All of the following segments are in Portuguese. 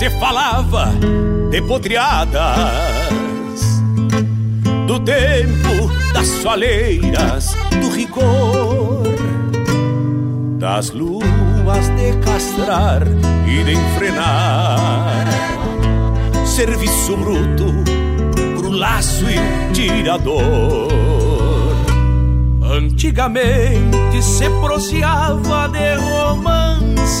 Se falava de potriadas Do tempo das soleiras, do rigor Das luas de castrar e de enfrenar. Serviço bruto pro laço e tirador. Antigamente se proseava de romances,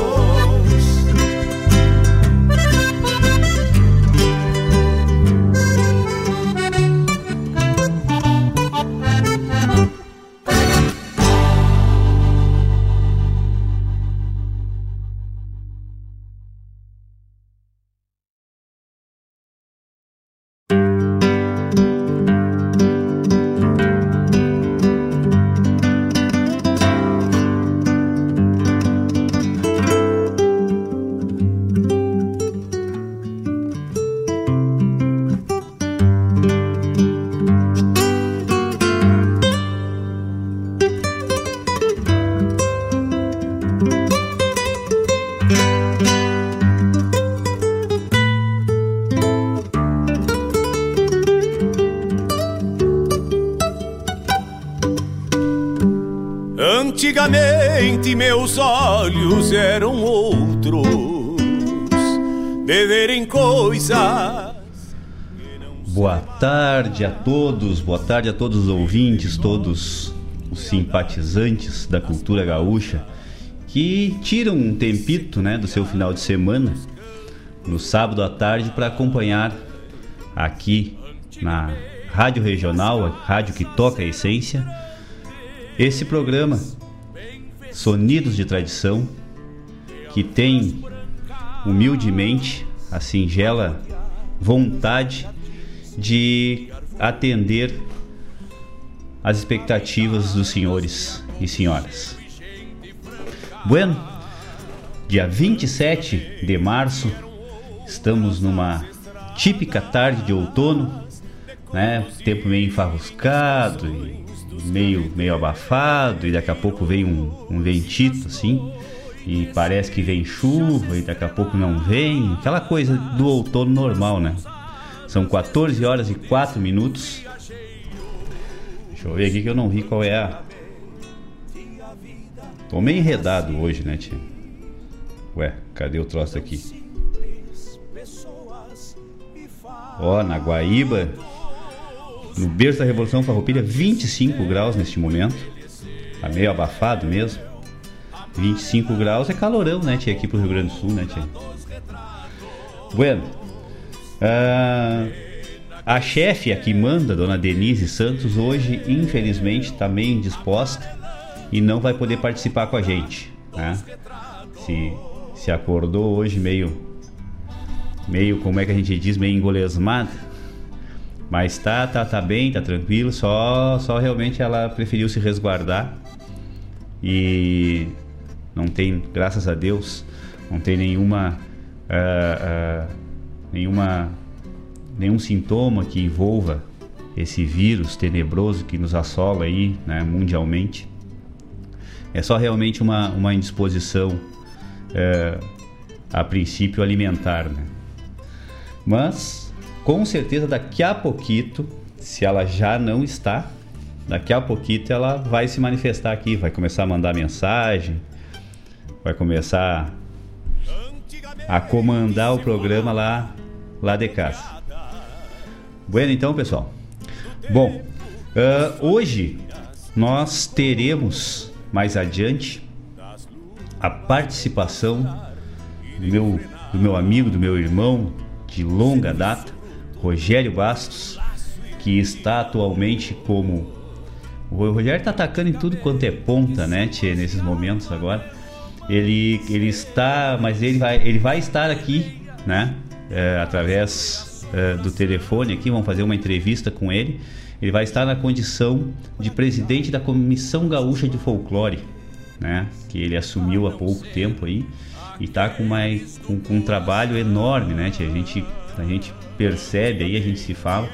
Tarde a todos, boa tarde a todos os ouvintes, todos os simpatizantes da cultura gaúcha que tiram um tempito, né, do seu final de semana no sábado à tarde para acompanhar aqui na Rádio Regional, a rádio que toca a essência, esse programa Sonidos de Tradição, que tem humildemente a singela vontade de atender as expectativas dos senhores e senhoras. Bueno, dia 27 de março, estamos numa típica tarde de outono, né? Tempo meio enfarruscado e meio, meio abafado e daqui a pouco vem um, um ventito assim e parece que vem chuva e daqui a pouco não vem, aquela coisa do outono normal, né? São 14 horas e 4 minutos. Deixa eu ver aqui que eu não vi qual é a. Tô meio enredado hoje, né, tia? Ué, cadê o troço aqui? Ó, na Guaíba, no berço da Revolução Farroupilha, 25 graus neste momento. Tá meio abafado mesmo. 25 graus é calorão, né, tia? Aqui pro Rio Grande do Sul, né, tia? Bueno. Uh, a chefe aqui manda, dona Denise Santos, hoje, infelizmente, está meio indisposta e não vai poder participar com a gente. Né? Se, se acordou hoje meio, meio como é que a gente diz, meio engolesmada. Mas tá, tá, tá bem, tá tranquilo. Só, só realmente ela preferiu se resguardar e não tem, graças a Deus, não tem nenhuma, uh, uh, nenhuma, nenhum sintoma que envolva esse vírus tenebroso que nos assola aí, né, mundialmente. É só realmente uma, uma indisposição, é, a princípio, alimentar. Né? Mas, com certeza, daqui a pouquito, se ela já não está, daqui a pouquito ela vai se manifestar aqui, vai começar a mandar mensagem, vai começar a comandar o programa lá, lá de casa. Bueno, então, pessoal. Bom, uh, hoje nós teremos mais adiante a participação do meu, do meu amigo, do meu irmão de longa data, Rogério Bastos, que está atualmente como. O Rogério está atacando em tudo quanto é ponta, né, Tchê, nesses momentos agora. Ele, ele está, mas ele vai, ele vai estar aqui, né, é, através é, do telefone aqui, vamos fazer uma entrevista com ele ele vai estar na condição de presidente da Comissão Gaúcha de Folclore, né? Que ele assumiu há pouco tempo aí e está com, com, com, um trabalho enorme, né? A gente, a gente percebe aí, a gente se fala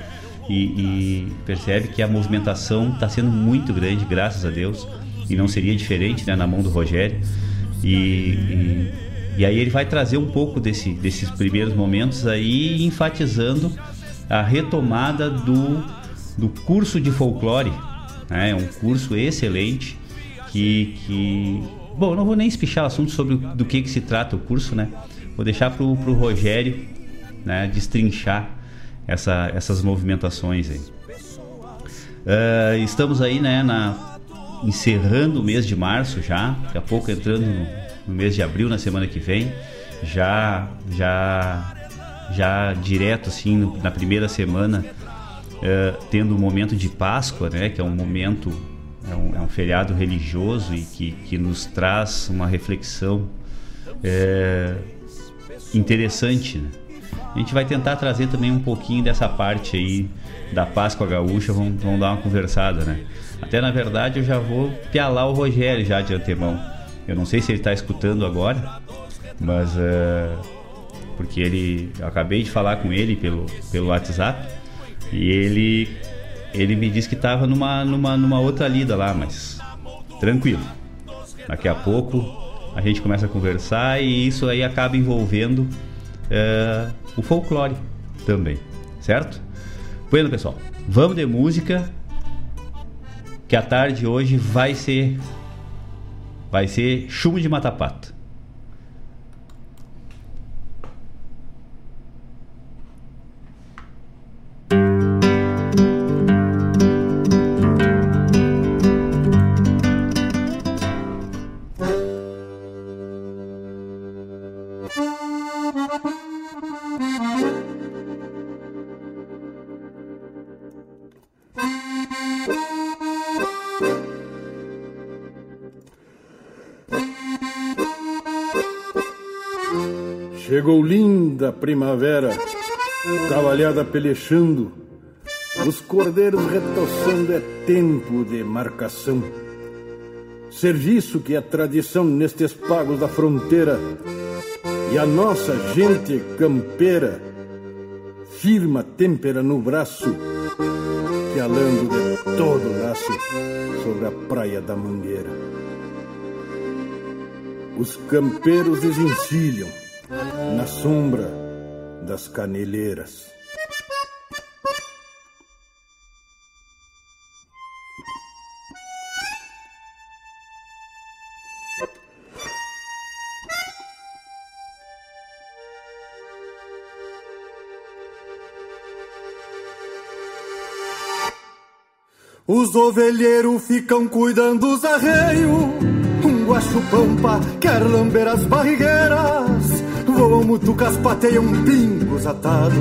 e, e percebe que a movimentação está sendo muito grande, graças a Deus, e não seria diferente né, na mão do Rogério. E, e, e aí ele vai trazer um pouco desse, desses primeiros momentos aí, enfatizando a retomada do do curso de folclore. Né? É um curso excelente que, que... Bom, não vou nem espichar o assunto sobre do que, que se trata o curso, né? Vou deixar para o Rogério né, destrinchar essa, essas movimentações aí. Uh, estamos aí né, na, encerrando o mês de março já, daqui a pouco entrando no, no mês de abril, na semana que vem, já já já direto assim no, na primeira semana é, tendo o momento de Páscoa, né, que é um momento, é um, é um feriado religioso e que, que nos traz uma reflexão é, interessante. Né? A gente vai tentar trazer também um pouquinho dessa parte aí da Páscoa Gaúcha, vamos, vamos dar uma conversada, né? Até na verdade eu já vou pialar o Rogério já de antemão. Eu não sei se ele está escutando agora, mas uh, porque ele, eu acabei de falar com ele pelo, pelo WhatsApp e ele ele me disse que estava numa, numa, numa outra lida lá, mas tranquilo. Daqui a pouco a gente começa a conversar e isso aí acaba envolvendo é, o folclore também, certo? Bueno, pessoal, vamos de música que a tarde hoje vai ser vai ser chumbo de matapato. Linda primavera, cavalhada pelechando, os cordeiros retoçando, é tempo de marcação. Serviço que é tradição nestes pagos da fronteira, e a nossa gente campeira firma têmpera no braço, que alando de todo laço sobre a praia da Mangueira. Os campeiros desencilham na sombra das caneleiras. Os ovelheiros ficam cuidando dos arreios. Um guacho pampa quer lamber as barrigueiras Voam mutucas, pateiam pingos atados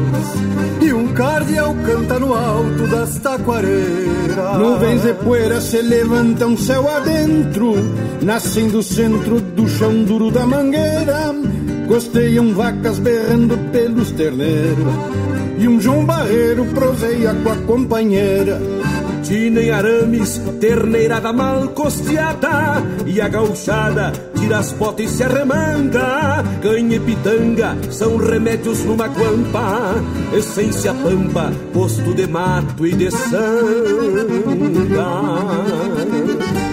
E um cardeal canta no alto das taquareiras Nuvens de poeira se levantam céu adentro Nascem do centro do chão duro da mangueira. Costeiam vacas berrando pelos terneiros E um João Barreiro proseia com a companheira Tina em arames, terneirada mal costeada E a gauchada tira as botas e se arremanga Canha e pitanga são remédios numa guampa Essência pampa, posto de mato e de sanga.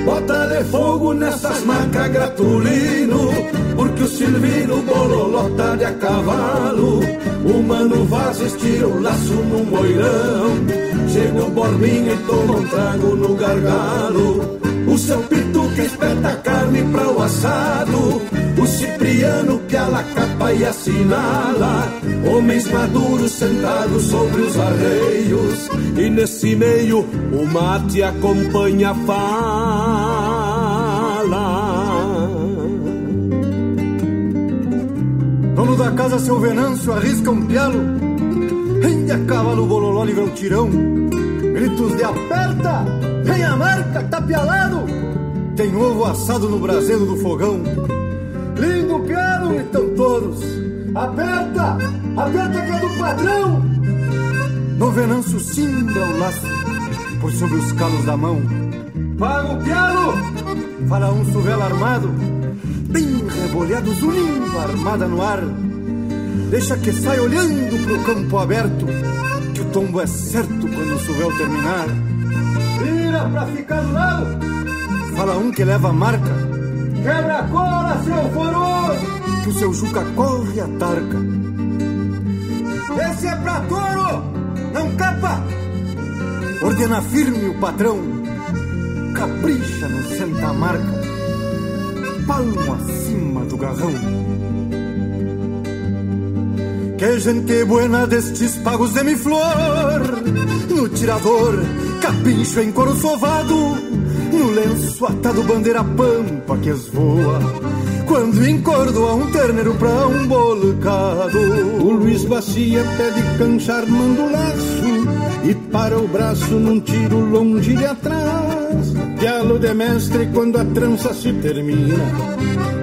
Bota de fogo nessas macas gratulino Porque o Silvino bololota de a cavalo. O Mano Vaz estira o laço no moirão Chega o Borbinha e toma um trago no gargalo. O seu pitu que espeta carne pra o assado. O Cipriano que a capa e assinala. Homens maduros sentados sobre os arreios. E nesse meio o mate acompanha a fala. Dono da casa, seu Venâncio, arrisca um pialo Rende a cavalo, bololó, livra um tirão. Gritos de aperta, vem a marca, tapialado Tem ovo assado no braseiro do fogão. Lindo pialo, então todos Aperta, aperta que é do padrão. No Venâncio cimbra o laço Por sobre os calos da mão. Paga o pialo, fala um suvelo armado. Bem rebolhado, zunindo, armada no ar Deixa que sai olhando pro campo aberto Que o tombo é certo quando o suvel terminar. Vira pra ficar do lado. Fala um que leva a marca. Quebra a cola, seu foroso. Que o seu Juca corre a tarca. Esse é pra touro, não capa. Ordena firme o patrão. Capricha no senta-marca Palmo acima do garrão que gente buena destes pagos de mi flor. No tirador, capincho em couro sovado No lenço atado bandeira pampa que esvoa Quando encordoa um terneiro pra um bolcado O Luiz Bacia pede canchar, manda o laço E para o braço num tiro longe de atrás Diálogo de mestre quando a trança se termina.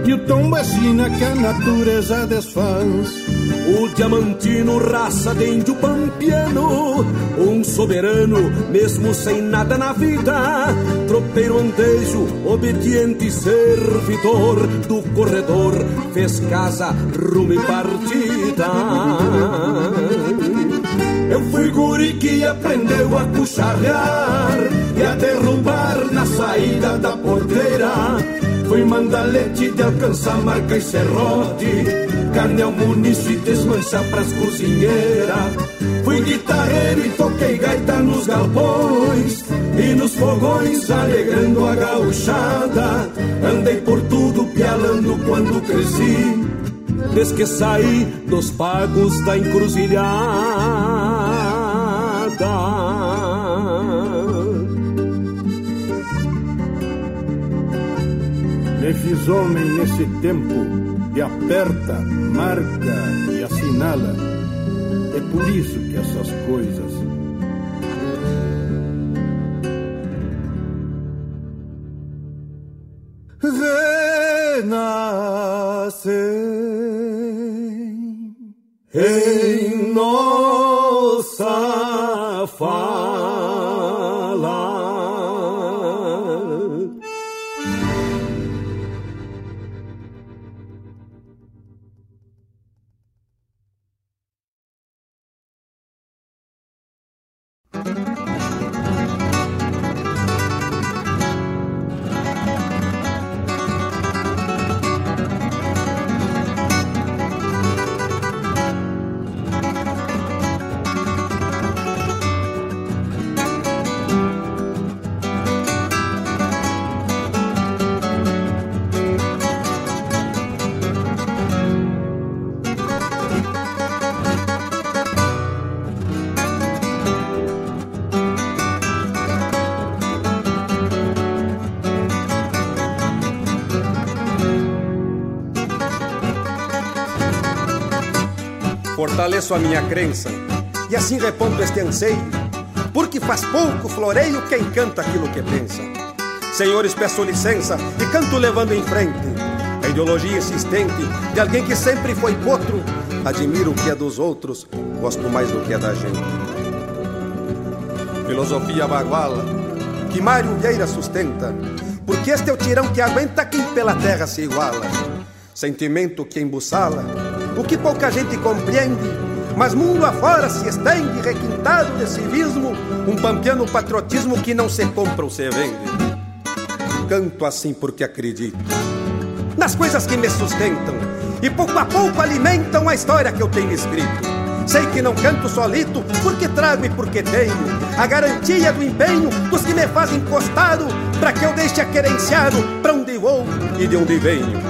E o tom vacina que a natureza desfaz. O diamantino, raça de índio pampiano, um soberano, mesmo sem nada na vida, tropeiro andejo, obediente servidor do corredor, fez casa, rumo e partida. Eu fui guri que aprendeu a cucharrear saída da porteira. Fui mandalete de alcançar marca e serrote. Carne ao muniço e desmanchar pras cozinheiras. Fui guitarreiro e toquei gaita nos galpões. E nos fogões alegrando a gauchada. Andei por tudo pialando quando cresci. Desde que saí dos pagos da encruzilhada Fiz homem nesse tempo e aperta, marca e assinala. É por isso que essas coisas. Renascem em nossa fortaleço a minha crença e assim reponto este anseio, porque faz pouco floreio quem canta aquilo que pensa. Senhores, peço licença e canto levando em frente a ideologia insistente de alguém que sempre foi potro. Admiro o que é dos outros, gosto mais do que é da gente. Filosofia baguala, que Mário Vieira sustenta, porque este é o tirão que aguenta quem pela terra se iguala. Sentimento que embuçala, o que pouca gente compreende, mas mundo afora se estende, requintado de civismo, um pampiano patriotismo que não se compra ou se vende. Canto assim porque acredito nas coisas que me sustentam e pouco a pouco alimentam a história que eu tenho escrito. Sei que não canto solito, porque trago e porque tenho a garantia do empenho dos que me fazem encostado, para que eu deixe querenciado para onde vou e de onde venho.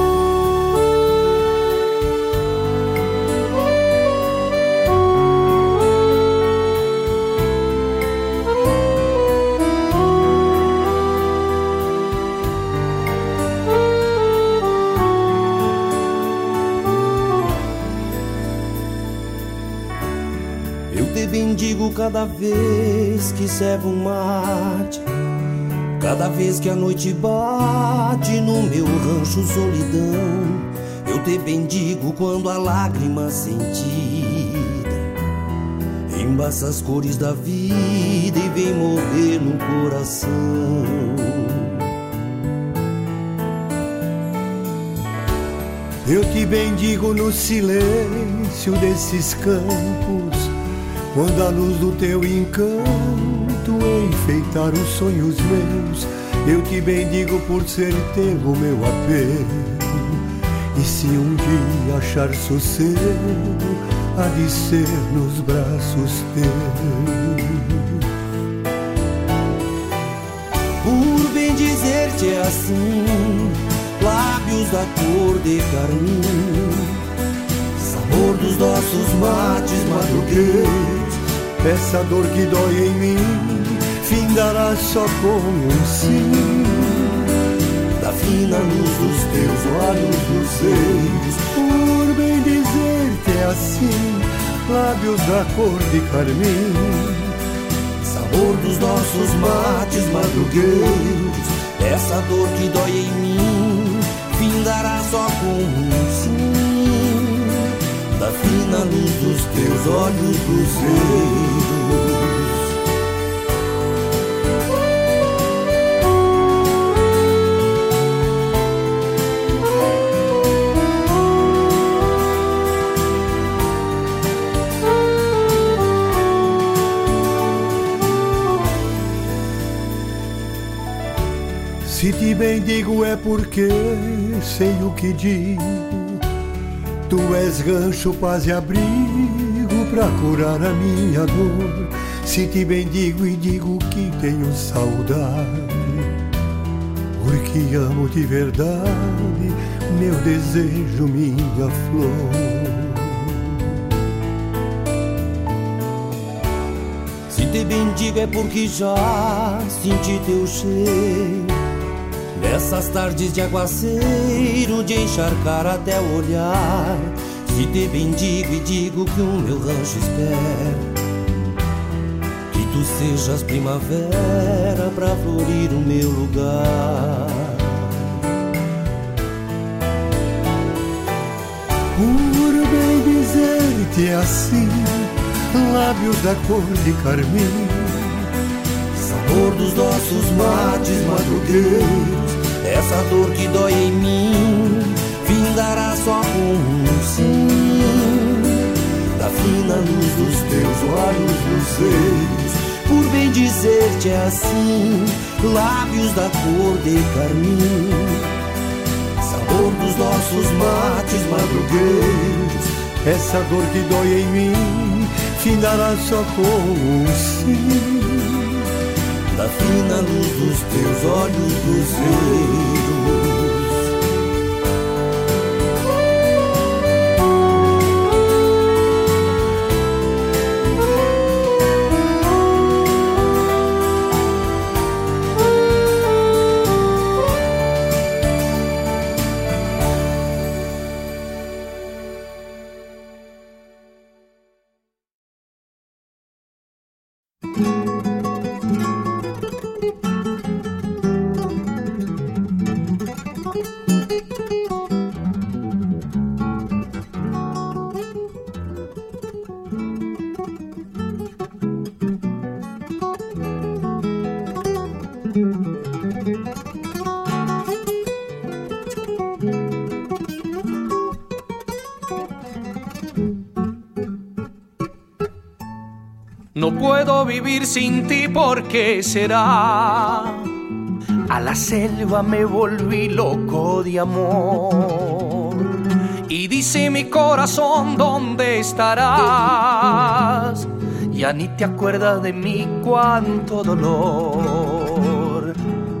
Cada vez que servo um mate. Cada vez que a noite bate no meu rancho solidão, eu te bendigo quando a lágrima sentida embaça as cores da vida e vem morrer no coração. Eu te bendigo no silêncio desses campos quando a luz do teu encanto enfeitar os sonhos meus, eu te bendigo por ser teu o meu apelo. E se um dia achar sossego, há de ser nos braços teus. Por bem dizer-te é assim, lábios da cor de carmim, sabor dos nossos mates madrugueiros essa dor que dói em mim findará só com um sim. Da fina luz dos teus olhos luzeiros, por bem dizer-te é assim, lábios da cor de carmim. Sabor dos nossos mates madrugueiros, essa dor que dói em mim findará só com um sim da fina luz dos teus olhos cruzeiros. Se te bendigo é porque sei o que digo Tu és gancho, paz e abrigo para curar a minha dor. Se te bendigo e digo que tenho saudade, porque amo de verdade meu desejo, minha flor. Se te bendigo é porque já senti teu cheiro Nessas tardes de aguaceiro, de encharcar até o olhar, que te bendigo e digo que o meu rancho espera. Que tu sejas primavera pra florir o meu lugar. Por bem dizer-te assim, lábios da cor de carmim, sabor dos nossos mates madrugueiros essa dor que dói em mim, findará só com um sim, da fina luz dos teus olhos luzeiros. Por bem dizer-te assim, lábios da cor de carmim dor dos nossos mates madrugueiros. Essa dor que dói em mim findará só com um sim. Da fina luz dos teus olhos luzeiros. Vivir sin ti, ¿por qué será? A la selva me volví loco de amor. Y dice mi corazón, ¿dónde estarás? Ya ni te acuerdas de mí, cuánto dolor.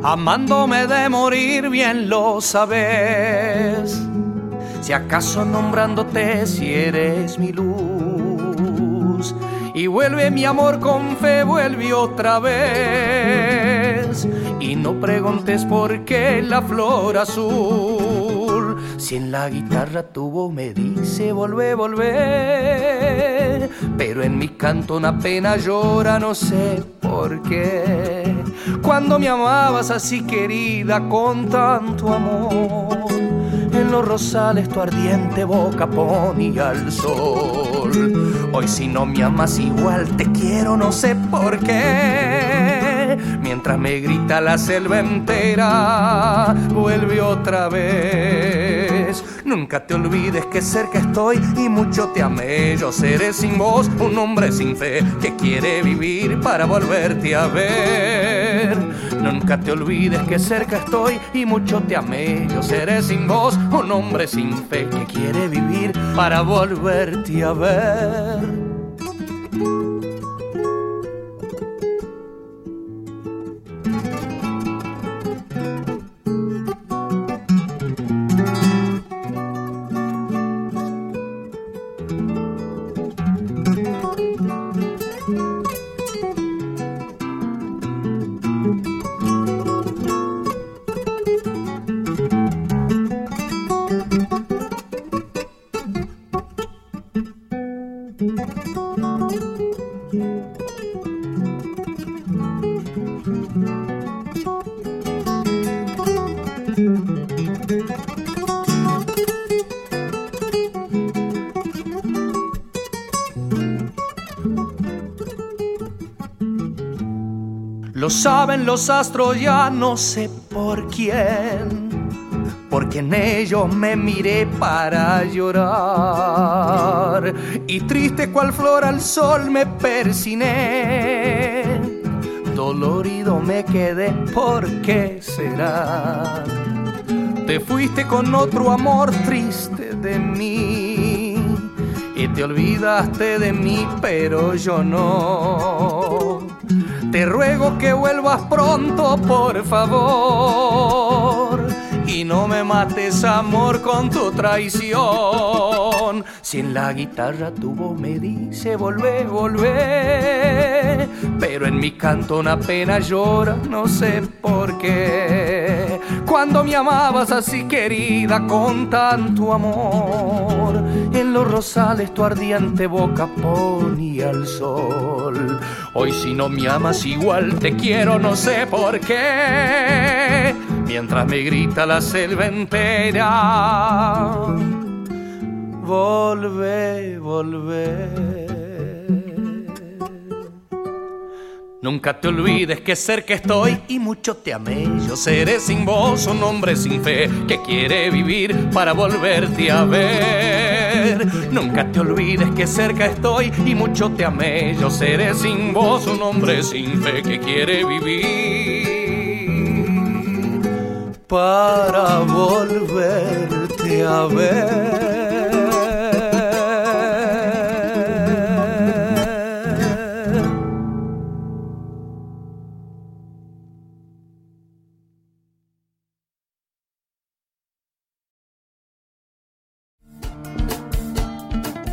Amándome de morir, bien lo sabes. Si acaso nombrándote, si eres mi luz y vuelve mi amor con fe, vuelve otra vez. Y no preguntes por qué la flor azul, si en la guitarra tuvo me dice volver, volver. Pero en mi canto una pena llora, no sé por qué. Cuando me amabas así querida con tanto amor los rosales tu ardiente boca ponía al sol. Hoy si no me amas igual te quiero, no sé por qué. Mientras me grita la selva entera, vuelve otra vez. Nunca te olvides que cerca estoy y mucho te amé. Yo seré sin voz un hombre sin fe que quiere vivir para volverte a ver. Nunca te olvides que cerca estoy y mucho te amé. Yo seré sin voz un hombre sin fe que quiere vivir para volverte a ver. Saben los astros, ya no sé por quién, porque en ellos me miré para llorar y triste cual flor al sol me persiné. Dolorido me quedé, ¿por qué será? Te fuiste con otro amor triste de mí y te olvidaste de mí, pero yo no te ruego que vuelvas pronto, por favor. Y no me mates, amor, con tu traición. Si en la guitarra tu voz me dice volver, volver. Pero en mi canto una pena llora, no sé por qué. Cuando me amabas así querida con tanto amor. En los rosales tu ardiente boca ponía el sol. Hoy si no me amas igual te quiero, no sé por qué. Mientras me grita la selva entera volver, volver. Nunca te olvides que cerca estoy y mucho te amé. Yo seré sin voz un hombre sin fe que quiere vivir para volverte a ver. Nunca te olvides que cerca estoy y mucho te amé. Yo seré sin voz un hombre sin fe que quiere vivir para volverte a ver.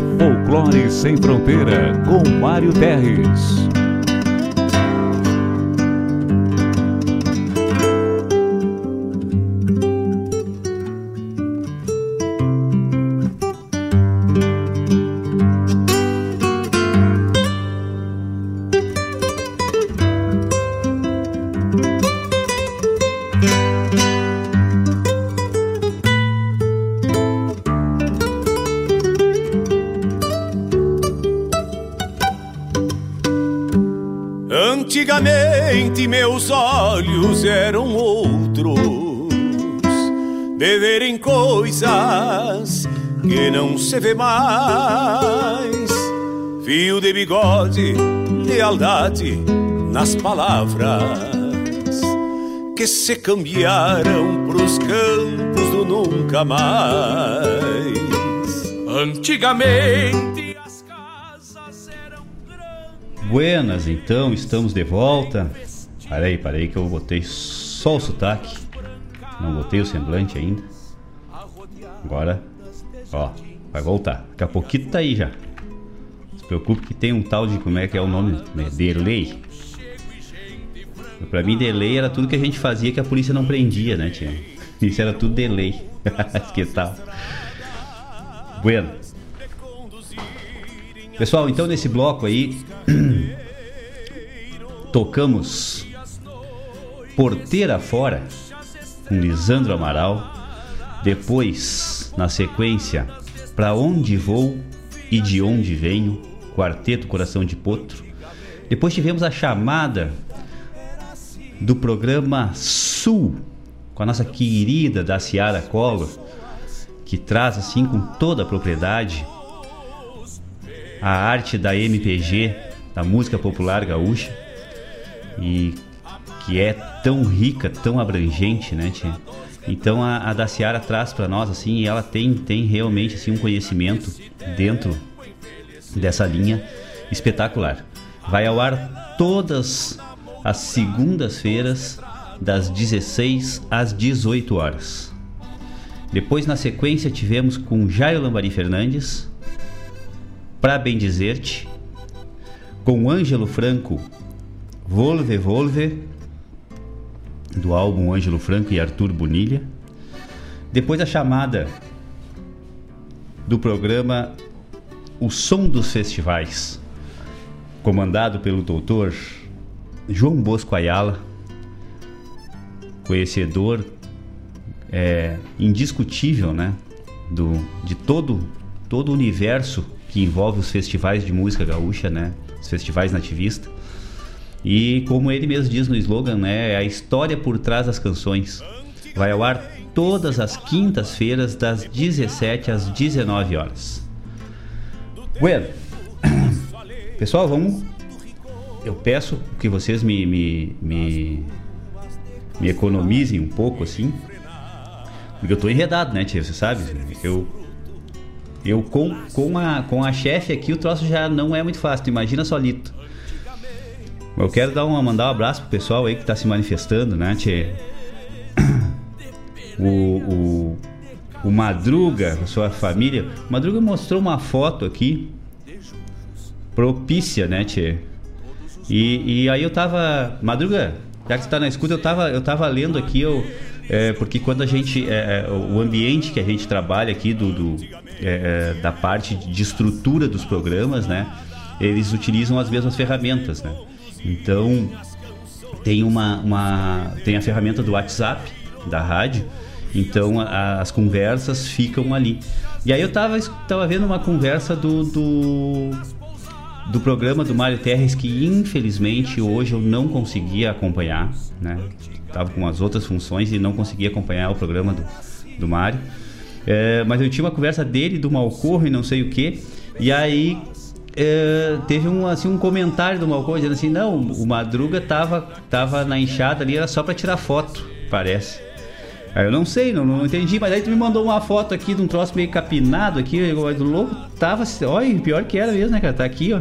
Folclore Sem Fronteira, com Mário Terres. Se vê mais. Fio de bigode, lealdade nas palavras que se cambiaram pros campos do nunca mais. Antigamente Buenas, então, estamos de volta. Parei, parei que eu botei só o sotaque. Não botei o semblante ainda. Agora, ó, vai voltar. Daqui a pouquinho tá aí já. Se preocupe que tem um tal de como é que é o nome? Né? Delay. Pra mim, delay era tudo que a gente fazia que a polícia não prendia, né, tia? Isso era tudo delay. que tal? Bueno. Pessoal, então nesse bloco aí tocamos Porteira Fora com Lisandro Amaral. Depois, na sequência, Pra Onde Vou e De Onde Venho, Quarteto Coração de Potro. Depois tivemos a chamada do programa Sul com a nossa querida da Ciara Collor, que traz assim com toda a propriedade a arte da MPG, da música popular gaúcha, e que é tão rica, tão abrangente, né, tia? Então a, a Daciara traz para nós assim, e ela tem, tem realmente assim um conhecimento dentro dessa linha espetacular. Vai ao ar todas as segundas-feiras das 16 às 18 horas. Depois na sequência tivemos com Jairo Lambari Fernandes, Pra Bem Dizer-te, com Ângelo Franco, Volve Volve, do álbum Ângelo Franco e Arthur Bonilha. Depois a chamada do programa O Som dos Festivais, comandado pelo doutor João Bosco Ayala, conhecedor é, indiscutível né, do, de todo, todo o universo que envolve os festivais de música gaúcha, né? Os festivais nativistas. E como ele mesmo diz no slogan, né? É a história por trás das canções. Vai ao ar todas as quintas-feiras, das 17 às 19 horas. Bueno, pessoal, vamos. Eu peço que vocês me, me, me, me economizem um pouco assim. Porque eu tô enredado, né, tia? Você sabe? Eu eu com, com a, com a chefe aqui o troço já não é muito fácil, imagina solito. Eu quero dar uma, mandar um abraço pro pessoal aí que tá se manifestando, né, tchê? O, o, o Madruga, a sua família. O Madruga mostrou uma foto aqui propícia, né, tchê? E, e aí eu tava. Madruga, já que você tá na escuta, eu tava, eu tava lendo aqui, eu, é, porque quando a gente. É, é o ambiente que a gente trabalha aqui do, do é, é, da parte de estrutura dos programas, né? Eles utilizam as mesmas ferramentas, né? Então tem uma, uma tem a ferramenta do WhatsApp da rádio. Então a, as conversas ficam ali. E aí eu tava, tava vendo uma conversa do, do do programa do Mário Terres que infelizmente hoje eu não conseguia acompanhar, né? Tava com as outras funções e não conseguia acompanhar o programa do, do Mário. É, mas eu tinha uma conversa dele do Malcorro e não sei o que. E aí é, teve um, assim, um comentário do Malcorro dizendo assim: não, o Madruga tava, tava na enxada ali, era só para tirar foto, parece. Aí eu não sei, não, não entendi, mas aí tu me mandou uma foto aqui de um troço meio capinado aqui, do louco tava, olha, pior que era mesmo, né, cara? Tá aqui, ó.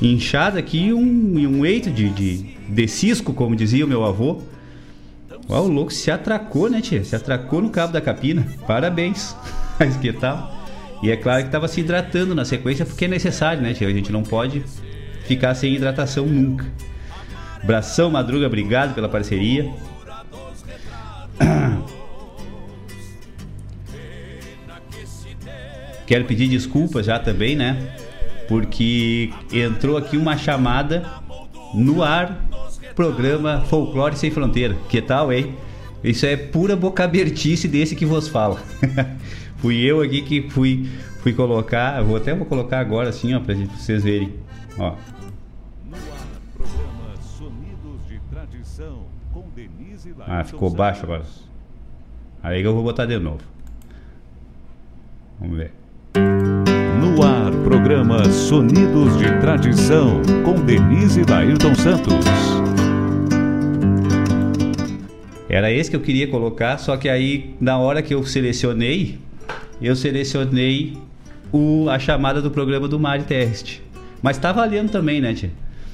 Inchado aqui um, um eito de, de, de cisco, como dizia o meu avô. Ó, o louco se atracou, né, tia? Se atracou no cabo da capina. Parabéns. Mas que tal? E é claro que estava se hidratando na sequência porque é necessário, né, tia? A gente não pode ficar sem hidratação nunca. Bração Madruga, obrigado pela parceria. Quero pedir desculpas já também, né? Porque entrou aqui uma chamada no ar, programa Folclore Sem Fronteira. Que tal, hein? Isso é pura boca abertice desse que vos fala. fui eu aqui que fui, fui colocar, vou até vou colocar agora assim, ó, pra vocês verem. Ó. Ah, ficou baixo agora. Aí eu vou botar de novo. Vamos ver. No ar, programa Sonidos de Tradição, com Denise Laírton Santos. Era esse que eu queria colocar, só que aí, na hora que eu selecionei, eu selecionei o, a chamada do programa do Mari Teste. Mas tá valendo também, né, tia?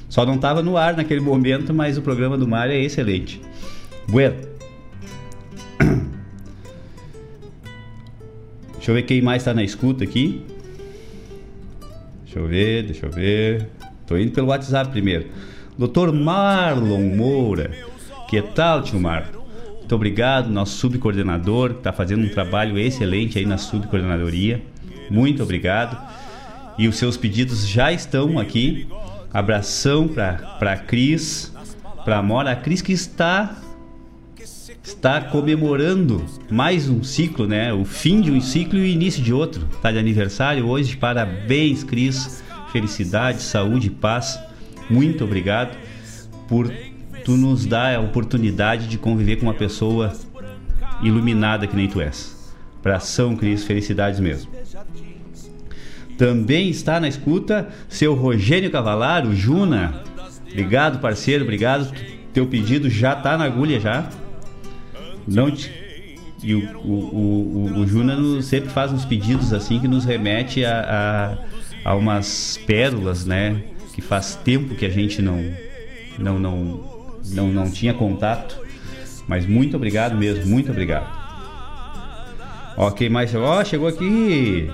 Só não tava no ar naquele momento, mas o programa do Mário é excelente. Bueno. Deixa eu ver quem mais está na escuta aqui. Deixa eu ver, deixa eu ver. Tô indo pelo WhatsApp primeiro. Doutor Marlon Moura. Que tal, tio Marlon? Muito obrigado, nosso subcoordenador, que está fazendo um trabalho excelente aí na subcoordenadoria. Muito obrigado. E os seus pedidos já estão aqui. Abração para a Cris, para a Mora. A Cris que está está comemorando mais um ciclo, né? O fim de um ciclo e o início de outro. Está de aniversário hoje. Parabéns, Cris. Felicidade, saúde, paz. Muito obrigado por tu nos dar a oportunidade de conviver com uma pessoa iluminada que nem tu és. Abração, Cris. Felicidades mesmo. Também está na escuta seu Rogênio Cavalaro, Juna. Obrigado, parceiro. Obrigado. Teu pedido já está na agulha já. Não te... E o, o, o, o Juna sempre faz uns pedidos assim que nos remete a, a, a, umas pérolas, né? Que faz tempo que a gente não, não, não, não, não tinha contato. Mas muito obrigado mesmo, muito obrigado. Ok, mais. Ó, oh, chegou aqui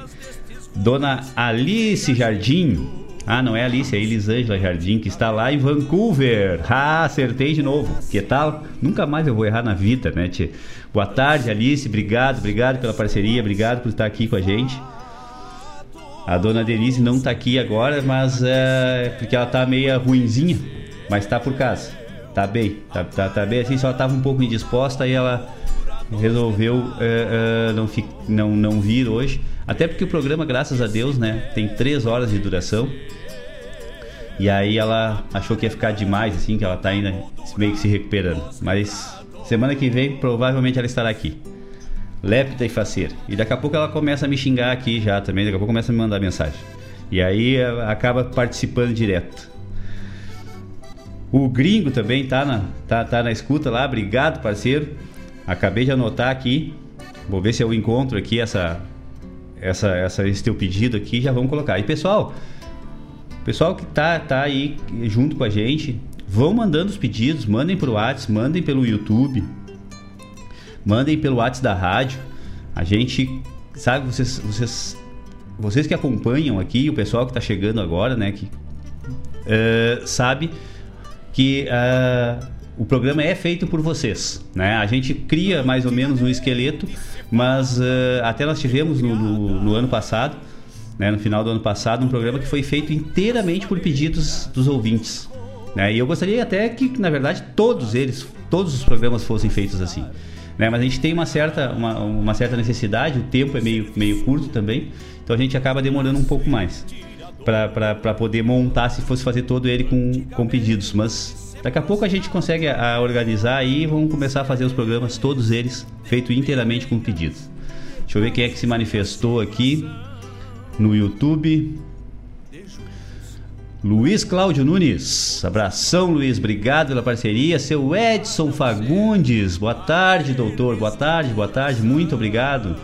Dona Alice Jardim. Ah, não é Alice, é Elisângela Jardim, que está lá em Vancouver. Ah, acertei de novo. Que tal? Nunca mais eu vou errar na vida, né, tia? Boa tarde, Alice. Obrigado, obrigado pela parceria, obrigado por estar aqui com a gente. A dona Denise não está aqui agora, mas é porque ela está meio ruinzinha, mas está por casa. Tá bem, tá, tá, tá bem assim, só estava um pouco indisposta e ela resolveu é, é, não, não, não vir hoje. Até porque o programa, graças a Deus, né, tem três horas de duração. E aí ela achou que ia ficar demais, assim, que ela tá ainda meio que se recuperando. Mas semana que vem, provavelmente ela estará aqui. Lépida e faceira. E daqui a pouco ela começa a me xingar aqui já também, daqui a pouco começa a me mandar mensagem. E aí acaba participando direto. O gringo também tá na, tá, tá na escuta lá, obrigado parceiro. Acabei de anotar aqui. Vou ver se eu encontro aqui essa, essa, essa, esse teu pedido aqui. Já vamos colocar. E pessoal, pessoal que tá, tá aí junto com a gente, vão mandando os pedidos, mandem pro WhatsApp, mandem pelo YouTube, mandem pelo WhatsApp da rádio. A gente, sabe, vocês, vocês, vocês que acompanham aqui, o pessoal que está chegando agora, né, que uh, sabe que uh, o programa é feito por vocês, né? A gente cria mais ou menos um esqueleto, mas uh, até nós tivemos no, no, no ano passado, né, no final do ano passado, um programa que foi feito inteiramente por pedidos dos ouvintes. Né? E eu gostaria até que, na verdade, todos eles, todos os programas fossem feitos assim. Né? Mas a gente tem uma certa, uma, uma certa necessidade, o tempo é meio, meio curto também, então a gente acaba demorando um pouco mais para poder montar se fosse fazer todo ele com, com pedidos. Mas daqui a pouco a gente consegue a, a organizar e vamos começar a fazer os programas, todos eles, feitos inteiramente com pedidos. Deixa eu ver quem é que se manifestou aqui no YouTube. Luiz Cláudio Nunes, abração Luiz, obrigado pela parceria. Seu Edson Fagundes, boa tarde, doutor, boa tarde, boa tarde, muito obrigado.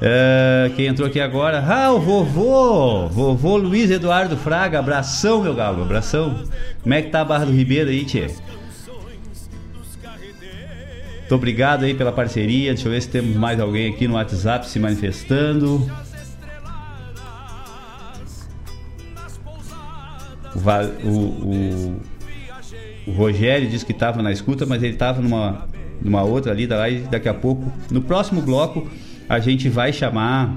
É, quem entrou aqui agora? Ah, o vovô, vovô Luiz Eduardo Fraga, abração, meu galo, abração. Como é que tá a Barra do Ribeiro aí, tchê? Muito obrigado aí pela parceria. Deixa eu ver se temos mais alguém aqui no WhatsApp se manifestando. o, o, o Rogério disse que estava na escuta, mas ele estava numa, numa outra ali, daí daqui a pouco, no próximo bloco, a gente vai chamar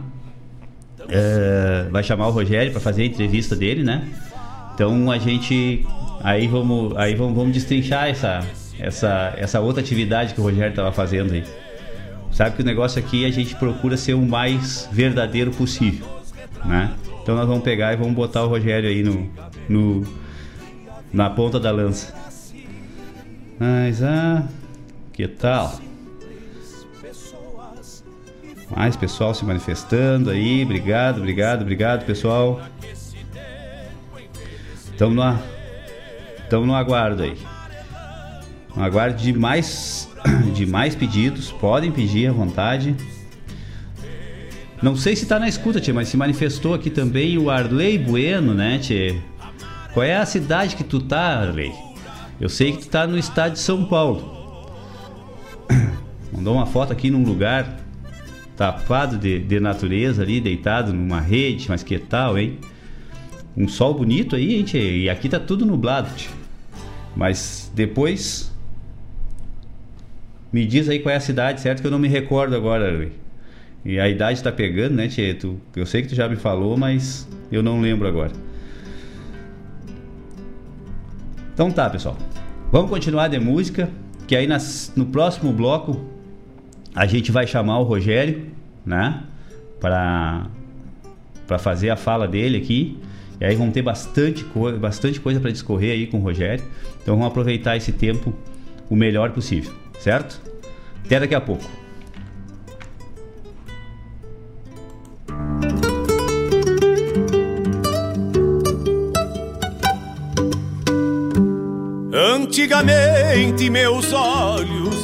é, vai chamar o Rogério para fazer a entrevista dele, né? Então a gente aí vamos aí vamos, vamos destrinchar essa essa essa outra atividade que o Rogério estava fazendo aí. Sabe que o negócio aqui a gente procura ser o mais verdadeiro possível, né? Então nós vamos pegar e vamos botar o Rogério aí no, no na ponta da lança. Mas ah, que tal? Mais pessoal se manifestando aí, obrigado, obrigado, obrigado pessoal. Estamos no, estamos no aguardo aí. No aguardo de mais, de mais pedidos, podem pedir à vontade. Não sei se tá na escuta, tia, mas se manifestou aqui também o Arley Bueno, né, tia? Qual é a cidade que tu tá, Arley? Eu sei que tu tá no estado de São Paulo. Mandou uma foto aqui num lugar tapado de, de natureza ali, deitado numa rede, mas que tal, hein? Um sol bonito aí, tia? E aqui tá tudo nublado, tia. Mas depois me diz aí qual é a cidade, certo? Que eu não me recordo agora, Arley. E a idade tá pegando, né, Tchê? Tu, eu sei que tu já me falou, mas eu não lembro agora. Então tá, pessoal. Vamos continuar de música, que aí nas, no próximo bloco a gente vai chamar o Rogério, né? Para para fazer a fala dele aqui. E aí vamos ter bastante, co bastante coisa para discorrer aí com o Rogério. Então vamos aproveitar esse tempo o melhor possível, certo? Até daqui a pouco. Antigamente meus olhos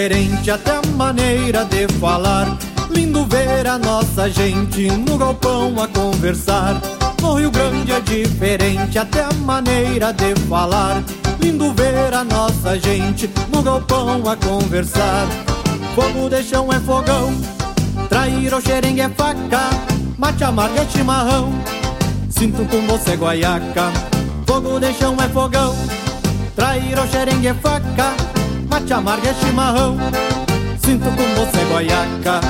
diferente, até a maneira de falar. Lindo ver a nossa gente no galpão a conversar. No Rio Grande é diferente, até a maneira de falar. Lindo ver a nossa gente no galpão a conversar. Fogo de chão é fogão, trair o xerengue é faca, mate amarga é chimarrão. Sinto com você guaiaca, fogo de chão é fogão, trair o xerengue é faca, mate amarga é chimarrão. Sinto com você guaiaca.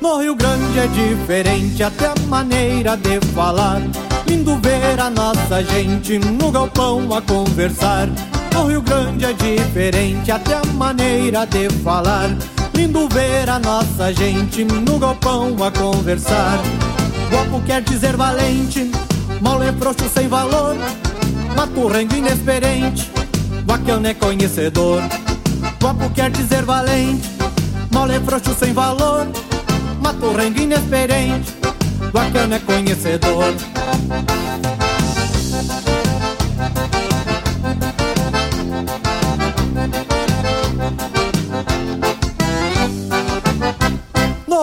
No Rio Grande é diferente até a maneira de falar. Lindo ver a nossa gente no galpão a conversar. No Rio Grande é diferente até a maneira de falar. Lindo ver a nossa gente no galpão a conversar. Guapo quer dizer valente, mole frouxo sem valor. Mato rengo inexperiente, vaquiano é conhecedor. Guapo quer dizer valente, mole frouxo sem valor. Mato rengo inexperiente, vaquiano é conhecedor.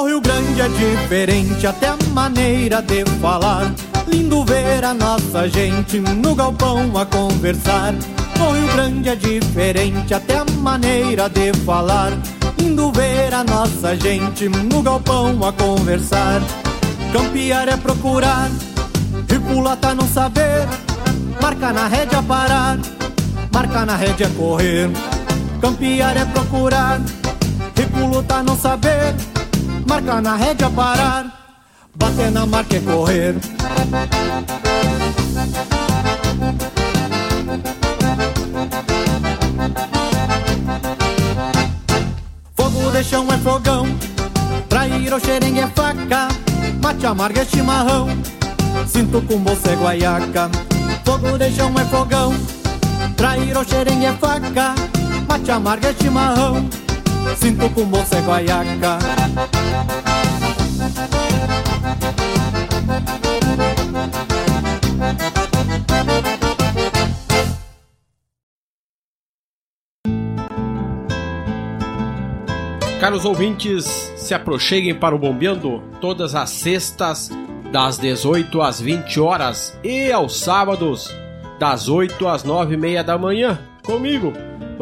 No Rio Grande é diferente, até a maneira de falar. Lindo ver a nossa gente no galpão a conversar. No Rio Grande é diferente, até a maneira de falar. Lindo ver a nossa gente no galpão a conversar. Campear é procurar, tá não saber. Marca na rédea parar, marca na rédea correr. Campear é procurar, tá não saber. Marca na rédea parar, bater na marca é correr. Fogo de chão é fogão, trair o xerengue é faca, mate amarga é chimarrão, sinto com você guaiaca. Fogo de chão é fogão, trair o xerengue é faca, mate amarga é chimarrão, sinto com você guaiaca. Caros ouvintes, se aproxeguem para o Bombeando todas as sextas, das 18 às 20 horas e aos sábados, das 8 às 9 e meia da manhã, comigo,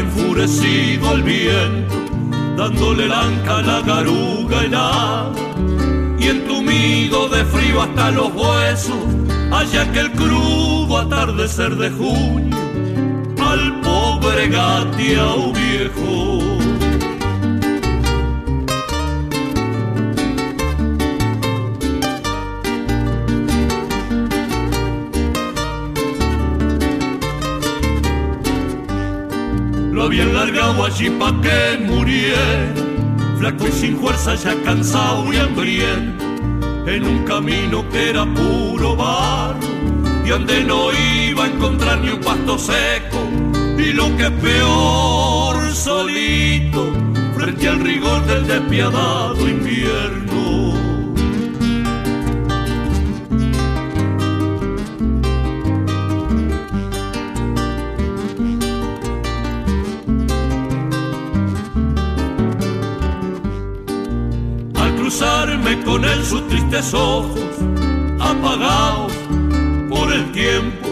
Enfurecido al viento, dándole lanca la garuga helada y entumido de frío hasta los huesos, allá que el crudo atardecer de junio al pobre gateao viejo. Lo habían largado allí pa' que muriera, flaco y sin fuerza, ya cansado y hambriento, en un camino que era puro barro, y donde no iba a encontrar ni un pasto seco, y lo que es peor, solito, frente al rigor del despiadado invierno. Él sus tristes ojos, apagados por el tiempo,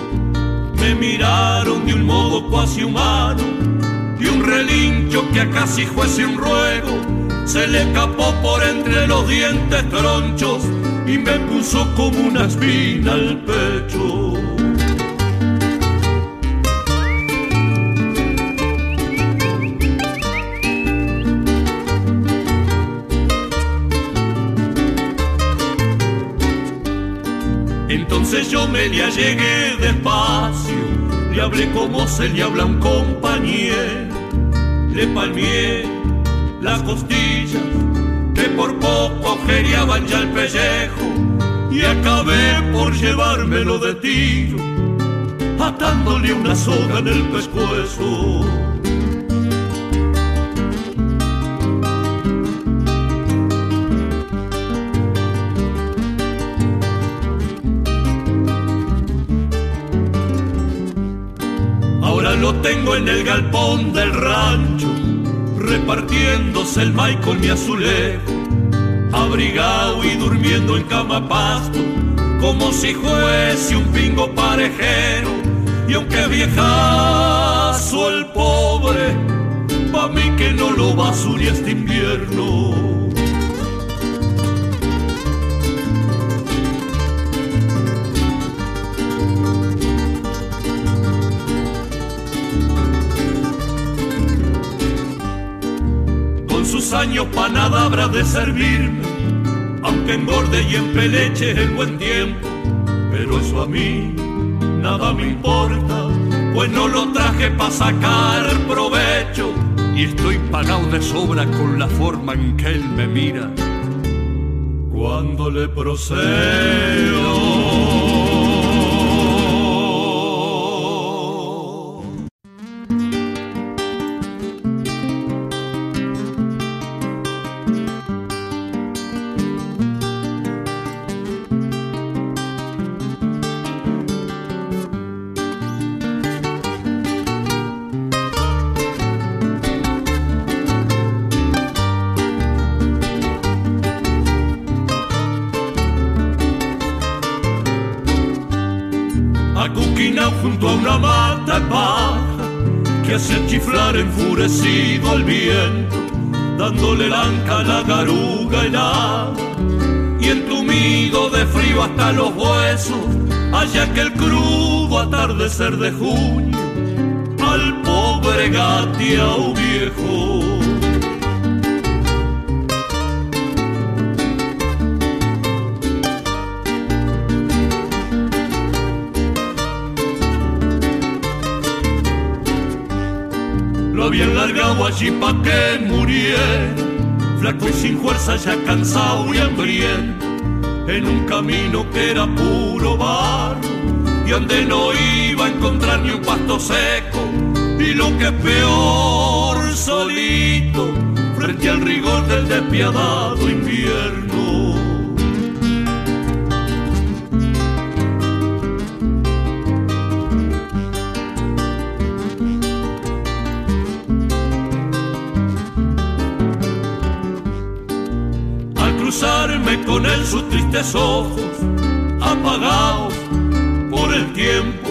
me miraron de un modo cuasi humano y un relincho que a casi fuese un ruego se le escapó por entre los dientes tronchos y me puso como una espina al pecho. Le llegué despacio, le hablé como se le habla a un compañero, le palmié las costillas que por poco geriaban ya el pellejo y acabé por llevármelo de tiro, atándole una soga en el pescuezo. Tengo en el galpón del rancho, repartiéndose el maíz con mi azulejo, abrigado y durmiendo en cama pasto, como si fuese un pingo parejero. Y aunque viejazo el pobre, pa' mí que no lo basure este invierno. Años pa' nada habrá de servirme, aunque engorde y empeleche el buen tiempo. Pero eso a mí nada me importa, pues no lo traje pa' sacar provecho. Y estoy pagado de sobra con la forma en que él me mira cuando le procedo. Dándole lanca a la garuga helada y entumido de frío hasta los huesos, allá que el crudo atardecer de junio al pobre gateao viejo. Lo habían largado allí pa' que muriera, flaco y sin fuerza, ya cansado y hambriento, en un camino que era puro barro, y donde no iba a encontrar ni un pasto seco, y lo que peor, solito, frente al rigor del despiadado invierno. Él sus tristes ojos, apagados por el tiempo,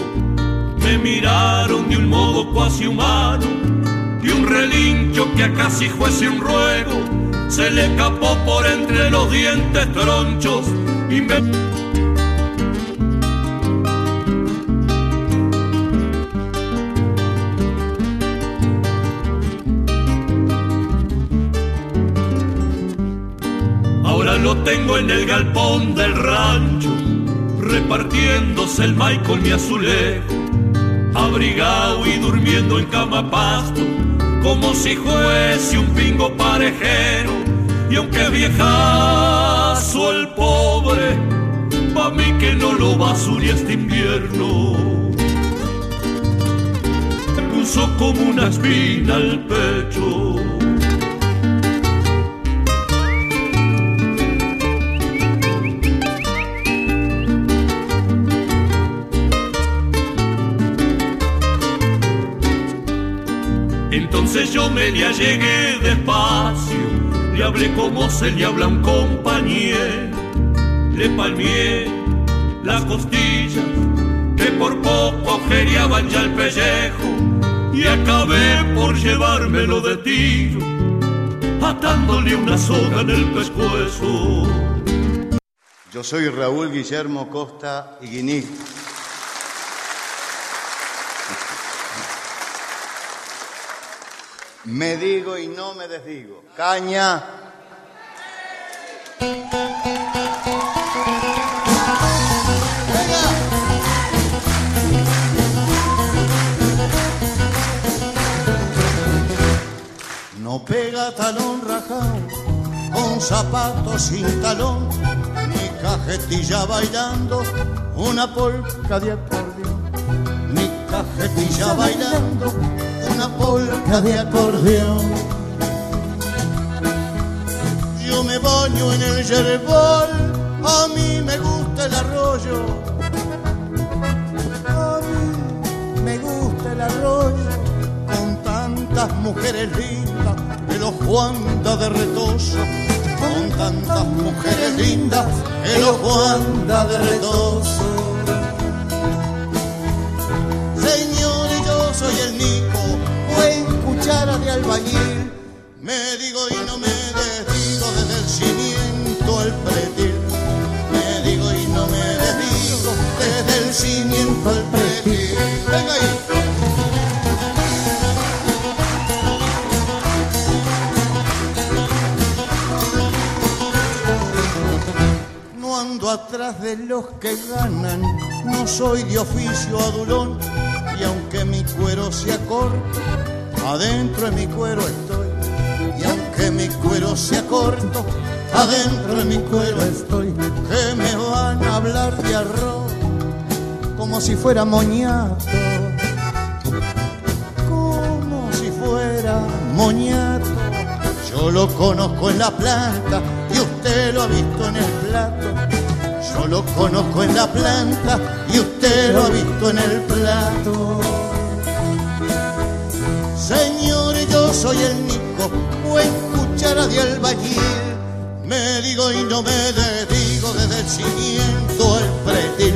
me miraron de un modo cuasi humano, y un relincho que a casi fuese un ruego, se le escapó por entre los dientes tronchos y me... lo tengo en el galpón del rancho, repartiéndose el maíz con mi azulejo, abrigado y durmiendo en cama pasto, como si fuese un pingo parejero. Y aunque viejazo el pobre, pa' mí que no lo basure este invierno. Me puso como una espina al pecho. Me le despacio, le hablé como se le habla a un compañero, le palmié las costillas que por poco geriaban ya el pellejo y acabé por llevármelo de tiro, atándole una soga en el pescuezo. Yo soy Raúl Guillermo Costa Iguiní. Me digo y no me desdigo. Caña. No pega talón rajado, con zapatos sin talón, ni cajetilla bailando, una polca de acordeón, ni cajetilla bailando, una polca de acordeón. Yo me baño en el yerbol, a mí me gusta el arroyo, a mí me gusta el arroyo, con tantas mujeres lindas, el ojo anda de retoso, con tantas mujeres lindas, el ojo anda de retoso. De albañil. Me digo y no me desdigo desde el cimiento al pretil. Me digo y no me desdigo desde el cimiento al pretil. Venga ahí. No ando atrás de los que ganan, no soy de oficio adulón. Y aunque mi cuero sea corto, adentro de mi cuero estoy. Y aunque mi cuero sea corto, adentro de mi cuero estoy. Que me van a hablar de arroz como si fuera moñato. Como si fuera moñato. Yo lo conozco en la planta y usted lo ha visto en el plato. Yo lo conozco en la planta y usted lo ha visto en el plato. Soy el Nico, buen cuchara de albañil. Me digo y no me dedigo desde el cimiento al pretil.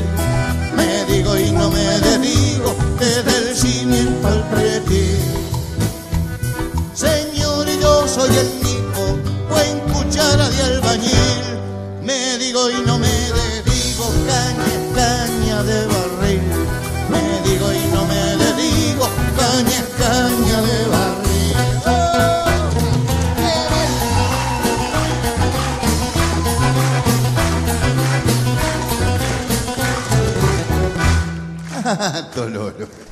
Me digo y no me dedigo desde el cimiento al pretil. Señor, yo soy el Nico, buen cuchara de albañil. Me digo y no me dedigo caña, caña de barril. Me digo y no me dedigo caña, caña de barril. Tololo.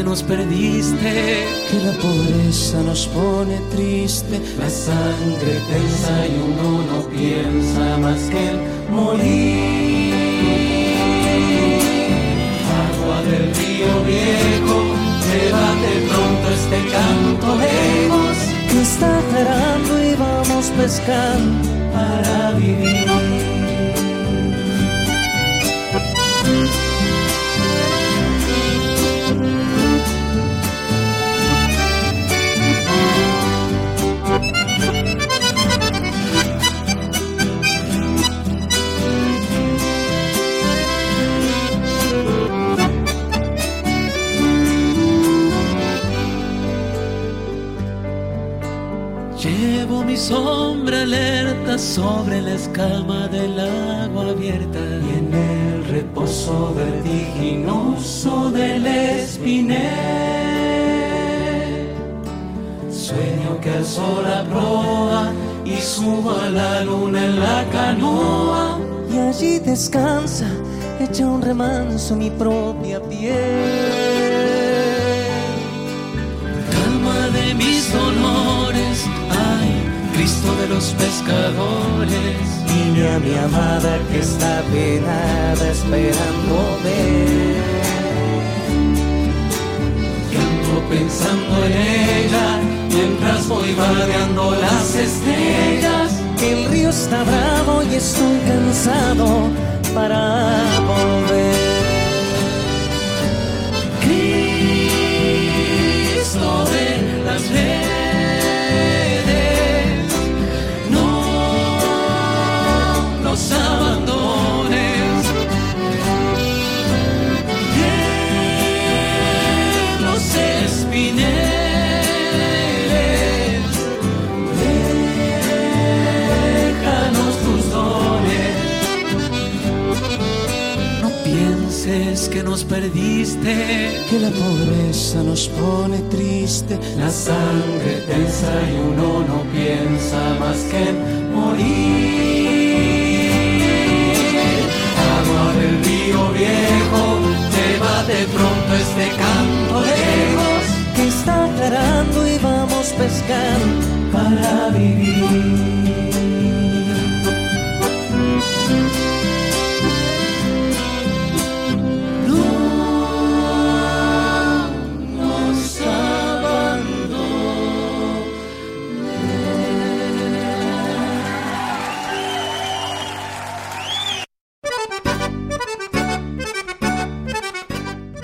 que nos perdiste, que la pobreza nos pone triste. La sangre tensa y uno no piensa más que el morir. Agua del río viejo, llévate pronto este canto lejos, que está cerrando y vamos pescando para vivir. Sobre la escama del agua abierta y en el reposo vertiginoso del espinet. Sueño que el sol proa y subo a la luna en la canoa y allí descansa, echa un remanso mi propia piel. Los pescadores. Dile a mi amada que está penada esperando ver. Que ando pensando en ella mientras voy vadeando las estrellas. El río está bravo y estoy cansado para volver. Nos abandones. En los espineles, déjanos tus dones. No pienses que nos perdiste, que la pobreza nos pone triste, la sangre tensa y uno no piensa más que en morir. De pronto este canto lejos, que está aclarando y vamos pescar para vivir.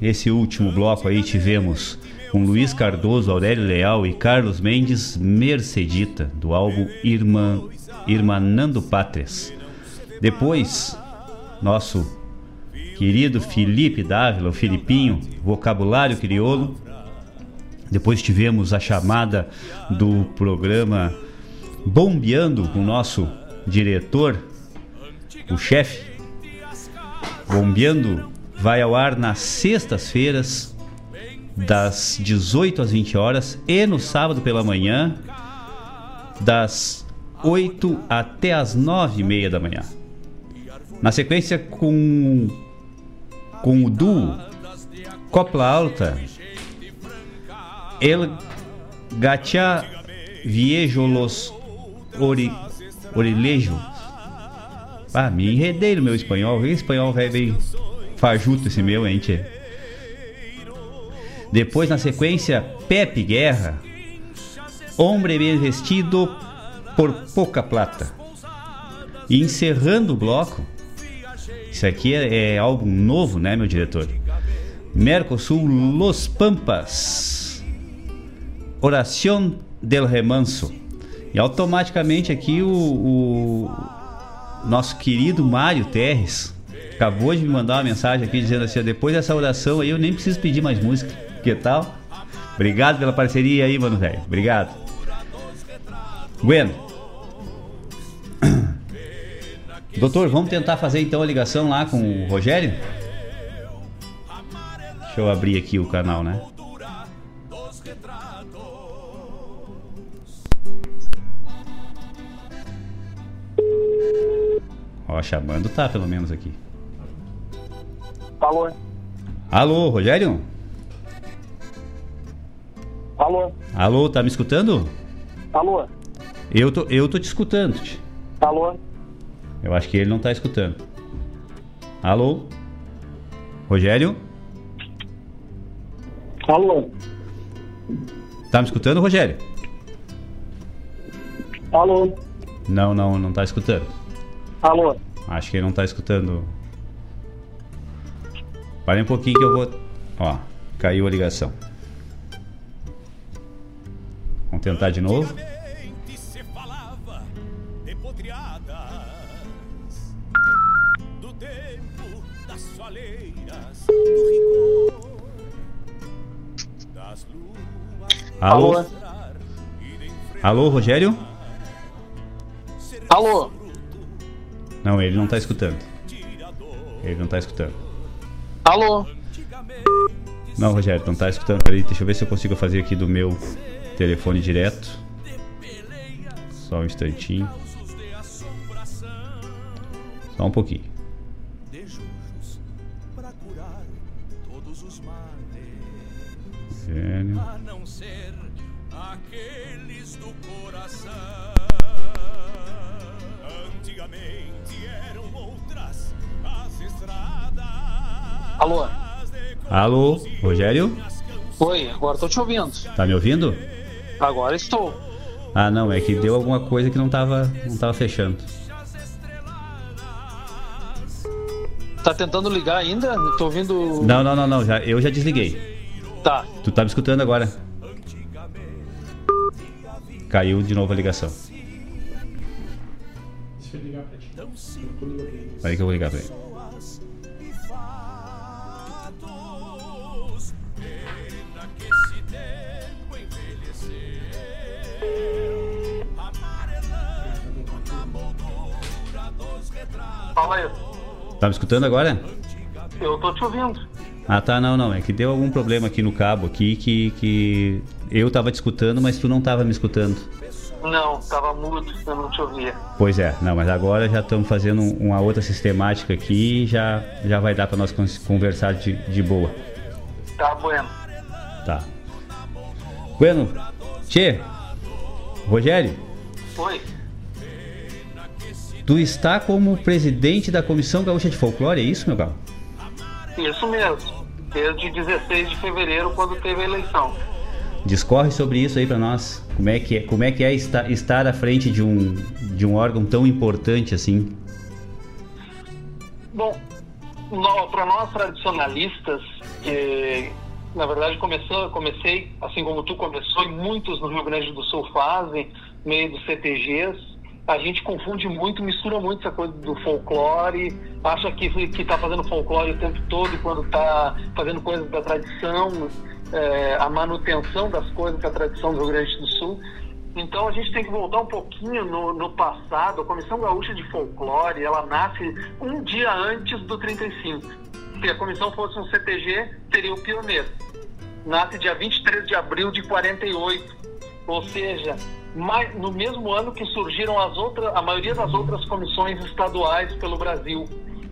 Esse último bloco aí tivemos com Luiz Cardoso, Aurélio Leal e Carlos Mendes, Mercedita, do álbum Irmã, Irmanando Pátrias. Depois, nosso querido Felipe Dávila, o Filipinho, Vocabulário Crioulo. Depois tivemos a chamada do programa Bombeando com o nosso diretor, o chefe. Bombeando vai ao ar nas sextas-feiras, das 18 às 20 horas, e no sábado pela manhã, das 8 até as 9 e meia da manhã. Na sequência, com, com o duo Copla Alta, El Gacha Viejo Los Ori. Ah, me enredei no meu espanhol. Espanhol velho bem fajuto esse meu, hein, tchê? Depois, na sequência, Pepe Guerra, Hombre Bem Vestido por Pouca Plata. E encerrando o bloco, isso aqui é, é álbum novo, né, meu diretor? Mercosul Los Pampas, Oración del Remanso. E automaticamente aqui o, o nosso querido Mário Terres acabou de me mandar uma mensagem aqui dizendo assim: depois dessa oração aí eu nem preciso pedir mais música. Que tal? Obrigado pela parceria aí, mano, velho. Obrigado. Bueno. Doutor, vamos tentar fazer então a ligação lá com o Rogério? Deixa eu abrir aqui o canal, né? Ó, chamando tá pelo menos aqui. Alô? Alô, Rogério? Alô? Alô, tá me escutando? Alô? Eu tô, eu tô te escutando. Alô? Eu acho que ele não tá escutando. Alô? Rogério? Alô? Tá me escutando, Rogério? Alô? Não, não, não tá escutando. Alô? Acho que ele não tá escutando. Para um pouquinho que eu vou. Ó, caiu a ligação. Vamos tentar de novo. Alô? Alô, Rogério? Alô? Não, ele não tá escutando. Ele não tá escutando. Alô? Não, Rogério, não tá escutando. Peraí, deixa eu ver se eu consigo fazer aqui do meu telefone direto. Só um instantinho. Só um pouquinho. Rogério. Alô? Alô, Rogério? Oi, agora tô te ouvindo. Tá me ouvindo? Agora estou. Ah, não, é que deu alguma coisa que não tava, não tava fechando. Tá tentando ligar ainda? Tô ouvindo. Não, não, não, não, já, eu já desliguei. Tá. Tu tá me escutando agora? Caiu de novo a ligação. Deixa eu ligar pra ti. Peraí que eu vou ligar pra ele. Fala aí. Tá me escutando agora? Eu tô te ouvindo. Ah, tá, não, não. É que deu algum problema aqui no cabo aqui que, que eu tava te escutando, mas tu não tava me escutando. Não, tava mudo, eu não te ouvia. Pois é, não, mas agora já estamos fazendo um- uma outra sistemática aqui e já, já vai dar para nós conversar de, de boa. Tá bueno. Tá. Bueno, Tchê, Rogério, Oi. Tu está como presidente da Comissão Gaúcha de Folclore, é isso, meu galo? Isso mesmo. Desde 16 de fevereiro, quando teve a eleição. Discorre sobre isso aí para nós. Como é que é, como é, que é estar, estar à frente de um, de um órgão tão importante assim? Bom, para nós tradicionalistas, que na verdade começou, comecei, assim como tu começou, e muitos no Rio Grande do Sul fazem, meio dos CTGs, a gente confunde muito, mistura muito essa coisa do folclore, acha que está fazendo folclore o tempo todo e quando está fazendo coisas da tradição, é, a manutenção das coisas da tradição do Rio Grande do Sul. Então a gente tem que voltar um pouquinho no, no passado. A Comissão Gaúcha de Folclore, ela nasce um dia antes do 35. Se a comissão fosse um CTG, seria o pioneiro. Nasce dia 23 de abril de 48. Ou seja, mais, no mesmo ano que surgiram as outras, a maioria das outras comissões estaduais pelo Brasil.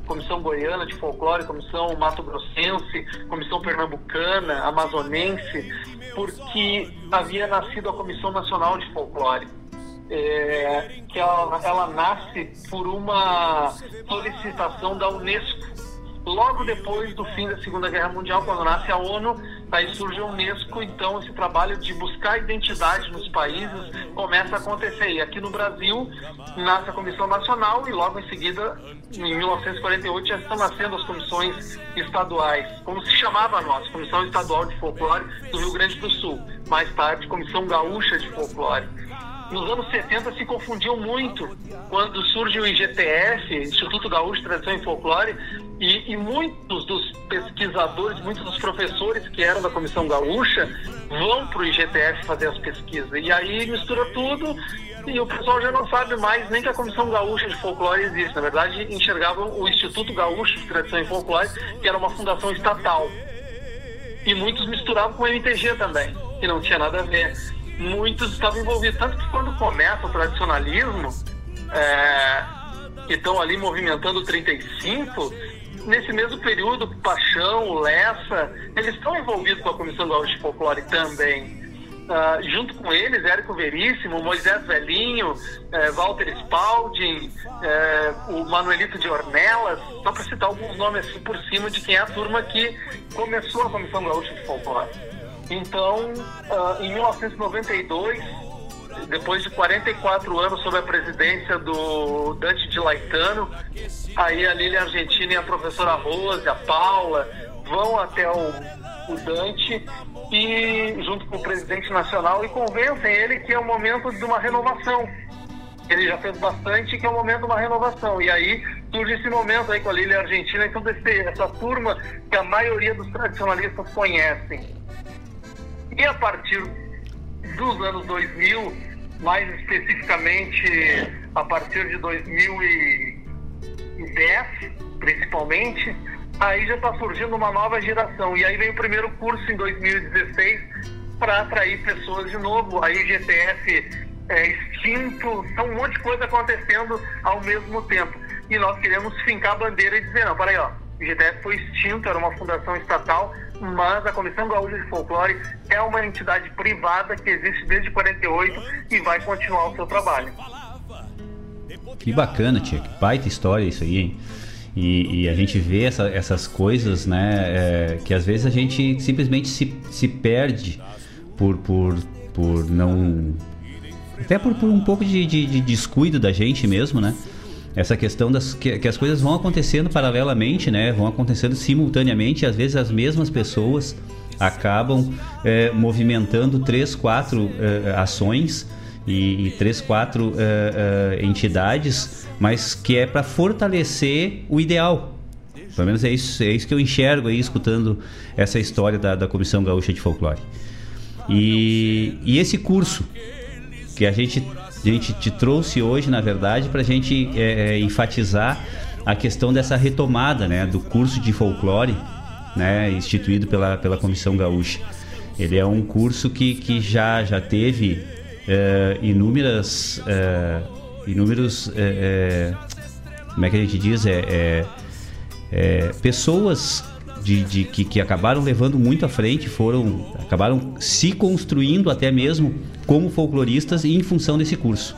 Comissão Goiana de Folclore, Comissão Mato Grossense, Comissão Pernambucana, Amazonense, porque havia nascido a Comissão Nacional de Folclore. É, que ela, ela nasce por uma solicitação da Unesco logo depois do fim da Segunda Guerra Mundial, quando nasce a ONU, Aí surge a Unesco, então esse trabalho de buscar identidade nos países começa a acontecer. E aqui no Brasil nasce a Comissão Nacional e logo em seguida, em 1948, já estão nascendo as comissões estaduais, como se chamava a nossa, Comissão Estadual de Folclore do Rio Grande do Sul. Mais tarde, Comissão Gaúcha de Folclore nos anos 70 se confundiam muito quando surge o IGTF, Instituto Gaúcho de Tradição e Folclore, e, e, muitos dos pesquisadores, muitos dos professores que eram da Comissão Gaúcha vão para o IGTF fazer as pesquisas. E aí mistura tudo e o pessoal já não sabe mais nem que a Comissão Gaúcha de Folclore existe. Na verdade, enxergavam o Instituto Gaúcho de Tradição e Folclore, que era uma fundação estatal. E muitos misturavam com o MTG também, que não tinha nada a ver muitos estavam envolvidos. Tanto que quando começa o tradicionalismo, é, que estão ali movimentando 35, nesse mesmo período, Paixão, Lessa, eles estão envolvidos com a Comissão Gaúcha de Folclore também. Uh, junto com eles, Érico Veríssimo, Moisés Velhinho, eh, Walter Spalding, eh, o Manuelito de Ornelas, só para citar alguns nomes assim por cima de quem é a turma que começou a Comissão Gaúcha de Folclore. Então, uh, em 1992, depois de 44 anos sob a presidência do Dante de Laetano, aí a Lília Argentina e a professora Rose, a Paula, vão até o, o Dante e junto com o presidente nacional e convencem ele que é o momento de uma renovação. Ele já fez bastante que é o momento de uma renovação. E aí surge esse momento aí com a Lília Argentina e toda essa turma que a maioria dos tradicionalistas conhecem. E a partir dos anos 2000, mais especificamente a partir de 2010, principalmente, aí já está surgindo uma nova geração. E aí vem o primeiro curso em 2016 para atrair pessoas de novo. Aí GTF é, extinto, são um monte de coisa acontecendo ao mesmo tempo. E nós queremos fincar a bandeira e dizer, não, peraí, ó, o GTF foi extinto, era uma fundação estatal, mas a Comissão Gaúcha de Folclore é uma entidade privada que existe desde 48 e vai continuar o seu trabalho. Que bacana, tia, que baita história isso aí, hein? E, e a gente vê essa, essas coisas, né, é, que às vezes a gente simplesmente se, se perde por, por, por não... Até por, por um pouco de, de, de descuido da gente mesmo, né? Essa questão das que, que, as coisas vão acontecendo paralelamente, né? Vão acontecendo simultaneamente, e às vezes as mesmas pessoas acabam é, movimentando três, quatro é, ações e, e, três, quatro é, entidades, mas que é para fortalecer o ideal. Pelo menos é isso, é isso que eu enxergo aí escutando essa história da, da Comissão Gaúcha de Folclore. E, e esse curso que a gente gente te trouxe hoje, na verdade, para a gente é, é, enfatizar a questão dessa retomada né, do curso de folclore né, instituído pela, pela Comissão Gaúcha. Ele é um curso que, que já, já teve é, inúmeras, é, inúmeros, é, é, como é que a gente diz, é, pessoas de, de que, que, acabaram levando muito à frente, foram acabaram se construindo até mesmo como folcloristas em função desse curso.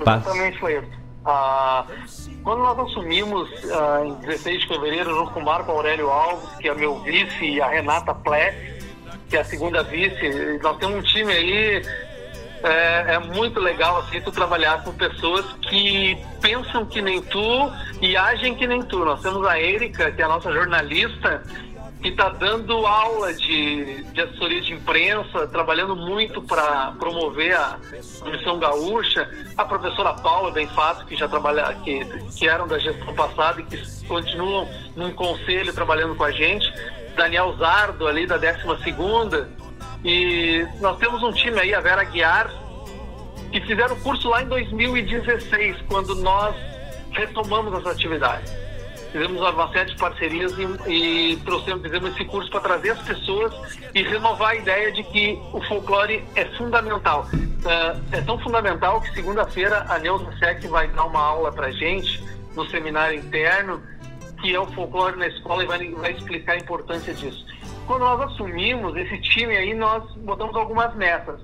Exatamente, Leandro. Ah, quando nós assumimos ah, em 16 de fevereiro, junto com o Marco Aurélio Alves, que é meu vice, e a Renata Pless, que é a segunda vice, nós temos um time aí é, é, muito legal assim tu trabalhar com pessoas que pensam que nem tu e agem que nem tu. Nós temos a Erika, que é a nossa jornalista, que está dando aula de, de assessoria de imprensa, trabalhando muito para promover a Comissão Gaúcha. A professora Paula Benfato, que já trabalha, que, que eram da gestão passada e que continuam num conselho trabalhando com a gente. Daniel Zardo, ali da 12 segunda e nós temos um time aí, a Vera Guiar, que fizeram o curso lá em 2016, quando nós retomamos as atividades. Fizemos uma série de parcerias e, e trouxemos, fizemos esse curso para trazer as pessoas e renovar a ideia de que o folclore é fundamental. É, é tão fundamental que segunda-feira a Neuza Sec vai dar uma aula para gente no seminário interno, que é o folclore na escola e vai, vai explicar a importância disso. Quando nós assumimos esse time aí, nós botamos algumas metas.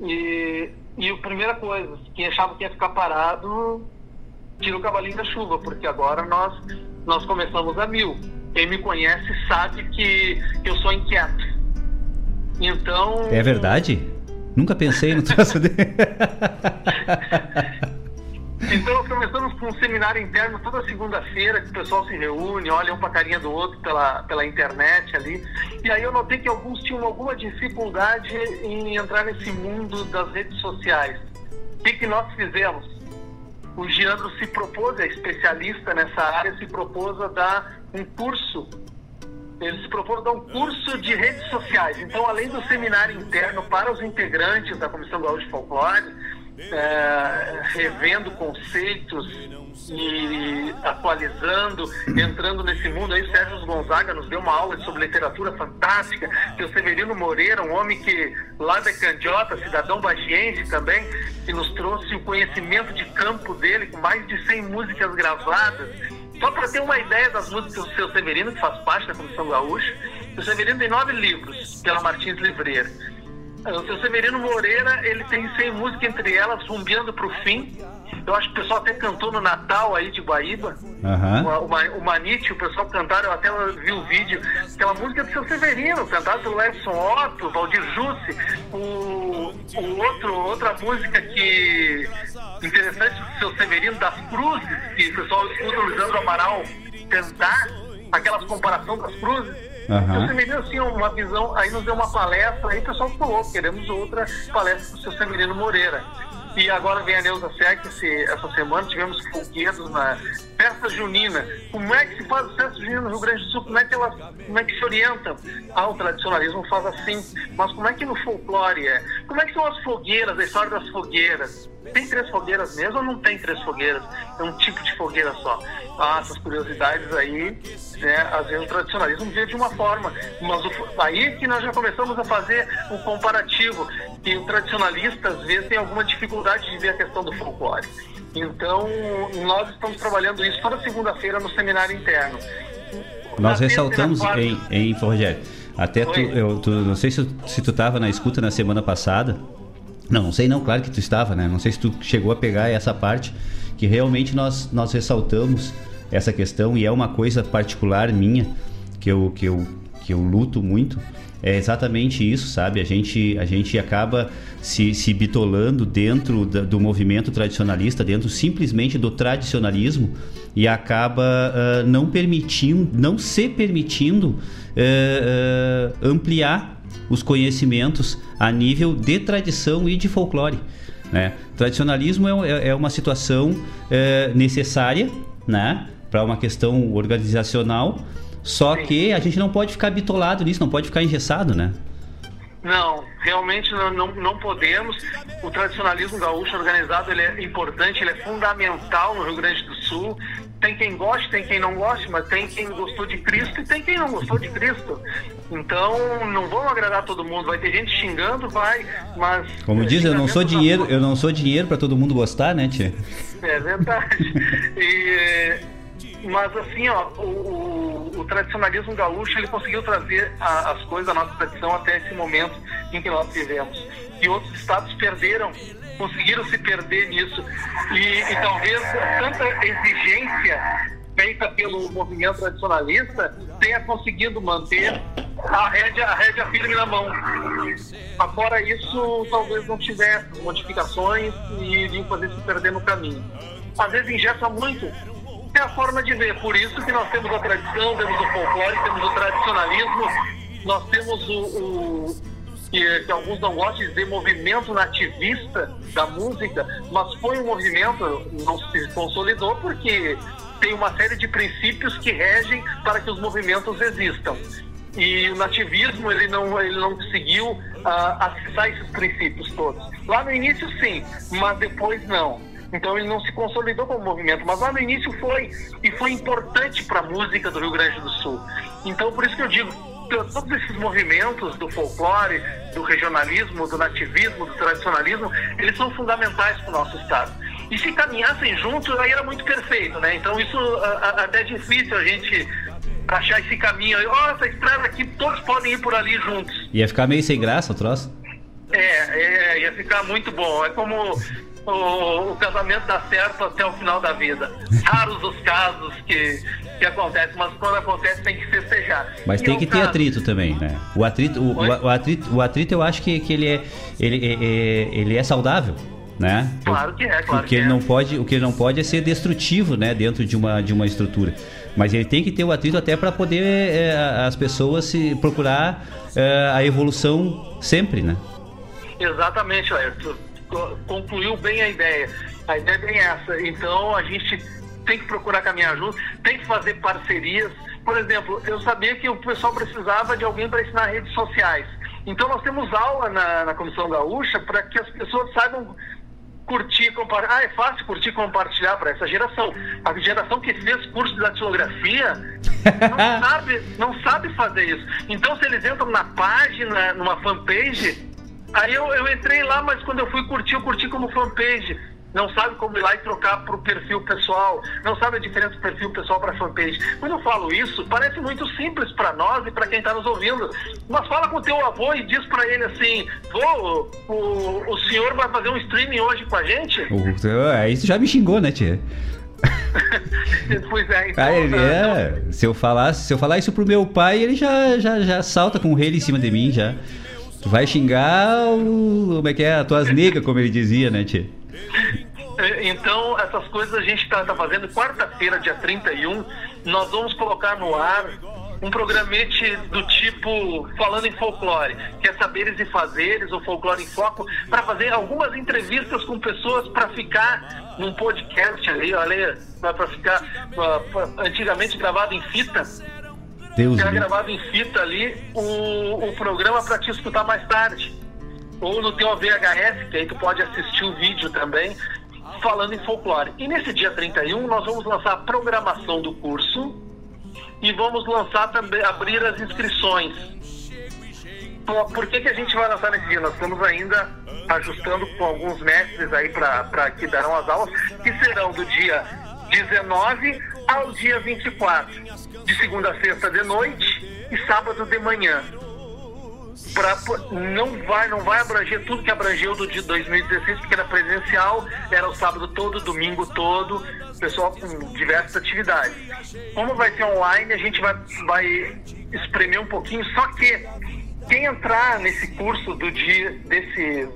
E, e a primeira coisa, quem achava que ia ficar parado, tira o cavalinho da chuva, porque agora nós, nós começamos a mil. quem me conhece sabe que, eu sou inquieto. Então. É verdade? Nunca pensei no troço dele. Então começamos com um seminário interno toda segunda-feira, que o pessoal se reúne, olha um pra carinha do outro pela, pela internet ali. E aí eu notei que alguns tinham alguma dificuldade em entrar nesse mundo das redes sociais. O que, que nós fizemos? O Giandro se propôs, é especialista nessa área, se propôs a dar um curso. Ele se propôs a dar um curso de redes sociais. Então, além do seminário interno para os integrantes da Comissão Gaúcha de Folclore, é, revendo conceitos e atualizando, entrando nesse mundo. Aí Sérgio Gonzaga nos deu uma aula sobre literatura fantástica. Seu Severino Moreira, um homem que lá da Candiota, cidadão bagiense também, que nos trouxe o conhecimento de campo dele, com mais de 100 músicas gravadas. Só para ter uma ideia das músicas do seu Severino, que faz parte da Comissão Gaúcha, o Severino tem nove livros pela Martins Livreira. O seu Severino Moreira, ele tem 100 músicas, entre elas, Rumbeando pro Fim. Eu acho que o pessoal até cantou no Natal aí de Guaíba. Uhum. O, o, o Manite, o pessoal cantaram, eu até vi o vídeo. Aquela música do seu Severino, cantada pelo Edson Otto, Valdir Jussi. O, o outro, outra música que interessante do seu Severino, das Cruzes, que o pessoal escuta o Lisandro Amaral cantar, aquelas comparações das cruzes. Uhum. O Severino assim, uma visão, aí nos deu uma palestra, aí o pessoal falou, queremos outra palestra do seu Severino Moreira. E agora vem a Neuza Sec, essa semana tivemos folguedos na festa junina. Como é que se faz a festa junina no Rio Grande do Sul? Como é que, ela, como é que se orienta? Ah, o tradicionalismo faz assim. Mas como é que no folclore é? Como é que são as fogueiras, a história das fogueiras? Tem três fogueiras mesmo ou não tem três fogueiras? É um tipo de fogueira só. Ah, essas curiosidades aí, né, às vezes o tradicionalismo vê de uma forma, mas o, aí que nós já começamos a fazer o comparativo, que o tradicionalista às vezes tem alguma dificuldade de ver a questão do folclore. Então, nós estamos trabalhando isso toda segunda-feira no seminário interno. Nós ressaltamos em, em Rogério, até tu, eu tu, não sei se, se tu estava na escuta na semana passada, não, não sei não, claro que tu estava, né? Não sei se tu chegou a pegar essa parte que realmente nós, nós ressaltamos essa questão e é uma coisa particular minha que eu, que eu, que eu luto muito. É exatamente isso, sabe? A gente, a gente acaba se, se bitolando dentro da, do movimento tradicionalista, dentro simplesmente do tradicionalismo e acaba uh, não permitindo, não se permitindo uh, uh, ampliar os conhecimentos a nível de tradição e de folclore. Né? Tradicionalismo é, é, é uma situação é, necessária né? para uma questão organizacional, só que a gente não pode ficar bitolado nisso, não pode ficar engessado, né? Não, realmente não, não, não, podemos. O tradicionalismo gaúcho organizado ele é importante, ele é fundamental no Rio Grande do Sul. Tem quem goste, tem quem não goste, mas tem quem gostou de Cristo e tem quem não gostou de Cristo. Então, não vamos agradar todo mundo. Vai ter gente xingando, vai, mas. Como diz, eu não sou dinheiro, eu não sou dinheiro para todo mundo gostar, né, Tia? É verdade. e, mas assim, ó, o, o, o, tradicionalismo gaúcho ele conseguiu trazer a, as coisas da nossa tradição até esse momento em que nós vivemos. E outros estados perderam, conseguiram se perder nisso. E, e talvez tanta exigência feita pelo movimento tradicionalista tenha conseguido manter a rédea, a rédea firme na mão. Fora isso, talvez não tivesse modificações e iriam fazer se perder no caminho. Às vezes ingessa muito, é a forma de ver. Por isso que nós temos a tradição, temos o folclore, temos o tradicionalismo, nós temos o, o que, que, alguns não gostam de dizer movimento nativista da música, mas foi um movimento, não se consolidou porque tem uma série de princípios que regem para que os movimentos existam. E o nativismo ele não, ele não conseguiu uh, acessar esses princípios todos. Lá no início sim, mas depois não. Então ele não se consolidou como movimento, mas lá no início foi e foi importante para a música do Rio Grande do Sul. Então por isso que eu digo, todos esses movimentos do folclore, do regionalismo, do nativismo, do tradicionalismo, eles são fundamentais para o nosso estado. E se caminhassem juntos, aí era muito perfeito, né? Então isso até é difícil a gente achar esse caminho. Oh, essa estrada aqui, todos podem ir por ali juntos. Ia ficar meio sem graça o troço? É, é, ia ficar muito bom. É como o, o, casamento dá certo até o final da vida. Raros os casos que, que acontecem, mas quando acontece tem que festejar. Mas e tem que caso... ter atrito também, né? O atrito, o, o, atrito, o atrito eu acho que, que ele, é, ele, é, é ele é saudável. Né? Claro que é, claro o que, ele é. não pode o que ele não pode é ser destrutivo né dentro de uma de uma estrutura mas ele tem que ter o atrito até para poder é, as pessoas se procurar é, a evolução sempre né exatamente Ayrton concluiu bem a ideia. A ideia é bem essa. Então a gente tem que procurar caminhar junto, tem que fazer parcerias. Por exemplo, eu sabia que o pessoal precisava de alguém para ensinar redes sociais. Então nós temos aula na, na Comissão Gaúcha para que as pessoas saibam curtir, compartilhar. Ah, é fácil curtir compartilhar para essa geração. A geração que fez curso de datilografia não sabe, não sabe fazer isso. Então se eles entram na página, numa fanpage, Aí eu, eu entrei lá, mas quando eu fui curtir, eu curti como fanpage. Não sabe como ir lá e trocar para o perfil pessoal, não sabe a diferença do perfil pessoal para fanpage. Quando eu falo isso, parece muito simples para nós e para quem está nos ouvindo. Mas fala com o teu avô e diz para ele assim: Vô, o, o senhor vai fazer um streaming hoje com a gente? Aí você já me xingou, né, tia? pois é, então, ah, ele, é. Se eu falar, se eu falar isso pro meu pai, ele já, já, já salta com o rei em cima de mim já. Tu vai xingar o. Como é que é? As tuas negas, como ele dizia, né, Tia? Então, essas coisas a gente está tá fazendo. Quarta-feira, dia 31, nós vamos colocar no ar um programete do tipo falando em folclore, que é saberes e fazeres, o folclore em foco, para fazer algumas entrevistas com pessoas para ficar num podcast ali, olha, para ficar antigamente gravado em fita, Deus Era gravado em fita ali o, o programa para te escutar mais tarde. Ou no teu VHS, que aí tu pode assistir o vídeo também, falando em folclore. E nesse dia 31 nós vamos lançar a programação do curso e vamos lançar também, abrir as inscrições. Por que, que a gente vai lançar nesse dia? Nós estamos ainda ajustando com alguns mestres aí para que darão as aulas, que serão do dia 19 ao dia 24, de segunda a sexta de noite e sábado de manhã. Pra, não vai não vai abranger tudo que abrangeu do de 2016 porque era presencial era o sábado todo domingo todo pessoal com diversas atividades como vai ser online a gente vai vai espremer um pouquinho só que quem entrar nesse curso do dia desse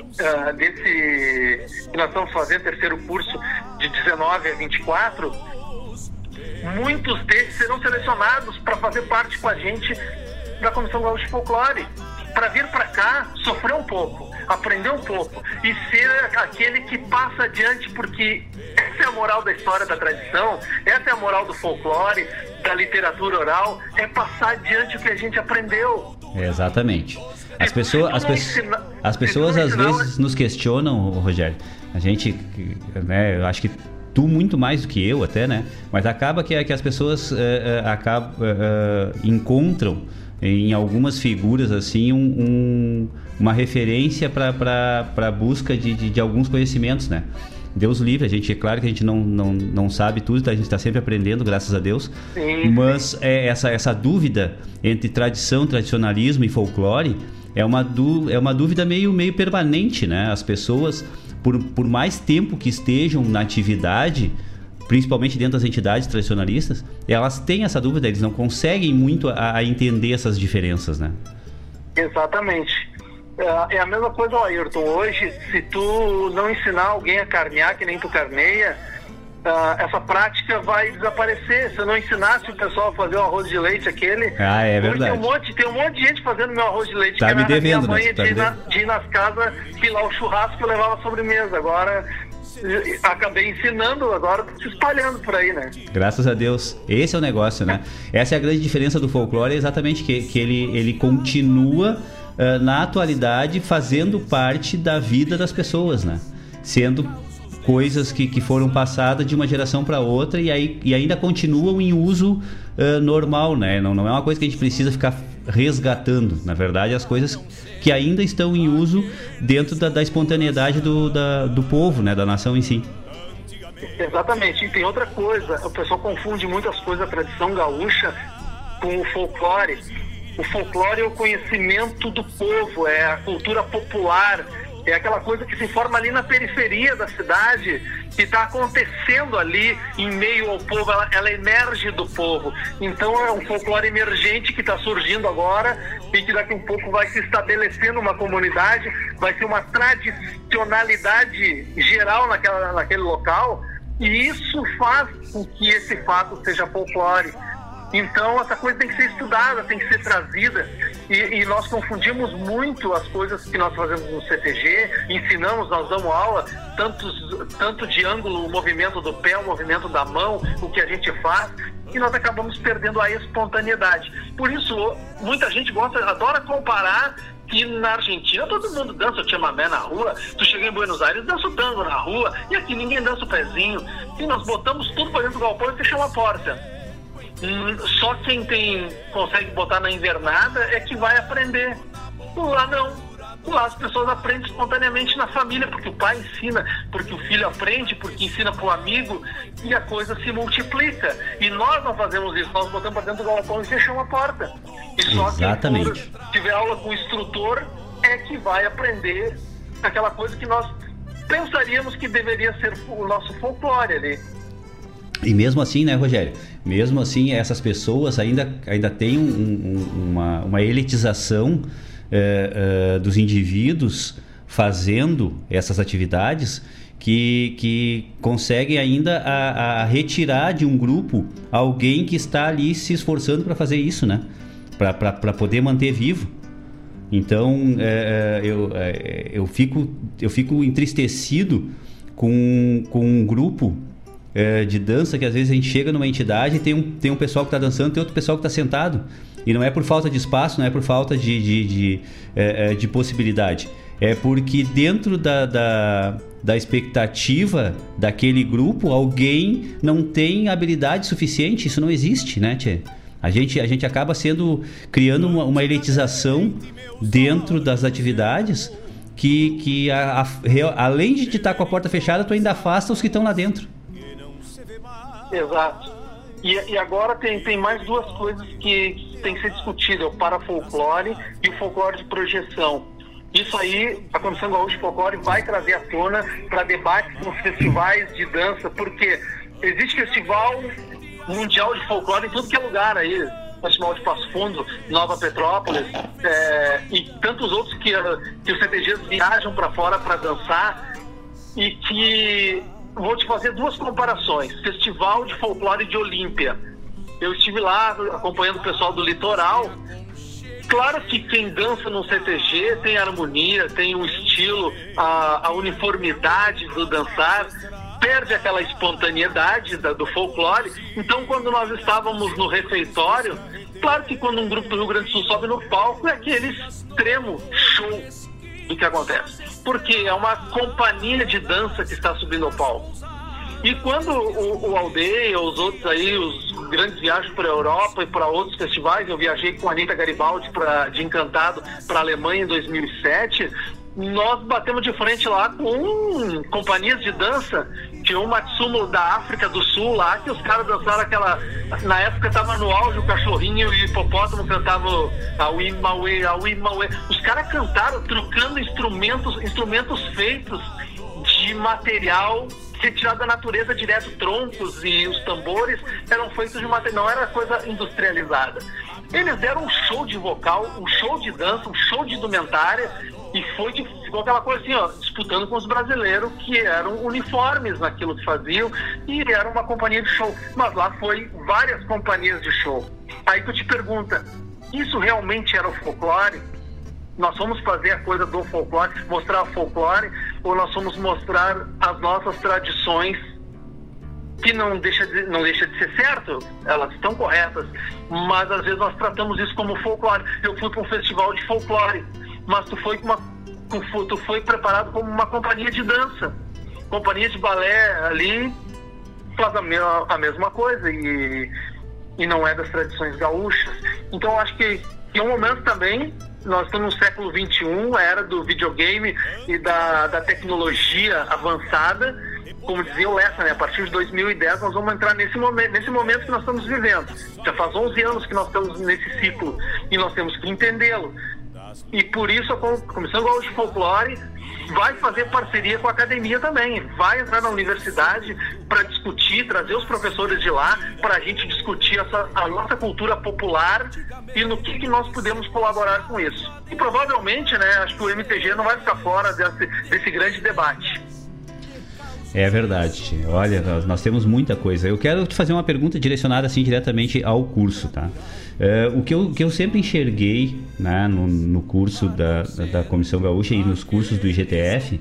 uh, desse que nós estamos fazendo, terceiro curso de 19 a 24, muitos desses serão selecionados para fazer parte com a gente da Comissão Gaúcha de Folclore, para vir para cá, sofrer um pouco, aprender um pouco e ser aquele que passa adiante, porque essa é a moral da história da tradição, essa é a moral do folclore, da literatura oral, é passar adiante o que a gente aprendeu. exatamente. As pessoas, as, pe as pessoas às vezes nos questionam, Rogério. A gente, né, eu acho que tu muito mais do que eu até, né? Mas acaba que, que as pessoas uh, uh, acabam, uh, encontram em algumas figuras assim um, um, uma referência para a busca de, de, de, alguns conhecimentos, né? Deus livre, a gente é claro que a gente não, não, não sabe tudo, tá? a gente está sempre aprendendo, graças a Deus. Sim. Mas é essa, essa dúvida entre tradição, tradicionalismo e folclore é uma, é uma dúvida meio, meio permanente, né? As pessoas, por, por mais tempo que estejam na atividade, principalmente dentro das entidades tradicionalistas, elas têm essa dúvida, eles não conseguem muito a, a entender essas diferenças, né? Exatamente. É, é a mesma coisa, Ayrton. Hoje, se tu não ensinar alguém a carnear, que nem tu carneia, Uh, essa prática vai desaparecer. Se eu não ensinasse o pessoal a fazer o arroz de leite aquele. Ah, é verdade. Tem um, monte, tem um monte de gente fazendo meu arroz de leite. Tá que me era devendo, minha mãe né? Tá de, ir na, de ir nas casas, filar o churrasco e levar a sobremesa. Agora acabei ensinando, agora se espalhando por aí, né? Graças a Deus. Esse é o negócio, né? Essa é a grande diferença do folclore, é exatamente que, que ele, ele continua uh, na atualidade fazendo parte da vida das pessoas, né? Sendo coisas que, que foram passadas de uma geração para outra e, aí, e ainda continuam em uso uh, normal, né? Não, não é uma coisa que a gente precisa ficar resgatando. Na verdade, as coisas que ainda estão em uso dentro da, da espontaneidade do, da, do povo, né? Da nação em si. Exatamente. E tem outra coisa, o pessoal confunde muitas coisas da tradição gaúcha com o folclore. O folclore é o conhecimento do povo, é a cultura popular, É aquela coisa que se forma ali na periferia da cidade, que está acontecendo ali em meio ao povo, ela, ela, emerge do povo. Então é um folclore emergente que está surgindo agora e que daqui a um pouco vai se estabelecendo uma comunidade, vai ser uma tradicionalidade geral naquela, naquele local, e isso faz com que esse fato seja folclore. Então, essa coisa tem que ser estudada, tem que ser trazida. E, e, nós confundimos muito as coisas que nós fazemos no CTG, ensinamos, nós damos aula, tantos, tanto de ângulo, o movimento do pé, o movimento da mão, o que a gente faz, e nós acabamos perdendo a espontaneidade. Por isso, muita gente gosta, adora comparar que na Argentina todo mundo dança o chamamé na rua, tu chega em Buenos Aires, dança o tango na rua, e aqui ninguém dança o pezinho. E nós botamos tudo para dentro do galpão e fechamos a porta. Hum, só quem tem consegue botar na invernada é que vai aprender. Lá não. Lá as pessoas aprendem espontaneamente na família, porque o pai ensina, porque o filho aprende, porque ensina para o amigo e a coisa se multiplica. E nós não fazemos isso, nós botamos para dentro do galpão e fechamos a porta. E só Exatamente. quem for, tiver aula com o instrutor é que vai aprender aquela coisa que nós pensaríamos que deveria ser o nosso folclore ali. E mesmo assim, né, Rogério? Mesmo assim, essas pessoas ainda, ainda têm um, um, uma, uma elitização é, é, dos indivíduos fazendo essas atividades que, que conseguem ainda a, a retirar de um grupo alguém que está ali se esforçando para fazer isso, né? Para poder manter vivo. Então, é, eu, eu, fico, eu fico entristecido com, com um grupo é, de dança que às vezes a gente chega numa entidade e tem um, tem um pessoal que está dançando, tem outro pessoal que está sentado. E não é por falta de espaço, não é por falta de, de, de, é, é, de possibilidade. É porque dentro da, da, da expectativa daquele grupo, alguém não tem habilidade suficiente. Isso não existe, né, Tchê? A gente, a gente acaba sendo criando uma, uma elitização dentro das atividades que, que a, a, além de estar com a porta fechada, tu ainda afasta os que estão lá dentro. Exato. E, e, agora tem, tem mais duas coisas que tem que ser discutidas, o parafolclore e o folclore de projeção. Isso aí, a Comissão Gaúcha Folclore vai trazer à tona para debate nos festivais de dança, porque existe festival mundial de folclore em tudo que é lugar aí. Festival de Passo Fundo, Nova Petrópolis é, e tantos outros que, que os CTGs viajam para fora para dançar e que vou te fazer duas comparações. Festival de Folclore de Olímpia. Eu estive lá acompanhando o pessoal do litoral. Claro que quem dança no CTG tem harmonia, tem um estilo, a, a uniformidade do dançar, perde aquela espontaneidade da, do folclore. Então, quando nós estávamos no refeitório, claro que quando um grupo do Rio Grande do Sul sobe no palco, é aquele extremo show do que acontece. Porque é uma companhia de dança que está subindo ao palco. E quando o, o Aldeia, os outros aí, os grandes viagens para a Europa e para outros festivais, eu viajei com a Anitta Garibaldi pra, de Encantado para a Alemanha em 2007, nós batemos de frente lá com companhias de dança. Tinha um Matsumo da África do Sul lá, que os caras dançaram aquela. Na época tava no auge o cachorrinho e o hipopótamo cantavam a Wimawe, a Wimawe. Os caras cantaram trocando instrumentos, instrumentos feitos de material retirado da natureza direto, troncos e os tambores eram feitos de material, não era coisa industrializada. Eles deram um show de vocal, um show de dança, um show de indumentária e foi ficou aquela coisa assim, ó, disputando com os brasileiros que eram uniformes naquilo que faziam e era uma companhia de show. Mas lá foi várias companhias de show. Aí tu te pergunta, isso realmente era o folclore? Nós vamos fazer a coisa do folclore, mostrar o folclore, ou nós vamos mostrar as nossas tradições que não deixa de, não deixa de ser certo, elas estão corretas, mas às vezes nós tratamos isso como folclore. Eu fui para um festival de folclore mas tu foi, uma, tu foi preparado como uma companhia de dança. Companhia de balé ali faz a, mesma, a mesma coisa e, e não é das tradições gaúchas. Então acho que em um momento também nós estamos no século XXI, a era do videogame e da, da tecnologia avançada. Como dizia o Lessa, né? a partir de 2010 nós vamos entrar nesse momento, nesse momento que nós estamos vivendo. Já faz 11 anos que nós estamos nesse ciclo e nós temos que entendê-lo E por isso a Comissão Gaúcha de Folclore vai fazer parceria com a academia também. Vai entrar na universidade para discutir, trazer os professores de lá para a gente discutir essa, a nossa cultura popular e no que, que nós podemos colaborar com isso. E provavelmente, né, acho que o MTG não vai ficar fora desse, desse grande debate. É verdade. Olha, nós temos muita coisa. Eu quero te fazer uma pergunta direcionada assim diretamente ao curso, tá? É, o, que eu, que eu sempre enxerguei né, no, no curso da, da, da, Comissão Gaúcha e nos cursos do IGTF,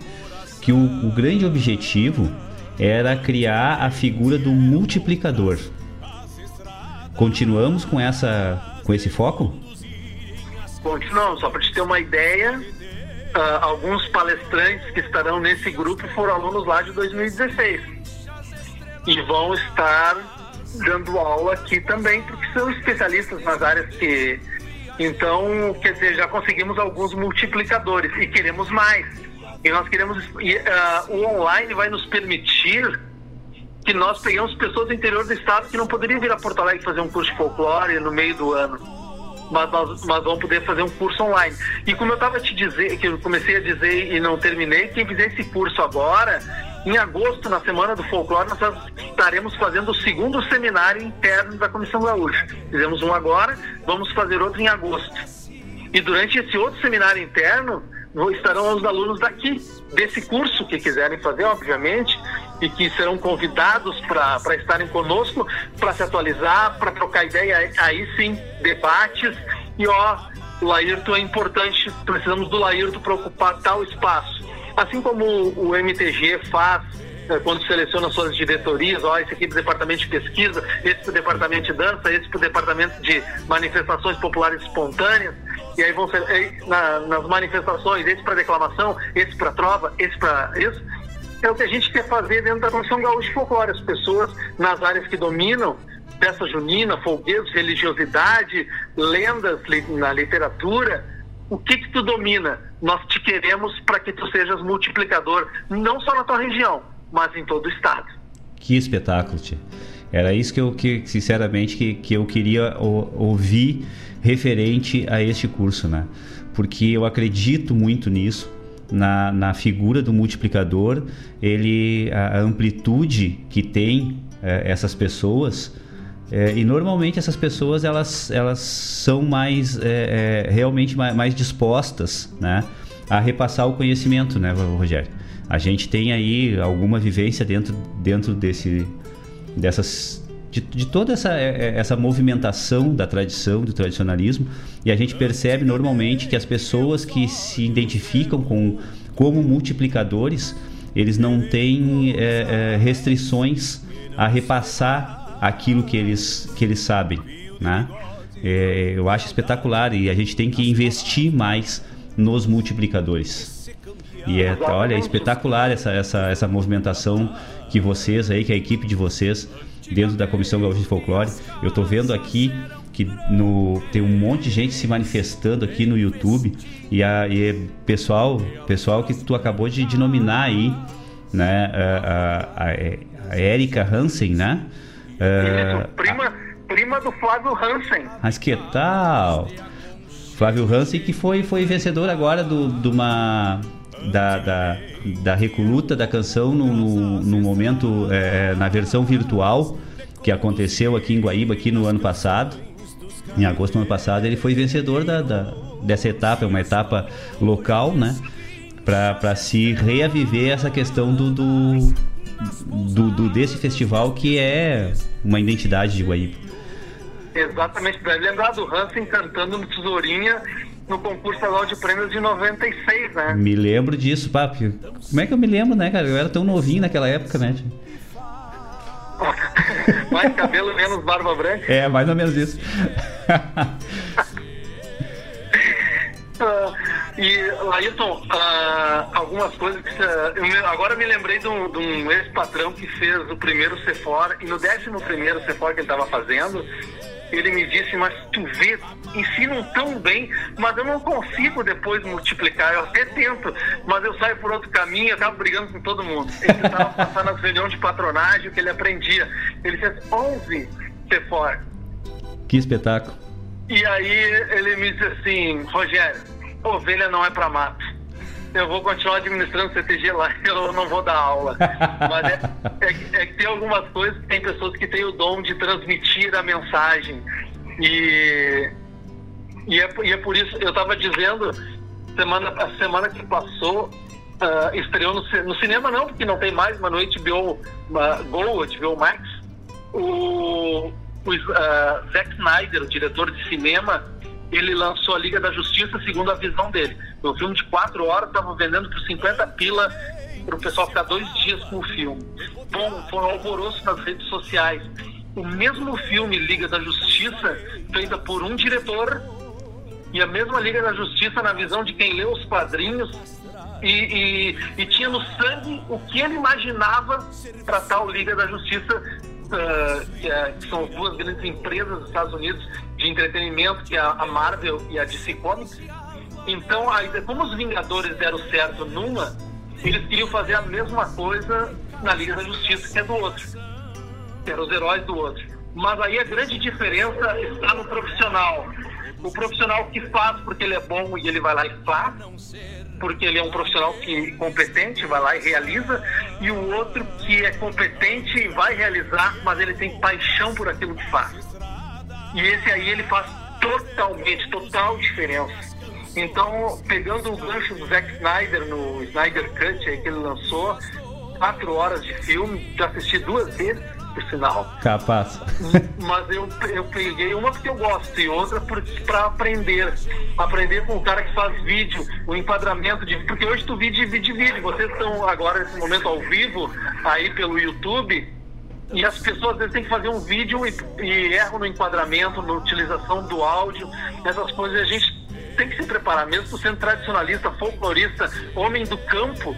que o, o grande objetivo era criar a figura do multiplicador. Continuamos com essa com esse foco? Continuamos, só para te ter uma ideia, uh, alguns palestrantes que estarão nesse grupo foram alunos lá de 2016 e vão estar dando aula aqui também, porque são especialistas nas áreas que. Então, quer dizer, já conseguimos alguns multiplicadores e queremos mais. E nós queremos. E, uh, o online vai nos permitir que nós peguemos pessoas do interior do estado que não poderiam vir a Porto Alegre fazer um curso de folclore no meio do ano mas nós, mas vamos poder fazer um curso online. E como eu estava te dizer, que eu comecei a dizer e não terminei, quem fizer esse curso agora, em agosto, na Semana do Folclore, nós estaremos fazendo o segundo seminário interno da Comissão Gaúcha. Fizemos um agora, vamos fazer outro em agosto. E durante esse outro seminário interno, estarão os alunos daqui, desse curso que quiserem fazer, obviamente, e que serão convidados para estarem conosco, para se atualizar, para trocar ideia, aí sim, debates. E ó, o Laírto é importante, precisamos do Laírto para ocupar tal espaço. Assim como o MTG faz é, quando seleciona suas diretorias, ó, esse aqui para o departamento de pesquisa, esse para o departamento de dança, esse para o departamento de manifestações populares espontâneas, e aí vão ser na, nas manifestações, esse para declamação, esse para trova, esse para isso é o que a gente quer fazer dentro da Comissão Gaúcha de Folclore. As pessoas nas áreas que dominam, peça junina, folguedos, religiosidade, lendas na literatura, o que que tu domina? Nós te queremos para que tu sejas multiplicador, não só na tua região, mas em todo o estado. Que espetáculo, tia. Era isso que eu, que, sinceramente, que, que eu queria ouvir referente a este curso, né? Porque eu acredito muito nisso na, na figura do multiplicador, ele a, amplitude que tem é, essas pessoas é, e normalmente essas pessoas elas, elas são mais é, é realmente mais, mais, dispostas né, a repassar o conhecimento, né, Rogério? A gente tem aí alguma vivência dentro, dentro desse, dessas de, de, toda essa, é, essa movimentação da tradição, do tradicionalismo, e a gente percebe normalmente que as pessoas que se identificam com, como multiplicadores, eles não têm é, é, restrições a repassar aquilo que eles, que eles sabem, né? É, eu acho espetacular e a gente tem que investir mais nos multiplicadores. E é, olha, é espetacular essa, essa, essa movimentação que vocês aí, que a equipe de vocês dentro da Comissão Gaúcha de Folclore. Eu estou vendo aqui que no, tem um monte de gente se manifestando aqui no YouTube e, a, e pessoal, pessoal que tu acabou de denominar aí, né, a, a, a Erika Hansen, né? Isso, prima, prima do Flávio Hansen. Mas que tal? Flávio Hansen que foi, foi vencedor agora do, de uma da, da, da recoluta da canção no, no, momento, é, na versão virtual que aconteceu aqui em Guaíba aqui no ano passado. Em agosto do ano passado, ele foi vencedor da, da dessa etapa, é uma etapa local, né? Para se reaviver essa questão do, do, do, do, desse festival que é uma identidade de Guaíba. Exatamente, deve lembrar do Hansen cantando no Tesourinha no concurso estadual de prêmios de 96, né? Me lembro disso, papi. Como é que eu me lembro, né, cara? Eu era tão novinho naquela época, né? mais cabelo, menos barba branca? É, mais ou menos isso. uh, e, Laírton, uh, algumas coisas que. Uh, agora me lembrei de um, um ex-patrão que fez o primeiro Sephora, e no décimo primeiro Sephora que ele estava fazendo, ele me disse, mas tu vê, ensinam tão bem, mas eu não consigo depois multiplicar. Eu até tento, mas eu saio por outro caminho e acabo brigando com todo mundo. Ele estava passando as reuniões de patronagem, que ele aprendia. Ele fez 11 Sephora. Que espetáculo. E aí ele me disse assim, Rogério, ovelha não é para mato. Eu vou continuar administrando CTG lá, eu não vou dar aula. Mas é, é, é, que tem algumas coisas, tem pessoas que têm o dom de transmitir a mensagem. E, e, é, e é por isso, eu estava dizendo, semana, a semana que passou, uh, estreou no, no, cinema não, porque não tem mais, mas no HBO uh, Go, HBO Max, o, o uh, Zack Snyder, o diretor de cinema, ele lançou a Liga da Justiça segundo a visão dele. O filme de quatro horas estava vendendo por 50 pila para o pessoal ficar dois dias com o filme. Bom, foi um alvoroço nas redes sociais. O mesmo filme, Liga da Justiça, feita por um diretor, e a mesma Liga da Justiça, na visão de quem leu os quadrinhos, e, e, e tinha no sangue o que ele imaginava para tal Liga da Justiça uh, que, são duas grandes empresas dos Estados Unidos de entretenimento, que é a Marvel e a DC Comics. Então, aí, como os Vingadores deram certo numa, eles queriam fazer a mesma coisa na Liga da Justiça, que é do outro. Que eram os heróis do outro. Mas aí a grande diferença está no profissional. O profissional que faz porque ele é bom e ele vai lá e faz, porque ele é um profissional que competente, vai lá e realiza, e o outro que é competente e vai realizar, mas ele tem paixão por aquilo que faz. E esse aí ele faz totalmente, total diferença. Então, pegando o gancho do Zack Snyder no Snyder Cut aí que ele lançou, quatro horas de filme, já assisti duas vezes por sinal. Capaz. Mas eu, eu peguei uma porque eu gosto e outra para aprender. Aprender com o cara que faz vídeo, o enquadramento de. Porque hoje tu vídeo divide vídeo. Vocês estão agora nesse momento ao vivo, aí pelo YouTube. E as pessoas às vezes têm que fazer um vídeo e, e erram no enquadramento, na utilização do áudio, essas coisas. A gente tem que se preparar, mesmo sendo tradicionalista, folclorista, homem do campo,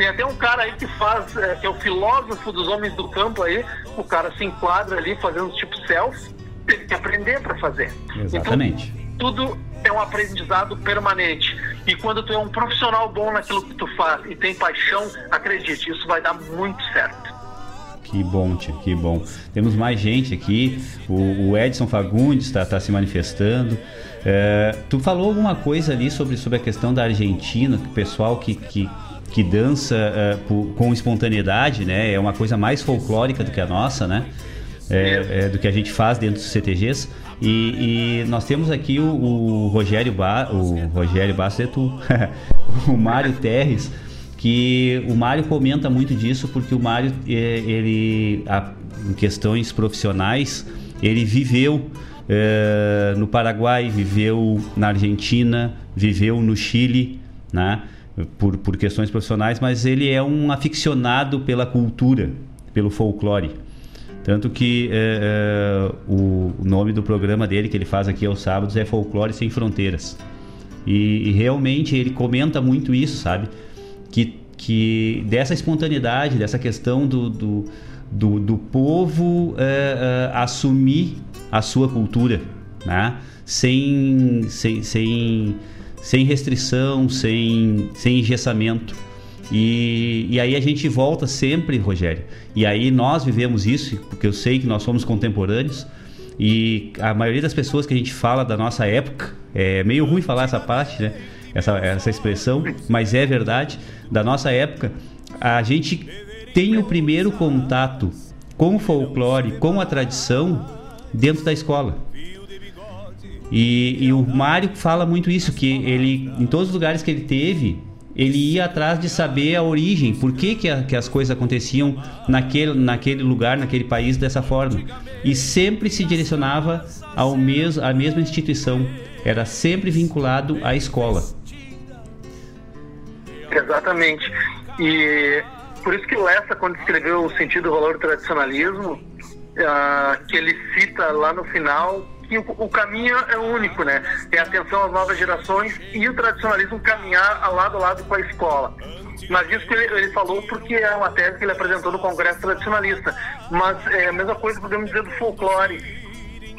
tem até um cara aí que faz, é, que é o filósofo dos homens do campo aí, o cara se enquadra ali fazendo tipo selfie, tem que aprender para fazer. Exatamente. Então, tudo é um aprendizado permanente. E quando tu é um profissional bom naquilo que tu faz e tem paixão, acredite, isso vai dar muito certo. Que bom, tia, que bom. Temos mais gente aqui. O, o Edson Fagundes está tá se manifestando. É, tu falou alguma coisa ali sobre, sobre a questão da Argentina, que o pessoal que, que que dança uh, por, com espontaneidade, né? É uma coisa mais folclórica do que a nossa, né? É, é, do que a gente faz dentro dos CTGs. E, e nós temos aqui o, o Rogério ba, o Rogério Basseto, o Mário Terres, que o Mário comenta muito disso porque o Mário é, ele a, em questões profissionais ele viveu é, no Paraguai, viveu na Argentina, viveu no Chile, né? Por, por questões profissionais, mas ele é um aficionado pela cultura, pelo folclore. Tanto que é, é, o, nome do programa dele, que ele faz aqui aos sábados, é Folclore Sem Fronteiras. E, e realmente ele comenta muito isso, sabe? Que, que dessa espontaneidade, dessa questão do, do, do, do povo é, assumir a sua cultura, né? Sem, sem, sem sem restrição, sem, sem engessamento. E, e aí a gente volta sempre, Rogério. E aí nós vivemos isso, porque eu sei que nós somos contemporâneos. E a maioria das pessoas que a gente fala da nossa época, é meio ruim falar essa parte, né? Essa, essa expressão, mas é verdade. Da nossa época, a gente tem o primeiro contato com o folclore, com a tradição, dentro da escola. E, e o Mário fala muito isso, que ele, em todos os lugares que ele teve, ele ia atrás de saber a origem, por que, que, a, que, as coisas aconteciam naquele, naquele lugar, naquele país dessa forma. E sempre se direcionava ao mesmo, à mesma instituição. Era sempre vinculado à escola. Exatamente. E por isso que Lessa, quando escreveu o sentido do valor do tradicionalismo, uh, que ele cita lá no final que o, o, caminho é único, né? É atenção às novas gerações e o tradicionalismo caminhar lado a lado com a escola. Mas isso que ele, ele, falou porque é uma tese que ele apresentou no Congresso Tradicionalista. Mas é a mesma coisa podemos dizer do folclore.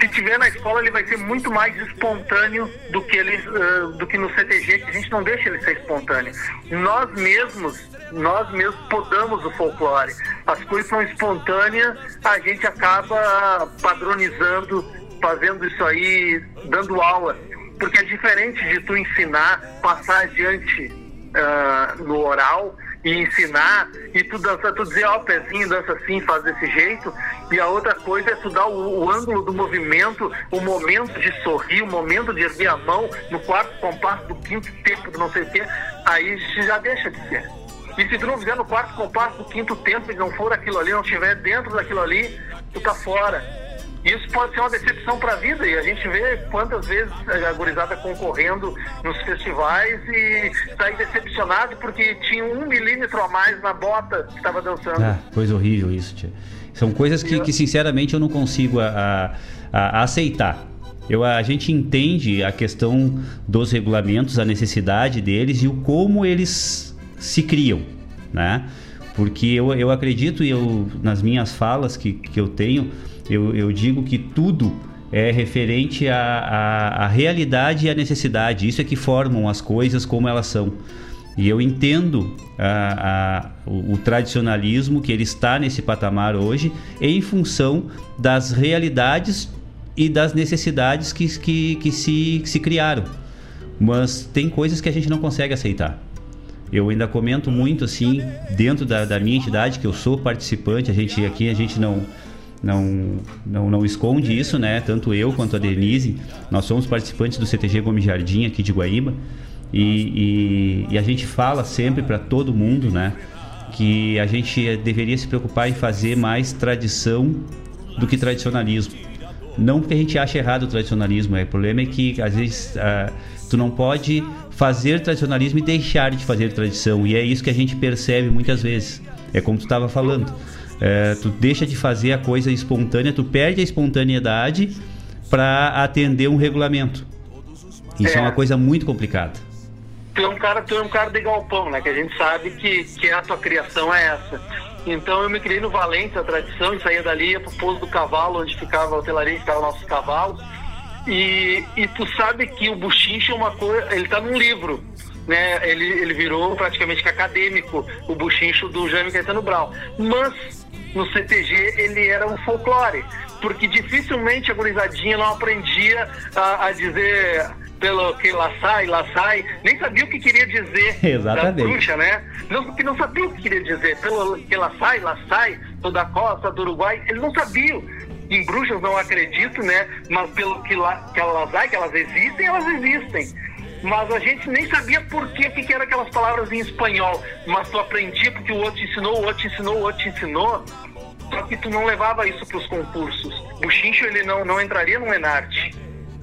Se tiver na escola, ele vai ser muito mais espontâneo do que ele, uh, do que no CTG, que a gente não deixa ele ser espontâneo. Nós mesmos, nós mesmos podamos o folclore. As coisas são espontâneas, a gente acaba padronizando fazendo isso aí, dando aula. porque é diferente de tu ensinar, passar adiante uh, no oral e ensinar e tu dança, tu dizer, ó, oh, pezinho, dança assim, faz desse jeito. E a outra coisa é tu dar o, o, ângulo do movimento, o momento de sorrir, o momento de erguer a mão no quarto compasso do quinto tempo, do não sei o quê, aí já deixa de ser. E se tu não fizer no quarto compasso do quinto tempo e não for aquilo ali, não estiver dentro daquilo ali, tu tá fora. Isso pode ser uma decepção para a vida e a gente vê quantas vezes a gurizada concorrendo nos festivais e sair decepcionado porque tinha um milímetro a mais na bota que estava dançando. Ah, coisa horrível isso, tia. São coisas que, que sinceramente eu não consigo a, a, a aceitar. Eu, a gente entende a questão dos regulamentos, a necessidade deles e o como eles se criam, né? Porque eu, eu acredito, eu, nas minhas falas que, que eu tenho, eu, eu digo que tudo é referente à, à, à, realidade e à necessidade. Isso é que formam as coisas como elas são. E eu entendo a, a, o, o, tradicionalismo que ele está nesse patamar hoje em função das realidades e das necessidades que, que, que, se, que se criaram. Mas tem coisas que a gente não consegue aceitar. Eu ainda comento muito assim, dentro da, da minha entidade, que eu sou participante, a gente aqui, a gente não não, não, não esconde isso, né? Tanto eu quanto a Denise, nós somos participantes do CTG Gomes Jardim aqui de Guaíba e, e, e a gente fala sempre para todo mundo, né? Que a gente deveria se preocupar em fazer mais tradição do que tradicionalismo. Não porque a gente acha errado o tradicionalismo, é, o problema é que às vezes uh, tu não pode fazer tradicionalismo e deixar de fazer tradição, e é isso que a gente percebe muitas vezes. É como tu estava falando é, tu deixa de fazer a coisa espontânea, tu perde a espontaneidade para atender um regulamento. Isso é. é. uma coisa muito complicada. Tu é um cara, tu é um cara de galpão, né? Que a gente sabe que, que a tua criação é essa. Então eu me criei no Valente, a tradição, e saía dali, ia pro pouso do cavalo, onde ficava a hotelaria, onde ficavam nossos cavalos. E, e tu sabe que o buchinche é uma coisa, ele tá num livro, né? Ele, ele virou praticamente acadêmico, o buchincho do Jaime Caetano Brown. Mas no CTG ele era um folclore, porque dificilmente a gurizadinha não aprendia a, a dizer pelo que lá sai, lá sai, nem sabia o que queria dizer Exatamente. da bruxa, né? Não, que não sabia o que queria dizer, pelo que lá sai, lá sai, toda a costa do Uruguai, eles não sabiam. Em bruxas não acredito, né? Mas pelo que, lá, que elas sai, que elas existem, elas existem mas a gente nem sabia por que, que eram aquelas palavras em espanhol. Mas tu aprendia porque o outro te ensinou, o outro te ensinou, o outro te ensinou. Só que tu não levava isso para os concursos. O Chincho ele não, não entraria no Enarte.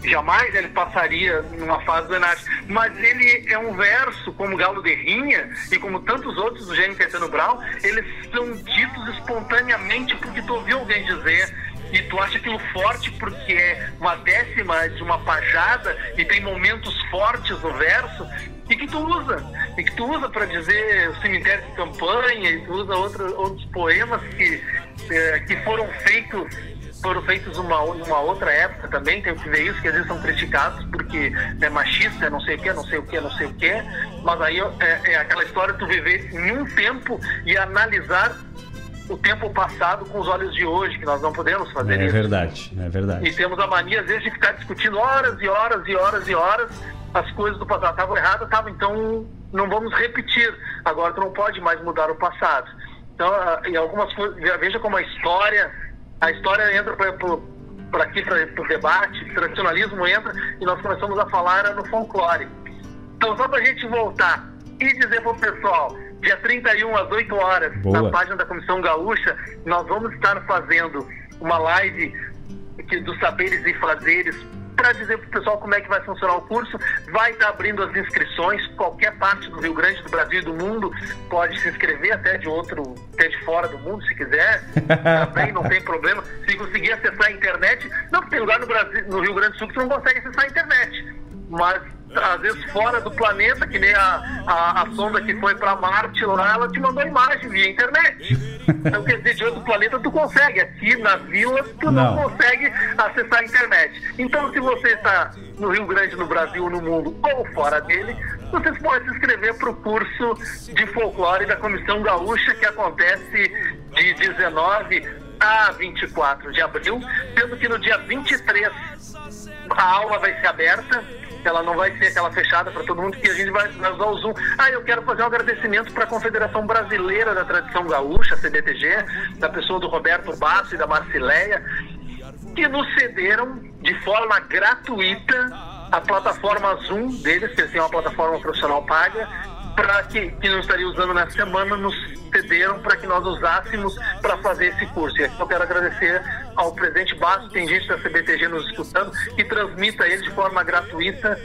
Jamais ele passaria numa fase do Enarte. Mas ele é um verso, como Galo de Rinha e como tantos outros do Gênio Caetano Brown, eles são ditos espontaneamente porque tu ouviu alguém dizer e tu acha aquilo forte porque é uma décima de uma pajada e tem momentos fortes no verso e que tu usa? E que tu usa para dizer cemitério de campanha e tu usa outro, outros poemas que é, que foram feitos foram feitos numa, numa outra época também, tem que ver isso, que às vezes são criticados porque é machista, é não sei o que, não sei o que, não sei o que, mas aí é, é aquela história de tu viver em um tempo e analisar o tempo passado com os olhos de hoje, que nós não podemos fazer é isso. É verdade, é verdade. E temos a mania, às vezes, de ficar discutindo horas e horas e horas e horas as coisas do passado. Estavam erradas, estavam, então não vamos repetir. Agora tu não pode mais mudar o passado. Então, ah, em algumas coisas, veja como a história, a história entra para aqui, para o debate, o tradicionalismo entra e nós começamos a falar no folclore. Então, só para a gente voltar e dizer para o pessoal, Dia 31, às 8 horas, Boa. na página da Comissão Gaúcha, nós vamos estar fazendo uma live dos saberes e fazeres para dizer para o pessoal como é que vai funcionar o curso. Vai estar abrindo as inscrições, qualquer parte do Rio Grande, do Brasil e do mundo pode se inscrever, até de outro, até de fora do mundo, se quiser. Também não tem problema. Se conseguir acessar a internet, não, porque tem lugar no, Brasil, no Rio Grande do Sul que você não consegue acessar a internet. Mas às vezes fora do planeta, que nem a, a, a sonda que foi para Marte lá, ela te mandou imagem via internet. Então, quer dizer, de outro planeta tu consegue. Aqui na vila tu não, não consegue acessar a internet. Então, se você está no Rio Grande, no Brasil, no mundo ou fora dele, vocês podem se inscrever para o curso de folclore da Comissão Gaúcha, que acontece de 19 a 24 de abril, sendo que no dia 23 a aula vai ser aberta ela não vai ser aquela fechada para todo mundo, que a gente vai, usar o Zoom. Ah, eu quero fazer um agradecimento para a Confederação Brasileira da Tradição Gaúcha, CBTG, da pessoa do Roberto Basso e da Marcileia, que nos cederam de forma gratuita a plataforma Zoom deles, que eles têm uma plataforma profissional paga, para que, que não estaria usando nessa semana, nos cederam para que nós usássemos para fazer esse curso. E aqui eu quero agradecer ao presidente Basso, tem gente da CBTG nos escutando, que transmita ele de forma gratuita.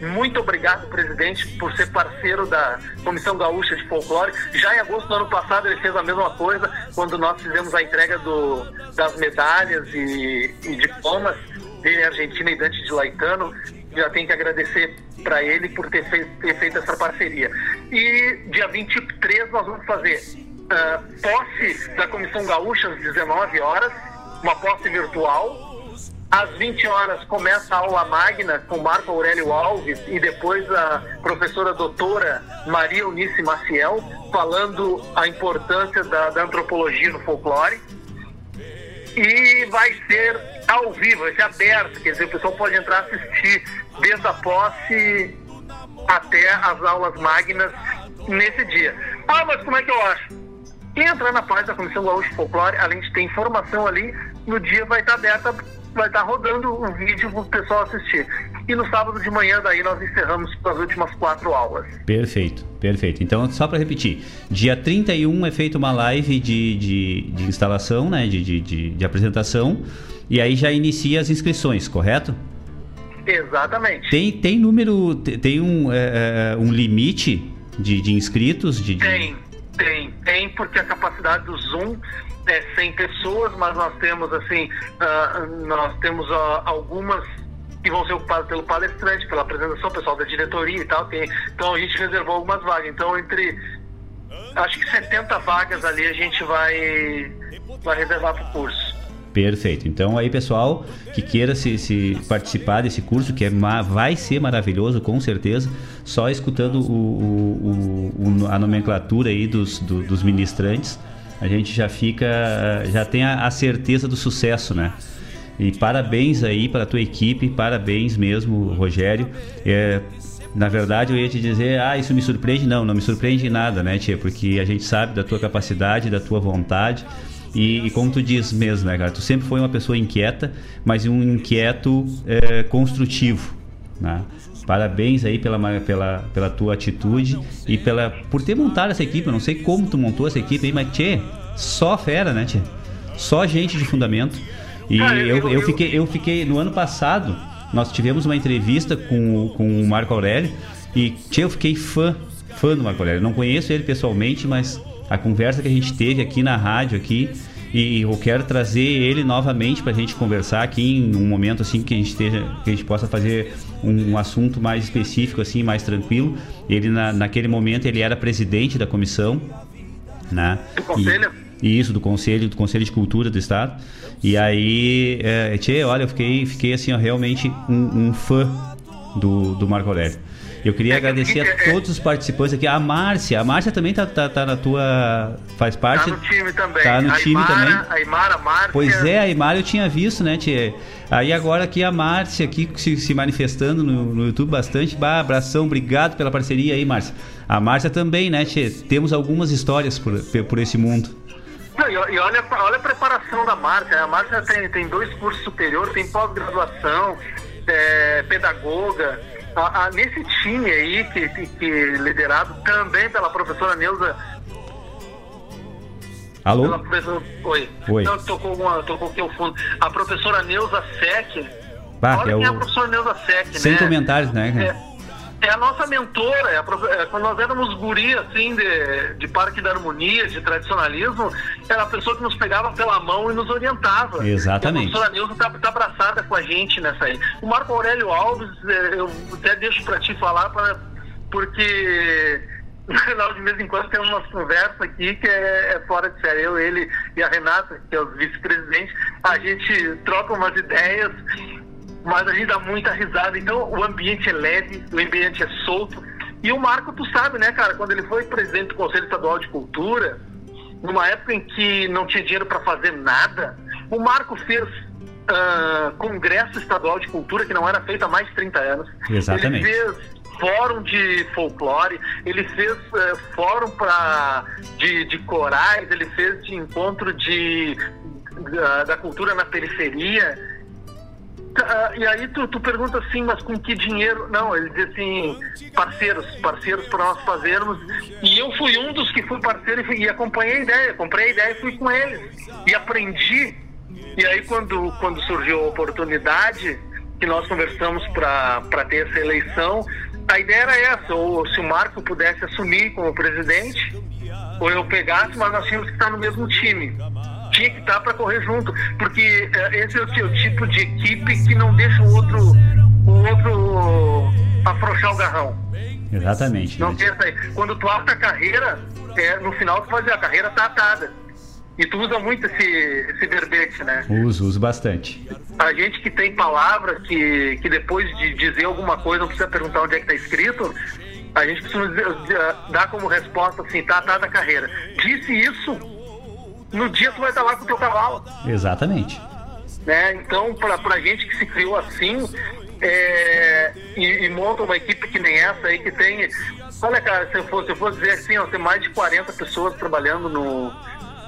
Muito obrigado, presidente, por ser parceiro da Comissão Gaúcha de Folclore. Já em agosto do ano passado ele fez a mesma coisa, quando nós fizemos a entrega do, das medalhas e, e diplomas de Argentina e Dante de Laetano. Já tem que agradecer para ele por ter feito, ter feito, essa parceria. E dia 23 nós vamos fazer uh, posse da Comissão Gaúcha às 19 horas, uma posse virtual. Às 20 horas começa a aula magna com Marco Aurélio Alves e depois a professora doutora Maria Unice Maciel falando a importância da, da antropologia no folclore. E vai ser ao vivo, vai ser aberto, quer dizer, o pessoal pode entrar assistir desde a posse até as aulas magnas nesse dia. Ah, mas como é que eu acho? Quem entrar na página da Comissão Gaúcha Folclore, além de ter informação ali, no dia vai estar aberta, vai estar rodando o vídeo para o pessoal assistir. E no sábado de manhã, daí nós encerramos as últimas quatro aulas. Perfeito, perfeito. Então, só para repetir, dia 31 é feita uma live de, de, de instalação, né, de, de, de, de apresentação, e aí já inicia as inscrições, correto? Exatamente. Tem, tem número, tem um, é, um limite de, de inscritos? De, de... Tem, tem, tem, porque a capacidade do Zoom é 100 pessoas, mas nós temos assim, uh, nós temos uh, algumas que vão ser ocupadas pelo palestrante, pela apresentação, pessoal da diretoria e tal. Tem, então a gente reservou algumas vagas. Então entre acho que 70 vagas ali a gente vai, vai reservar para o curso. Perfeito. Então aí, pessoal, que queira se, se participar desse curso, que é, vai ser maravilhoso, com certeza, só escutando o, o, o, a nomenclatura aí dos, do, dos ministrantes, a gente já fica, já tem a, a, certeza do sucesso, né? E parabéns aí para tua equipe, parabéns mesmo, Rogério. É, na verdade, eu ia te dizer, ah, isso me surpreende. Não, não me surpreende nada, né, tia? Porque a gente sabe da tua capacidade, da tua vontade e, e, como tu diz mesmo, né, cara? Tu sempre foi uma pessoa inquieta, mas um inquieto é, construtivo, né? Parabéns aí pela, pela, pela tua atitude e pela, por ter montado essa equipe. Eu não sei como tu montou essa equipe aí, mas tchê, só fera, né, tchê? Só gente de fundamento. E eu, eu, fiquei, eu fiquei, no ano passado, nós tivemos uma entrevista com, com o Marco Aurélio e tchê, eu fiquei fã, fã do Marco Aurélio. Não conheço ele pessoalmente, mas a conversa que a gente teve aqui na rádio aqui e eu quero trazer ele novamente para a gente conversar aqui em um momento assim que a gente esteja, que a gente possa fazer um, um assunto mais específico assim, mais tranquilo. Ele na, naquele momento ele era presidente da comissão, né? Do conselho. E, isso do conselho, do conselho de cultura do estado. E aí, é, tchê, olha, eu fiquei, fiquei assim, ó, realmente um, um fã do, do Marco Aurélio. Eu queria é, agradecer a todos os participantes aqui. A Márcia, a Márcia também tá, tá, tá, na tua. faz parte. Tá no time também. Tá no a time Imara, também. A Imara, a Márcia. Pois é, a Imara eu tinha visto, né, Tia? Aí agora aqui a Márcia aqui se, se manifestando no, no, YouTube bastante. Bah, abração, obrigado pela parceria aí, Márcia. A Márcia também, né, Tia? Temos algumas histórias por, por esse mundo. Não, e, olha, olha a preparação da Márcia. A Márcia tem, tem dois cursos superiores, tem pós-graduação, é, pedagoga. A, a, nesse time aí, que, que, que, liderado também pela professora Neuza. Alô? Pela professora, oi. Oi. Então, tocou, uma, tocou aqui o fundo. A professora Neuza Sec. Bah, olha é quem o... é a professora Neuza Sec, Sem né? comentários, né? É, é a nossa mentora, é a, é, quando nós éramos guri, assim, de, de Parque da Harmonia, de tradicionalismo, era a pessoa que nos pegava pela mão e nos orientava. Exatamente. E a professora Nilson está tá abraçada com a gente nessa aí. O Marco Aurélio Alves, é, eu até deixo para ti falar, pra, porque final de vez em quando tem umas conversas aqui que é, é, fora de série. Eu, ele e a Renata, que é o vice-presidente, a gente troca umas ideias mas a gente dá muita risada. Então o ambiente é leve, o ambiente é solto. E o Marco, tu sabe, né, cara, quando ele foi presidente do Conselho Estadual de Cultura, numa época em que não tinha dinheiro para fazer nada, o Marco fez uh, Congresso Estadual de Cultura, que não era feito há mais de 30 anos. Exatamente. Ele fez fórum de folclore, ele fez uh, fórum pra, de, de corais, ele fez de encontro de, da, da cultura na periferia. Uh, e aí tu, tu pergunta assim, mas com que dinheiro? Não, ele diz assim, parceiros, parceiros para nós fazermos. E eu fui um dos que fui parceiro e, fui, e acompanhei a ideia, comprei a ideia e fui com eles. E aprendi. E aí quando, quando surgiu a oportunidade, que nós conversamos para ter essa eleição, a ideia era essa, ou se o Marco pudesse assumir como presidente, ou eu pegasse, mas nós tínhamos que estar no mesmo time tinha que estar para correr junto, porque uh, esse é o, o, tipo de equipe que não deixa o outro, o outro afrouxar o garrão. Exatamente. Não pensa aí. Quando tu ata a carreira, é, no final tu dizer, a carreira está atada. E tu usa muito esse, esse verbete, né? Uso, uso bastante. A gente que tem palavra, que, que depois de dizer alguma coisa não precisa perguntar onde é que está escrito, a gente precisa dizer, dar como resposta assim, tá atada a carreira. Disse isso, no dia tu vai estar lá com o teu cavalo. Exatamente. Né? Então, pra, pra gente que se criou assim, é, e, e, monta uma equipe que nem essa aí, que tem. Olha, cara, se eu for, se eu for dizer assim, ó, tem mais de 40 pessoas trabalhando no,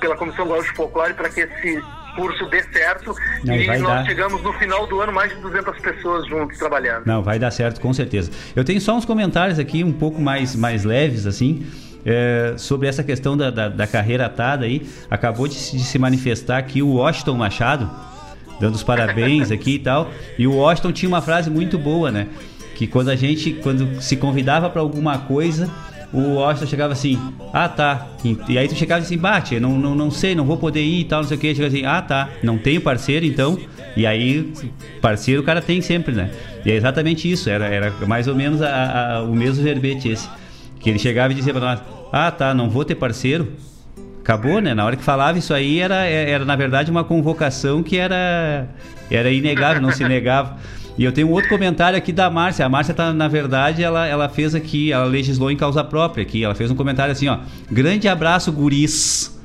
pela Comissão Gaúcha de Folclore para que esse curso dê certo. Não, e nós dar. chegamos no final do ano mais de 200 pessoas juntos trabalhando. Não, vai dar certo, com certeza. Eu tenho só uns comentários aqui um pouco mais, mais leves, assim é, sobre essa questão da, da, da, carreira atada aí. Acabou de se, de se manifestar aqui o Washington Machado, dando os parabéns aqui e tal. E o Washington tinha uma frase muito boa, né? Que quando a gente, quando se convidava para alguma coisa, o Washington chegava assim, ah tá. E, e, aí tu chegava assim, bate, não, não, não sei, não vou poder ir e tal, não sei o que. Chegava assim, ah tá, não tenho parceiro então. E aí, parceiro o cara tem sempre, né? E é exatamente isso, era, era mais ou menos a, a, o mesmo verbete esse. Que ele chegava e dizia para nós: Ah, tá, não vou ter parceiro. Acabou, né? Na hora que falava isso aí, era, era na verdade uma convocação que era, era inegável, não se negava. E eu tenho um outro comentário aqui da Márcia. A Márcia tá, na verdade, ela, ela fez aqui, ela legislou em causa própria aqui. Ela fez um comentário assim, ó. Grande abraço, guris.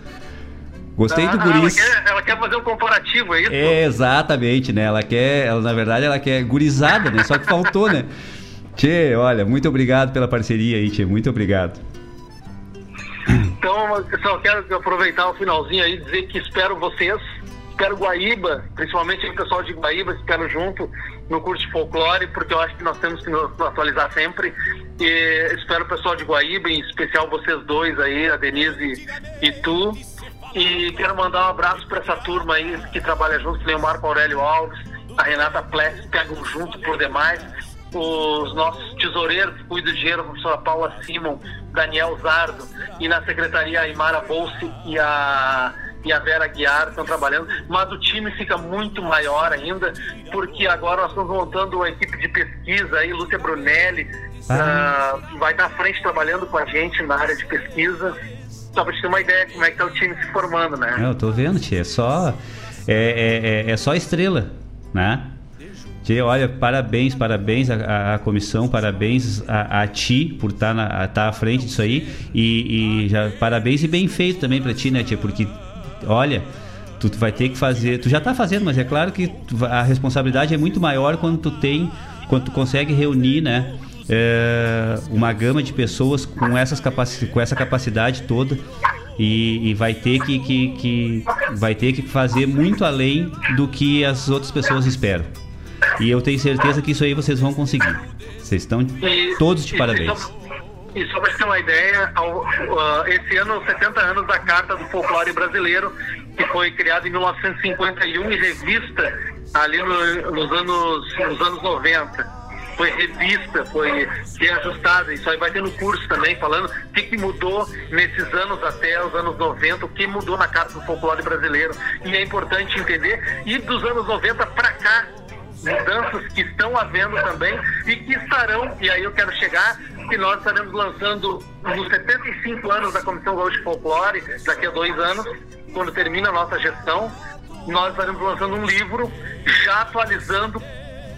Gostei ah, do guris. Ela quer, ela quer, fazer um comparativo, é isso? É, exatamente, né? Ela quer, ela, na verdade, ela quer gurizada, né? Só que faltou, né? Tchê, olha, muito obrigado pela parceria aí, Tchê, muito obrigado. Então, eu só quero aproveitar o finalzinho aí e dizer que espero vocês, espero Guaíba, principalmente o pessoal de Guaíba, espero junto no curso de folclore, porque eu acho que nós temos que nos atualizar sempre. E espero o pessoal de Guaíba, em especial vocês dois aí, a Denise e tu. E quero mandar um abraço para essa turma aí que trabalha junto, que nem o Marco Aurélio Alves, a Renata Pless, pegam junto por demais os nossos tesoureiros cuidam do dinheiro, a professora Paula Simon, Daniel Zardo, e na secretaria a Imara Bolsi e a, e a Vera Guiar estão trabalhando, mas o time fica muito maior ainda, porque agora nós estamos montando uma equipe de pesquisa aí, Lúcia Brunelli ah. uh, vai estar à frente trabalhando com a gente na área de pesquisa, só para te ter uma ideia como é que está o time se formando, né? Eu tô vendo, tia, é só, é, é, é, é só estrela, né? Tchê, olha, parabéns, parabéns à, à comissão, parabéns a, a ti por estar tá, tá à frente disso aí. E, e, já parabéns e bem feito também para ti, né, Tia? Porque, olha, tu, tu vai ter que fazer. Tu já está fazendo, mas é claro que tu, a responsabilidade é muito maior quando tu tem, quando tu consegue reunir, né? É, uma gama de pessoas com, essas capaci com essa capacidade toda e, e, vai ter que, que, que vai ter que fazer muito além do que as outras pessoas esperam. E eu tenho certeza que isso aí vocês vão conseguir. Vocês estão e, todos de parabéns. E só para ter uma ideia, uh, esse ano 70 anos da Carta do Folclore Brasileiro, que foi criada em 1951 e revista ali no, nos, anos, nos anos 90 foi revista, foi reajustada. Isso aí vai ter no curso também, falando o que, que, mudou nesses anos até os anos 90, o que mudou na Carta do Folclore Brasileiro. E é importante entender. E dos anos 90 para cá, mudanças que estão havendo também e que estarão, e aí eu quero chegar, que nós estaremos lançando nos 75 anos da Comissão Gaúcha de Folclore, daqui a dois anos, quando termina a nossa gestão, nós estaremos lançando um livro já atualizando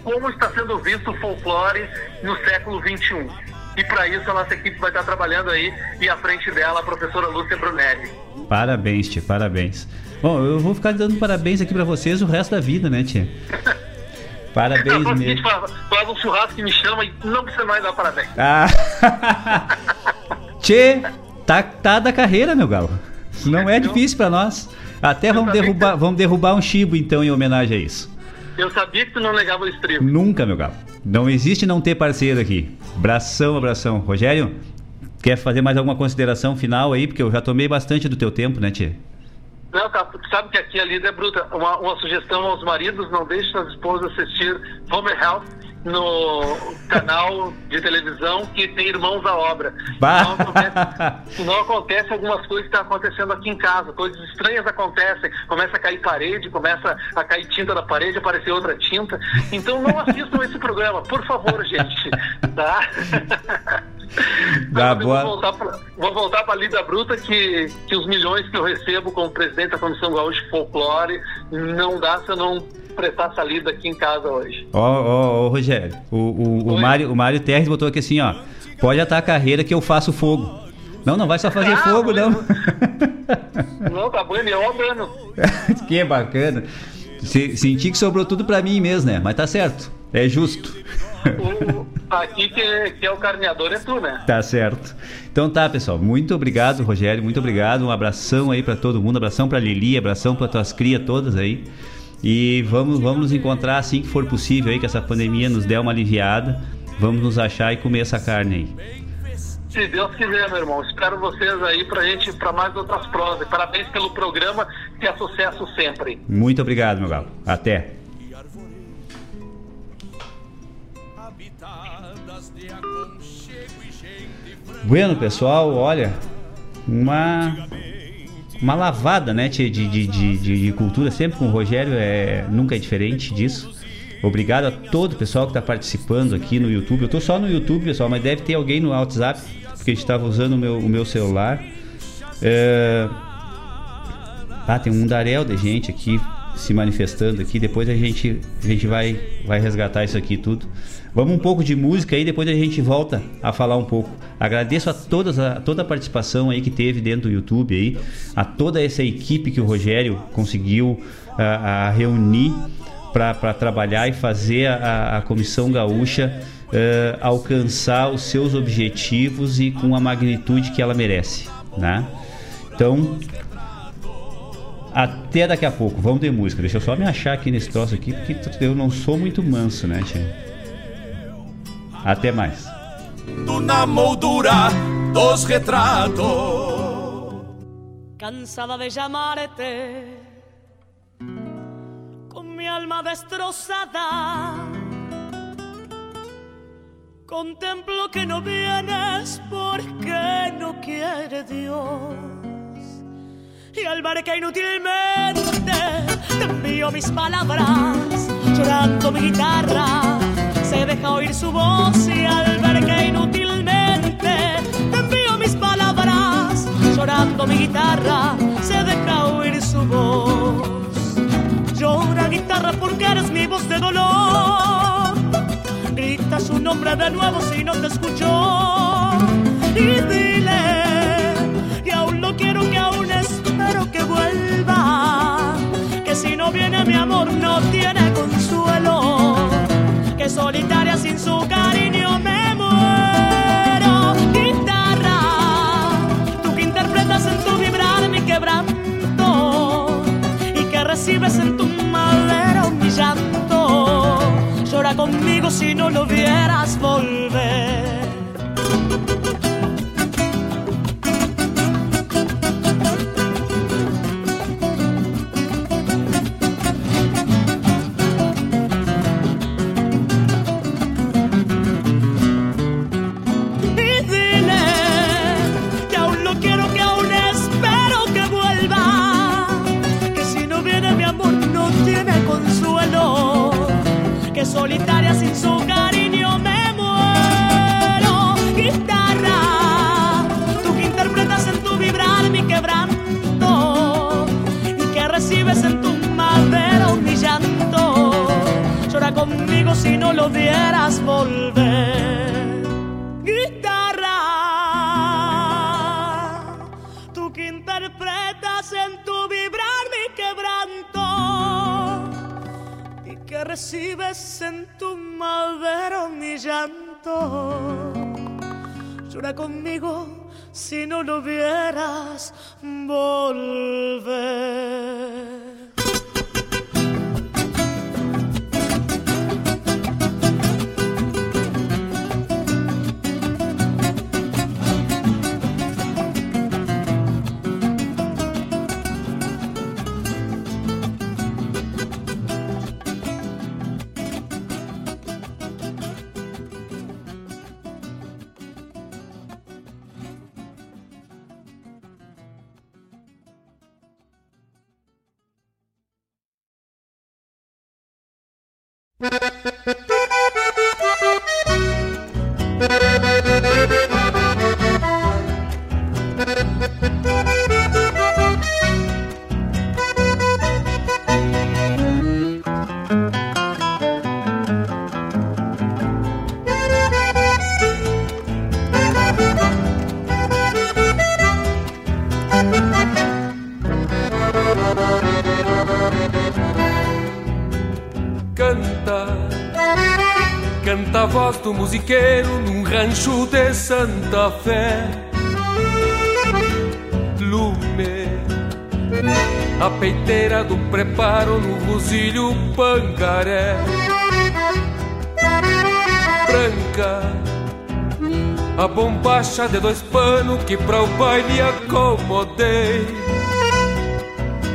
como está sendo visto o folclore no século XXI. E para isso a nossa equipe vai estar trabalhando aí e à frente dela a professora Lúcia Brunelli. Parabéns, tia, parabéns. Bom, eu vou ficar dando parabéns aqui pra vocês o resto da vida, né, tia? Parabéns Faz, mesmo. faz, faz um churrasco que me chama e não precisa mais dar parabéns. Ah. Tchê, tá, tá da carreira, meu galo. Não é difícil pra nós. Até vamos derrubar, vamos derrubar um chibo, então, em homenagem a isso. Eu sabia que tu não negava o estribo. Nunca, meu galo. Não existe não ter parceiro aqui. Abração, abração. Rogério, quer fazer mais alguma consideração final aí? Porque eu já tomei bastante do teu tempo, né, Tchê? Não, tá, tu sabe que aqui a lida é bruta. Uma, uma sugestão aos maridos, não deixem as esposas assistir Home Health no canal de televisão que tem Irmãos à Obra. Não acontece, não acontece algumas coisas que estão acontecendo aqui em casa. Coisas estranhas acontecem. Começa a cair parede, começa a cair tinta da parede, aparecer outra tinta. Então não assistam esse programa, por favor, gente. Tá? Dá boa. Vou voltar pra, vou voltar para a lida bruta que, que os milhões que eu recebo como presidente da Comissão Gaúcha de Folclore não dá se eu não prestar essa lida aqui em casa hoje. Ó, ó, ó, Rogério, o, o, o, Mário, o Mário Terres botou aqui assim, ó. Pode atar a carreira que eu faço fogo. Não, não vai só fazer Ah, fogo, não. Não, tá bom, é dano. que bacana. Se, senti que sobrou tudo pra mim mesmo, né? Mas tá certo. É justo. Aqui que, é- que é o carneador é tu, né? Tá certo. Então tá, pessoal. Muito obrigado, Rogério. Muito obrigado. Um abração aí pra todo mundo. Abração pra Lili, abração pra tuas crias todas aí. E vamos, vamos nos encontrar assim que for possível aí, que essa pandemia nos der uma aliviada. Vamos nos achar e comer essa carne aí. Se Deus quiser, meu irmão. Espero vocês aí pra gente, pra mais outras prosas. Parabéns pelo programa, que é sucesso sempre. Muito obrigado, meu galo. Até. Bueno, pessoal, olha, uma uma lavada, né, de, de, de, de, cultura sempre com o Rogério é nunca é diferente disso. Obrigado a todo o pessoal que está participando aqui no YouTube. Eu tô só no YouTube, pessoal, mas deve ter alguém no WhatsApp porque a gente estava usando o meu, o meu celular. É... Ah, tem um mundaréu de gente aqui se manifestando aqui. Depois a gente, a gente vai, vai resgatar isso aqui tudo. Vamos um pouco de música aí, depois a gente volta a falar um pouco. Agradeço a, todas, a toda a participação aí que teve dentro do YouTube aí, a toda essa equipe que o Rogério conseguiu a, a reunir para trabalhar e fazer a, a comissão gaúcha eh, alcançar os seus objetivos e com a magnitude que ela merece, né? Então, até daqui a pouco. Vamos de música. Deixa eu só me achar aqui nesse troço aqui, porque eu não sou muito manso, né, tia? Até mais. Na moldura dos retratos. cansada de llamarte, con mi alma destrozada. Contemplo que no vienes porque no quiere Dios. Y al ver que inútilmente te envío mis palabras, llorando mi guitarra, se deja oír su voz. Y al ver que inútilmente te envío mis palabras, llorando mi guitarra, se deja oír su voz. Llora guitarra porque eres mi voz de dolor. Grita su nombre de nuevo si no te escuchó. Y dile que aún lo quiero, que aún espero que vuelva. Que si no viene mi amor no tiene consuelo. Sin su cariño Santa Fé. Lume, a peiteira do preparo no rosilho pancaré. Branca, a bombacha de dois panos que pra o baile acomodei.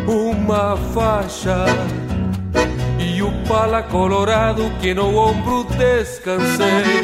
Uma faixa e o pala colorado que no ombro descansei.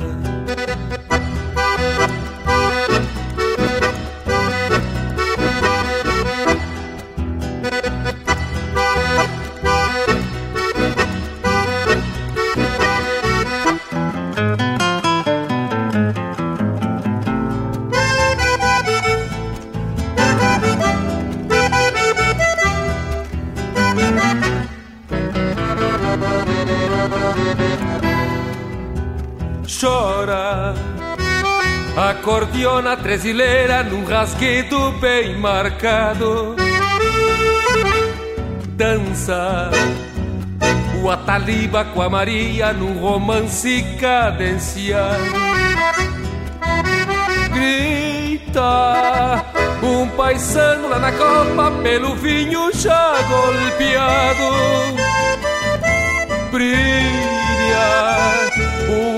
Acordeona tresileira num rasguido bem marcado. Dança o Ataliba com a Maria num romance cadenciado. Grita um paisano lá na copa pelo vinho já golpeado. Brilha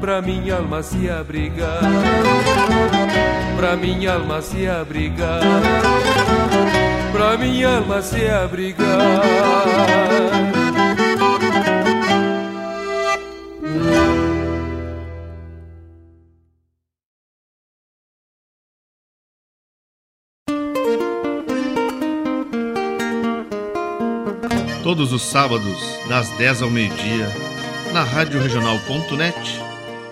pra minha alma se abrigar, pra minha alma se abrigar, pra minha alma se abrigar. Todos os sábados, das 10 ao meio-dia, na Rádio Regional.net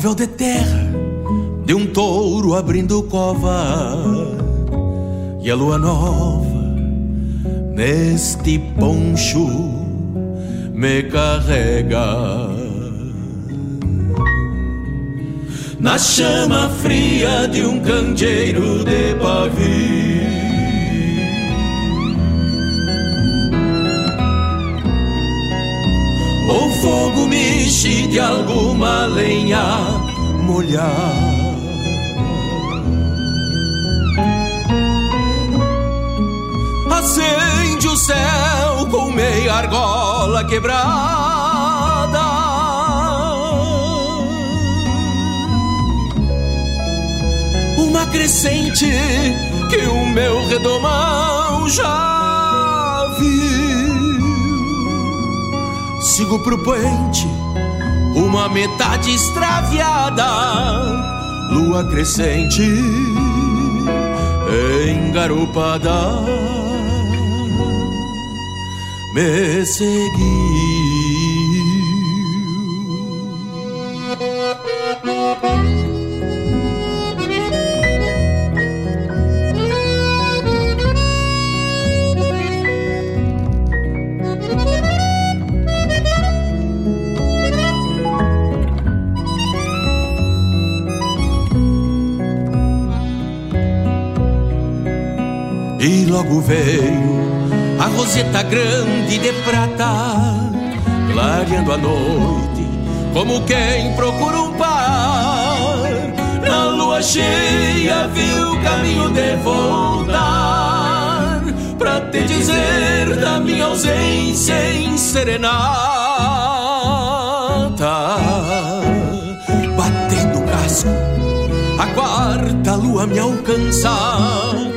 Véu de terra de um touro abrindo cova e a lua nova neste poncho me carrega. Na chama fria de um candeeiro de pavio. O fogo mexe de alguma lenha molhar. Acende o céu com meia argola quebrada. Uma crescente que o meu redomão já sigo pro poente, uma metade extraviada, lua crescente, engarupada, me seguiu. Logo veio a roseta grande de prata, clareando a noite, como quem procura um par. Na lua cheia viu caminho de voltar, pra te dizer da minha ausência em serenata. Batendo o casco, a quarta lua me alcançar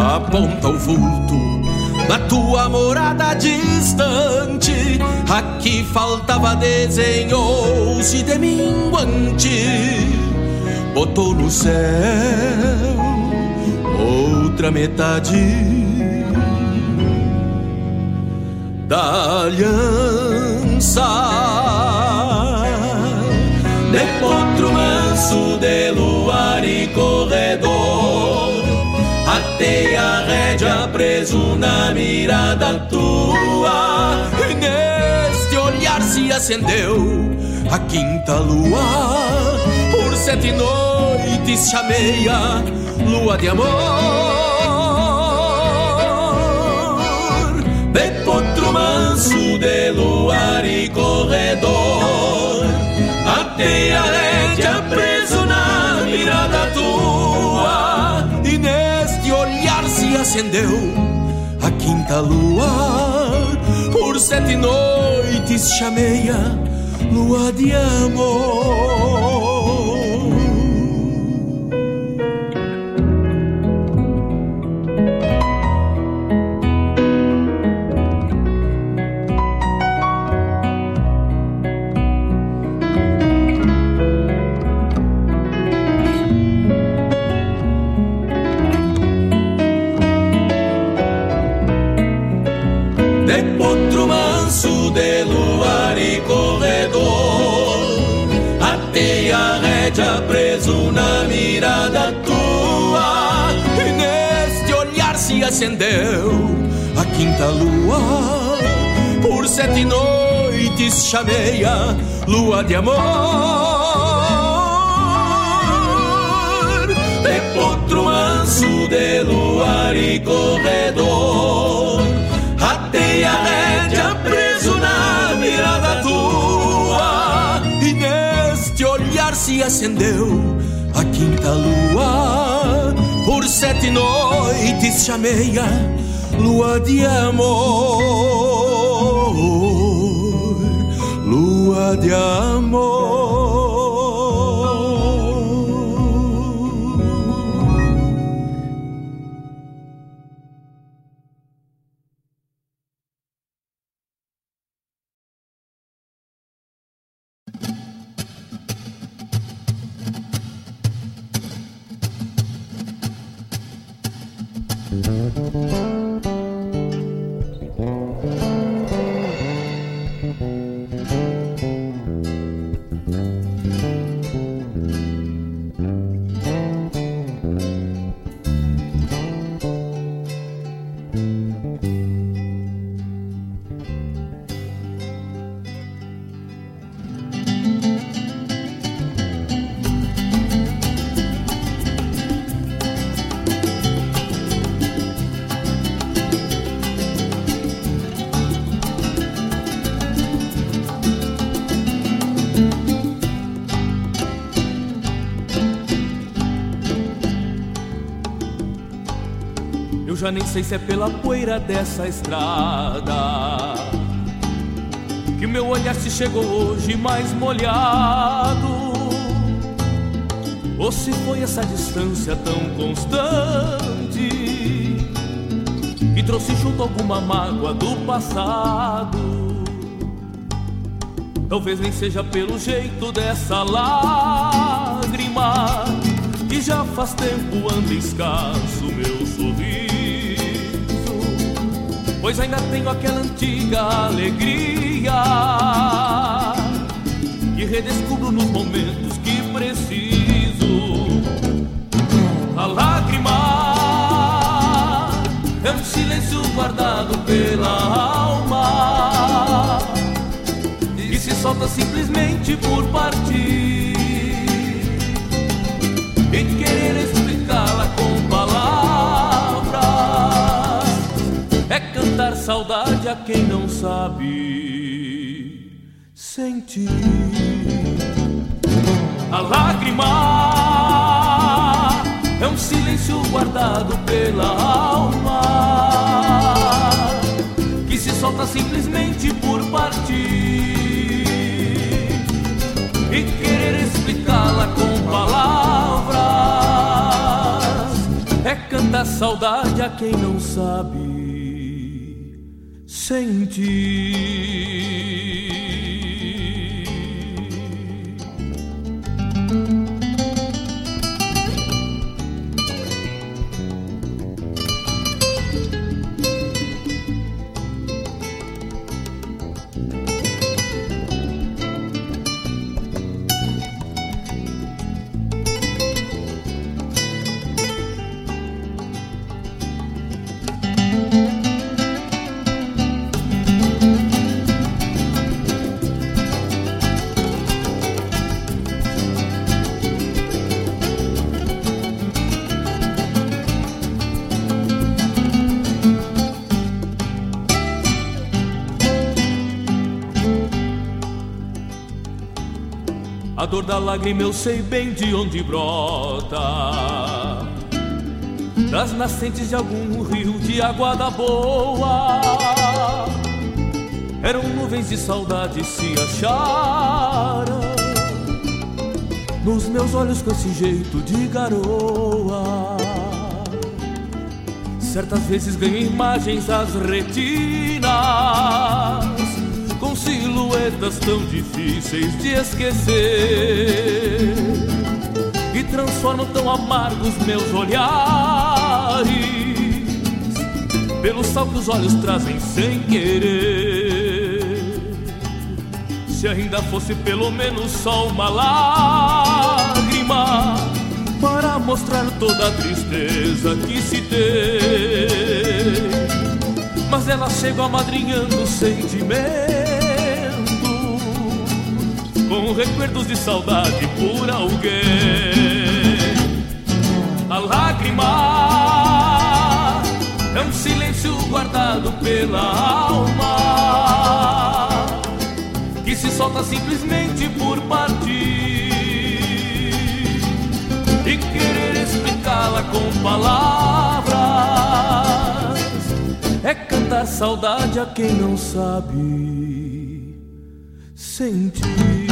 aponta o vulto da tua morada distante. Aqui faltava desenhos de minguante, botou no céu outra metade da aliança. De potro manso de luar e corredor Atei a rédea preso na mirada tua. E neste olhar se acendeu a quinta lua. Por sete noites chamei a lua de amor. De potro manso de luar e corredor. Atei a rédea preso na mirada tua acendeu a quinta lua. Por sete noites chamei a lua de amor mirada tua. E neste olhar se acendeu a quinta lua. Por sete noites chamei-a lua de amor. De potro manso de luar e corredor. Atei a rédea preso na mirada tua. E neste olhar se acendeu a quinta lua. Por sete noites chamei-a lua de amor, lua de amor. Nem sei se é pela poeira dessa estrada Que meu olhar se chegou hoje mais molhado Ou se foi essa distância tão constante Que trouxe junto alguma mágoa do passado. Talvez nem seja pelo jeito dessa lágrima Que já faz tempo anda escasso meu sorriso Pois ainda tenho aquela antiga alegria Que redescubro nos momentos que preciso. A lágrima é um silêncio guardado pela alma E se solta simplesmente por partir saudade a quem não sabe sentir. A lágrima é um silêncio guardado pela alma Que se solta simplesmente por partir E querer explicá-la com palavras. É cantar saudade a quem não sabe sentir A dor da lágrima eu sei bem de onde brota. Das nascentes de algum rio de água da boa. Eram nuvens de saudade se acharam. Nos meus olhos com esse jeito de garoa. Certas vezes ganho imagens às retinas silhuetas tão difíceis de esquecer E transformo tão amargos meus olhares Pelo sal que os olhos trazem sem querer Se ainda fosse pelo menos só uma lágrima para mostrar toda a tristeza que se tem. Mas ela chegou amadrinhando o sentimento, com recuerdos de saudade por alguém. A lágrima é um silêncio guardado pela alma que se solta simplesmente por partir e querer explicá-la com palavras é cantar saudade a quem não sabe sentir.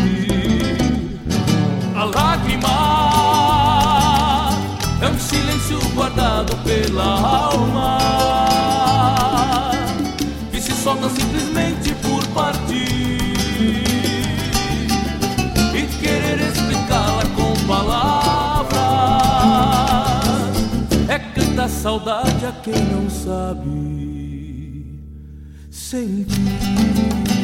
A lágrima. É um silêncio guardado pela alma. Que se solta simplesmente por partir e querer explicá-la com palavras. É cantar saudade a quem não sabe sentir.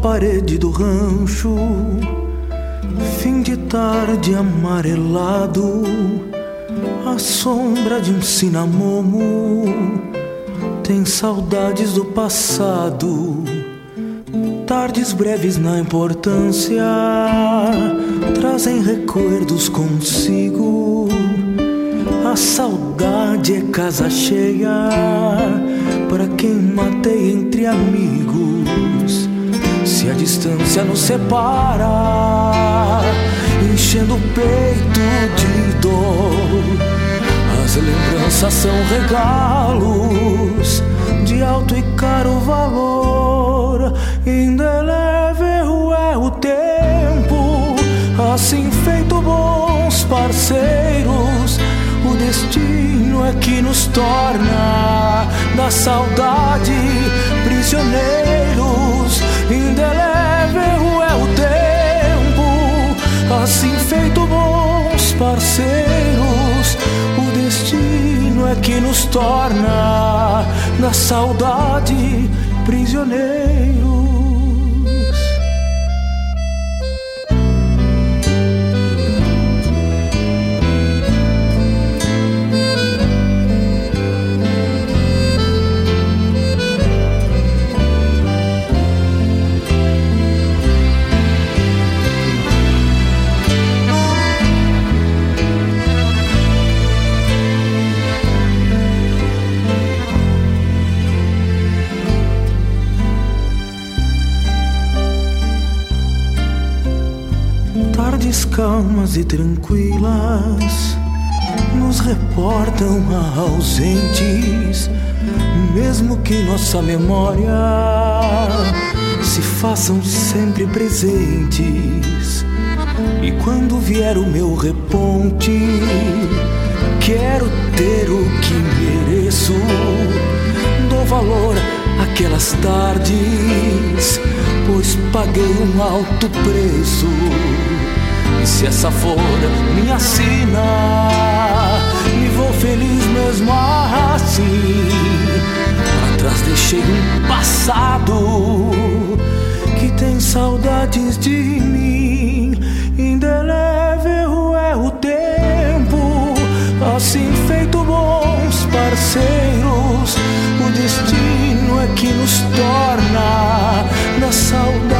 Parede do rancho, fim de tarde amarelado, a sombra de um cinamomo tem saudades do passado. Tardes breves na importância trazem recuerdos consigo. A saudade é casa cheia para quem matei entre amigos. A distância nos separa, enchendo o peito de dor, as lembranças são regalos de alto e caro valor. Indelével é o tempo, assim feito bons parceiros. O destino é que nos torna da saudade prisioneiros. Assim feito bons parceiros. O destino é que nos torna da saudade prisioneiros. Tardes calmas e tranquilas nos reportam a ausentes, mesmo que nossa memória se façam sempre presentes. E quando vier o meu reponte, quero ter o que mereço. Dou valor àquelas tardes, pois paguei um alto preço. E se essa for minha sina, me vou feliz mesmo assim. Pra trás deixei um passado que tem saudades de mim. Indelével é o tempo, assim feito bons parceiros. O destino é que nos torna na saudade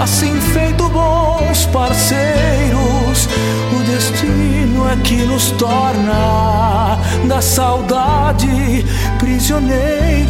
Assim feito bons parceiros, o destino é que nos torna da saudade prisioneiros.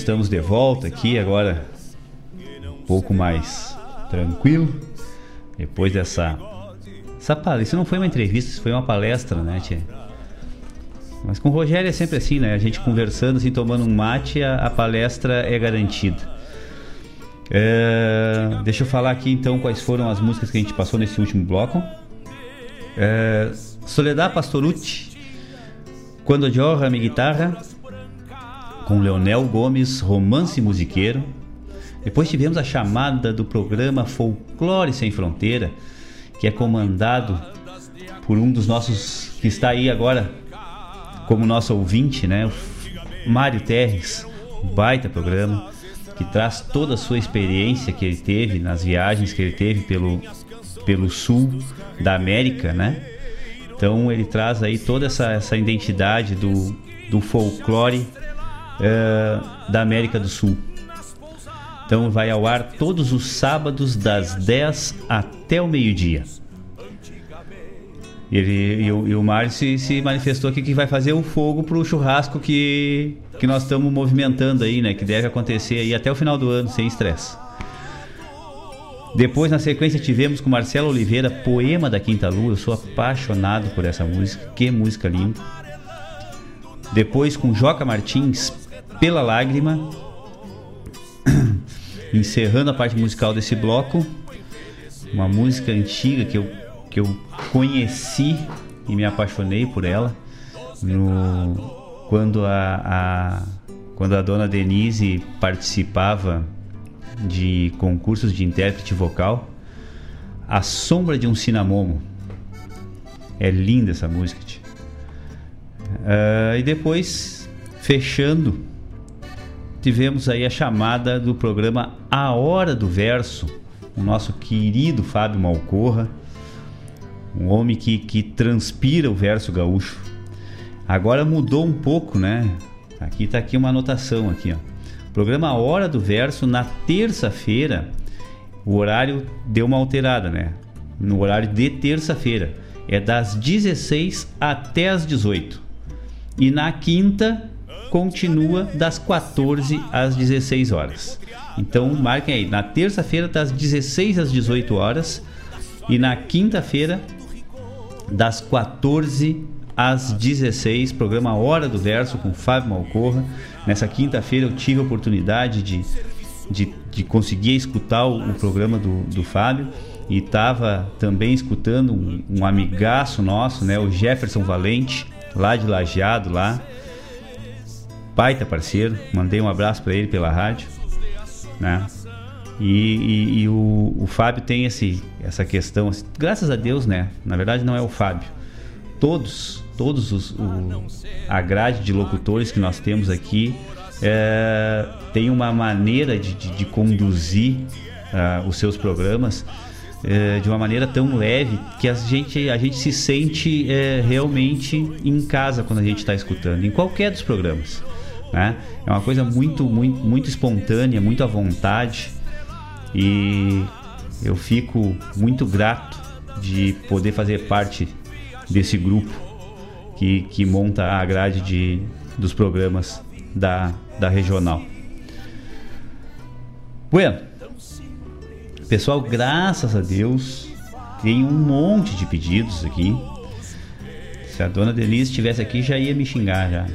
Estamos de volta aqui agora, um pouco mais tranquilo, depois dessa. Essa palestra, isso não foi uma entrevista, isso foi uma palestra, né, tia? Mas com o Rogério é sempre assim, né? A gente conversando, assim, tomando um mate, a, a palestra é garantida. É, deixa eu falar aqui então quais foram as músicas que a gente passou nesse último bloco. É, Soledad Pastorucci, Quando Jorra Mi Guitarra, com Leonel Gomes, Romance Musiqueiro. Depois tivemos a chamada do programa Folclore Sem Fronteira, que é comandado por um dos nossos que está aí agora como nosso ouvinte, né? O Mário Terres, baita programa que traz toda a sua experiência que ele teve nas viagens que ele teve pelo pelo sul da América, né? Então ele traz aí toda essa, essa identidade do, do folclore uh, da América do Sul. Então vai ao ar todos os sábados das 10 até o meio-dia. Ele, e, o, e o Mário se, se, manifestou aqui que vai fazer o fogo pro churrasco que, que nós estamos movimentando aí, né? Que deve acontecer aí até o final do ano, sem estresse. Depois, na sequência, tivemos com Marcelo Oliveira, Poema da Quinta Lua. Eu sou apaixonado por essa música, que música linda. Depois, com Joca Martins, Pela Lágrima. Encerrando a parte musical desse bloco, uma música antiga que eu, que eu conheci e me apaixonei por ela no, quando, a, a, quando a dona Denise participava de concursos de intérprete vocal, A Sombra de um Cinamomo. É linda essa música. Uh, e depois, fechando, tivemos aí a chamada do programa A Hora do Verso, o nosso querido Fábio Malcorra, um homem que, que transpira o verso gaúcho. Agora mudou um pouco, né? Aqui está aqui uma anotação aqui, ó. Programa Hora do Verso na terça-feira. O horário deu uma alterada, né? No horário de terça-feira. É das 16 até as 18. E na quinta continua das 14 às 16 horas. Então marquem aí, na terça-feira das 16 às 18 horas e na quinta-feira das 14 às 16, programa Hora do Verso com Fábio Malcorra. Nessa quinta-feira eu tive a oportunidade de, de, de conseguir escutar o, o programa do, do Fábio e estava também escutando um, um, amigaço nosso, né, o Jefferson Valente, lá de Lajeado, lá. Baita parceiro, mandei um abraço para ele pela rádio, né? E, e, e o, o, Fábio tem esse, essa questão, assim, graças a Deus, né? Na verdade não é o Fábio. Todos, todos os, o, a grade de locutores que nós temos aqui é, tem uma maneira de, de, de conduzir uh, os seus programas é, de uma maneira tão leve que a gente, a gente se sente é, realmente em casa quando a gente está escutando, em qualquer dos programas. Né? É uma coisa muito, muito, muito espontânea, muito à vontade e eu fico muito grato de poder fazer parte desse grupo que, que monta a grade de, dos programas da, da regional. Bueno, Pessoal, graças a Deus, tem um monte de pedidos aqui. Se a dona Denise estivesse aqui, já ia me xingar já.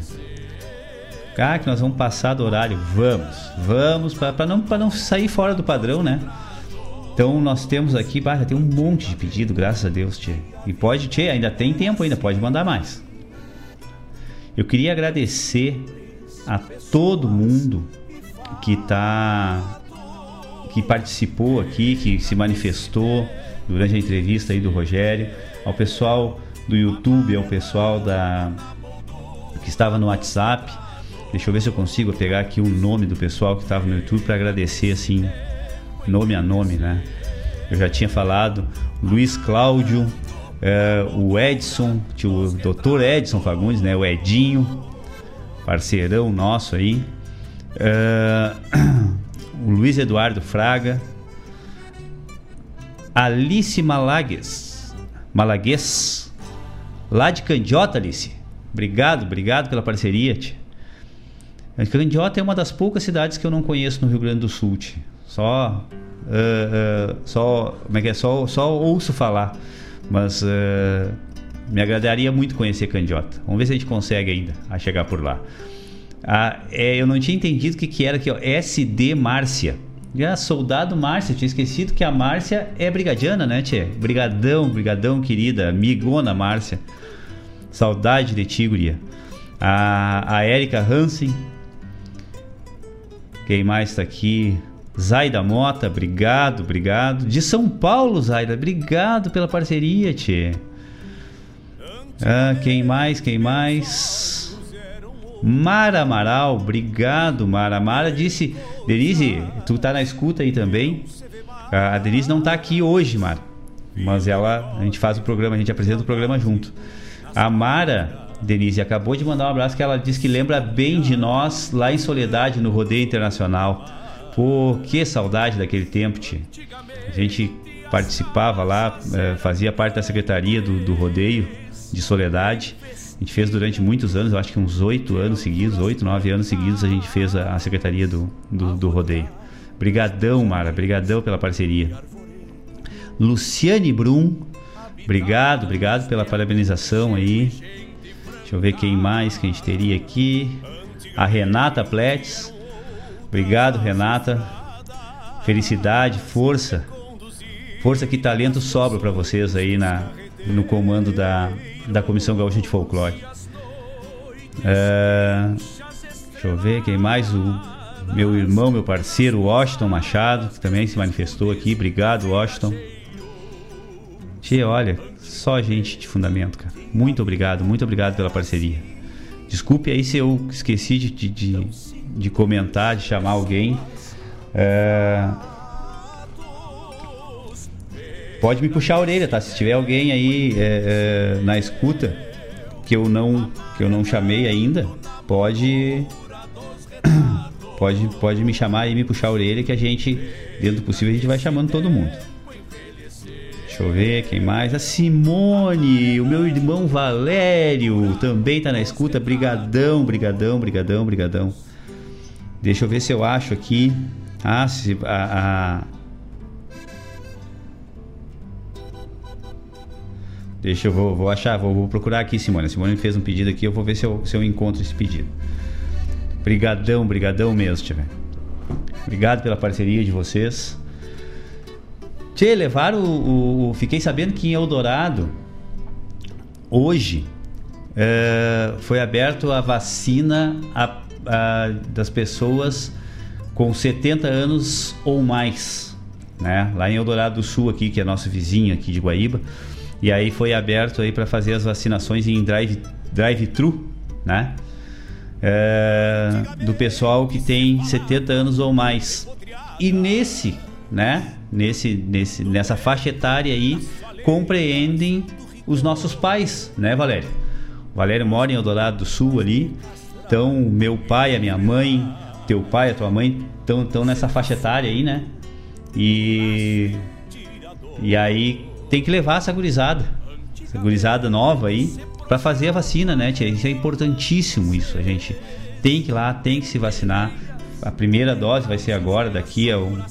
Cara, que nós vamos passar do horário. Vamos, vamos, para não, não sair fora do padrão, né? Então nós temos aqui, bah, tem um monte de pedido, graças a Deus, Tchê. E pode, Tchê, ainda tem tempo ainda, pode mandar mais. Eu queria agradecer a todo mundo que está que participou aqui, que se manifestou durante a entrevista aí do Rogério, ao pessoal do YouTube, ao pessoal da que estava no WhatsApp. Deixa eu ver se eu consigo pegar aqui o nome do pessoal que estava no YouTube para agradecer assim, nome a nome, né? Eu já tinha falado, Luiz Cláudio, é, o Edson, o Dr. Edson Fagundes, né? O Edinho, parceirão nosso aí. É, o Luiz Eduardo Fraga, Alice Malagues, Malagues, lá de Candiota, Alice. Obrigado, obrigado pela parceria. Tia. Candiota é uma das poucas cidades que eu não conheço no Rio Grande do Sul. Só, uh, uh, só, como é que é? Só, só ouço falar, mas uh, me agradaria muito conhecer Candiota. Vamos ver se a gente consegue ainda a chegar por lá. Ah, é, eu não tinha entendido o que, que era aqui, ó. SD Márcia. Ah, soldado Márcia, tinha esquecido que a Márcia é brigadiana, né, Tchê? Brigadão, brigadão, querida, amigona Márcia. Saudade de ti. A, a Érica Hansen. Quem mais tá aqui? Zaida Mota, obrigado, obrigado. De São Paulo, Zaida, obrigado pela parceria, Tchê. Ah, quem mais, quem mais? Mara Amaral, obrigado, Mara. Mara disse, Denise, tu tá na escuta aí também? A Denise não tá aqui hoje, Mara. Mas ela, a gente faz o programa, a gente apresenta o programa junto. A Mara, Denise, acabou de mandar um abraço que ela disse que lembra bem de nós lá em Soledade, no Rodeio Internacional. Pô, que saudade daquele tempo, tia. A gente participava lá, eh, fazia parte da secretaria do, do Rodeio de Soledade. A gente fez durante muitos anos, eu acho que uns oito anos seguidos, oito, nove anos seguidos, a gente fez a, a secretaria do, do, do, rodeio. Brigadão, Mara, brigadão pela parceria. Luciane Brum, obrigado, obrigado pela parabenização aí. Deixa eu ver quem mais que a gente teria aqui. A Renata Pletes, obrigado, Renata. Felicidade, força. Força que talento sobra para vocês aí na, no comando da, da Comissão Gaúcha de Folclore. É, deixa eu ver quem mais. O meu irmão, meu parceiro, Washington Machado, que também se manifestou aqui. Obrigado, Washington. Tchê, olha, só gente de fundamento, cara. Muito obrigado, muito obrigado pela parceria. Desculpe aí se eu esqueci de, de, de comentar, de chamar alguém. É, pode me puxar a orelha, tá? Se tiver alguém aí é, é, na escuta que eu não que eu não chamei ainda, pode pode pode me chamar e me puxar a orelha que a gente, dentro do possível, a gente vai chamando todo mundo. Deixa eu ver quem mais. A Simone, o meu irmão Valério também tá na escuta. Brigadão, brigadão, brigadão, brigadão. Deixa eu ver se eu acho aqui. Ah, se, a, a Deixa eu vou, vou achar, vou, vou, procurar aqui, Simone. A Simone fez um pedido aqui, eu vou ver se eu, se eu encontro esse pedido. Brigadão, brigadão mesmo, tiver. Obrigado pela parceria de vocês. Tchê, levaram o, o- Fiquei sabendo que em Eldorado, hoje, é, foi aberto a vacina a- a- das pessoas com 70 anos ou mais, né? Lá em Eldorado do Sul aqui, que é nosso vizinho aqui de Guaíba. E aí foi aberto aí para fazer as vacinações em drive drive-thru, né? É, do pessoal que tem 70 anos ou mais. E nesse, né? Nesse, nesse, nessa faixa etária aí compreendem os nossos pais, né, Valério? O Valério mora em Eldorado do Sul ali. Então, meu pai, a minha mãe, teu pai, a tua mãe estão nessa faixa etária aí, né? E e aí tem que levar essa gurizada, essa gurizada nova aí para fazer a vacina, né? tia? Isso é importantíssimo isso. A gente tem que ir lá, tem que se vacinar. A primeira dose vai ser agora, daqui a um,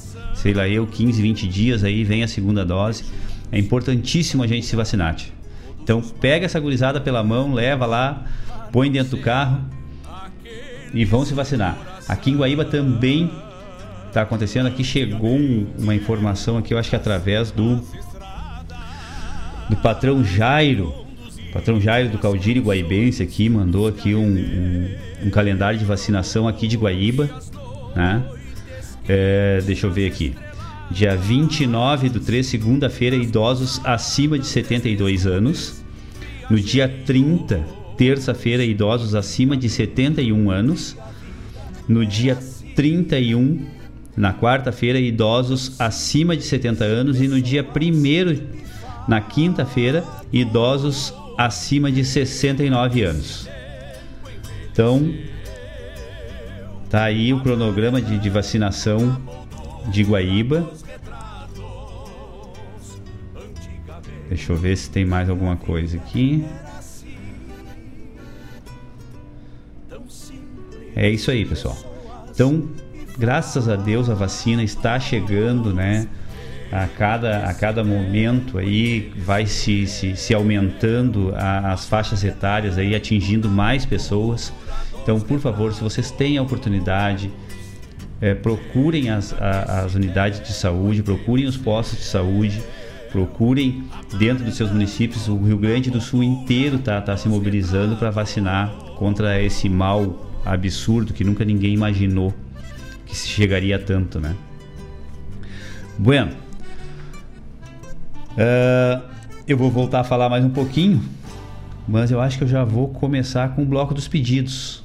sei lá eu, 15, 20 dias aí vem a segunda dose. É importantíssimo a gente se vacinar. Então pega essa gurizada pela mão, leva lá, põe dentro do carro e vão se vacinar. Aqui em Guaíba também está acontecendo. Aqui chegou um- uma informação aqui, eu acho que através do do patrão Jairo, patrão Jairo do Caldiri Guaibense aqui mandou aqui um, um- um calendário de vacinação aqui de Guaíba, né? É, deixa eu ver aqui. Dia 29 do 3, segunda-feira, idosos acima de 72 anos. No dia 30, terça-feira, idosos acima de 71 anos. No dia 31, na quarta-feira, idosos acima de 70 anos. E no dia 1, na quinta-feira, idosos acima de 69 anos. Então, tá aí o cronograma de, de vacinação de Guaíba. Deixa eu ver se tem mais alguma coisa aqui. É isso aí, pessoal. Então, graças a Deus a vacina está chegando, né? A cada, a cada momento aí vai se, se, se aumentando a- as faixas etárias aí, atingindo mais pessoas. Então, por favor, se vocês têm a oportunidade, é, procurem as, a- as unidades de saúde, procurem os postos de saúde, procurem dentro dos seus municípios. O Rio Grande do Sul inteiro está tá se mobilizando para vacinar contra esse mal absurdo que nunca ninguém imaginou que se chegaria a tanto, né? Bueno, ah, eu vou voltar a falar mais um pouquinho, mas eu acho que eu já vou começar com o bloco dos pedidos.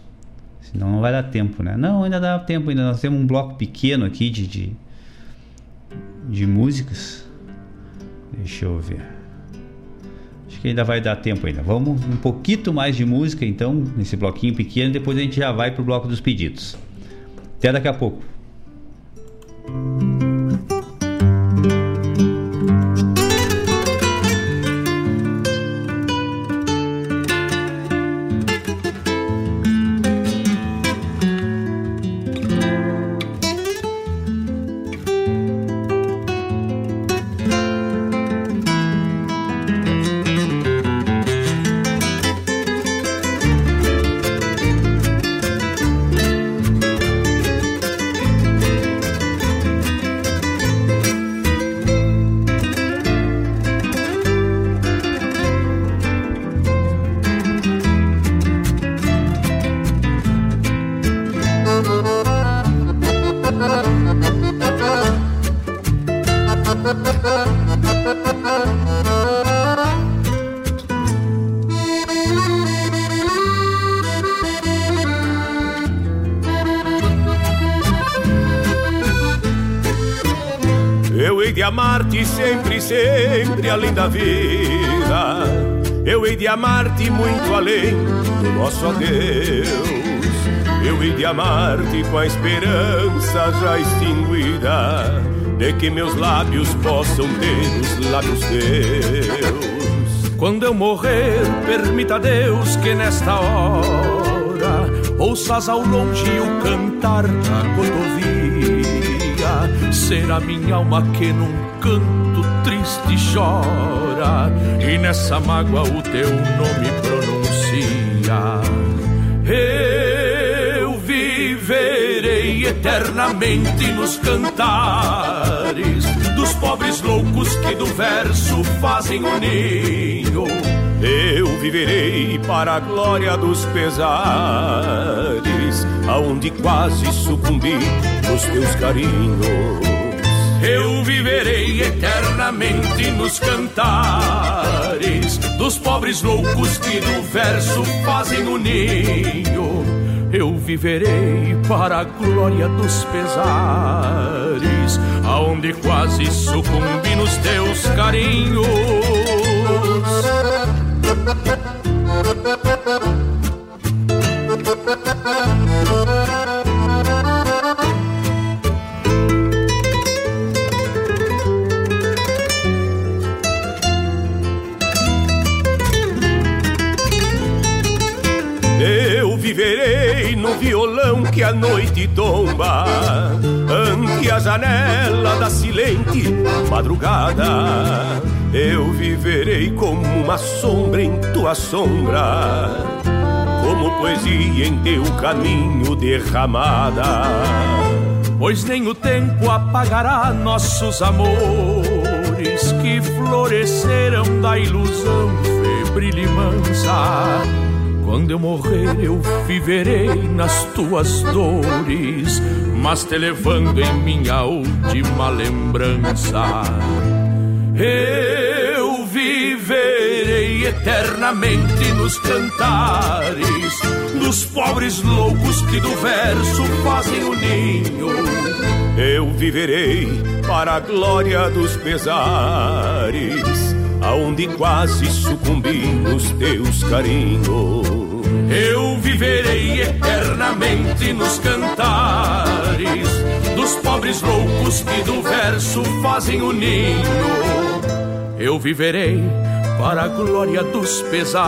Senão não vai dar tempo, né? Não, ainda dá tempo, ainda nós temos um bloco pequeno aqui de, de, de músicas. Deixa eu ver. Acho que ainda vai dar tempo ainda. Vamos um pouquinho mais de música então, nesse bloquinho pequeno, depois a gente já vai pro bloco dos pedidos. Até daqui a pouco. Além da vida. Eu hei de amar-te muito além do nosso adeus. Eu hei de amar-te com a esperança já extinguida de que meus lábios possam ter os lábios teus. Quando eu morrer, permita Deus que nesta hora ouças ao longe o cantar da rodovia. Será minha alma que num canto chora e nessa mágoa o teu nome pronuncia. Eu viverei eternamente nos cantares dos pobres loucos que do verso fazem o ninho. Eu viverei para a glória dos pesares, aonde quase sucumbi nos teus carinhos. Eu viverei eternamente nos cantares dos pobres loucos que do verso fazem o ninho. Eu viverei para a glória dos pesares, aonde quase sucumbi nos teus carinhos. Silente madrugada. Eu viverei como uma sombra em tua sombra, como poesia em teu caminho derramada. Pois nem o tempo apagará nossos amores que floresceram da ilusão febril e mansa. Quando eu morrer, eu viverei nas tuas dores, mas te levando em minha última lembrança. Eu viverei eternamente nos cantares dos pobres loucos que do verso fazem o ninho. Eu viverei para a glória dos pesares, aonde quase sucumbi nos teus carinhos. Eu viverei eternamente nos cantares dos pobres loucos que do verso fazem o ninho. Eu viverei para a glória dos pesares,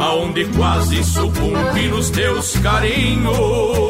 aonde quase sucumbi nos teus carinhos.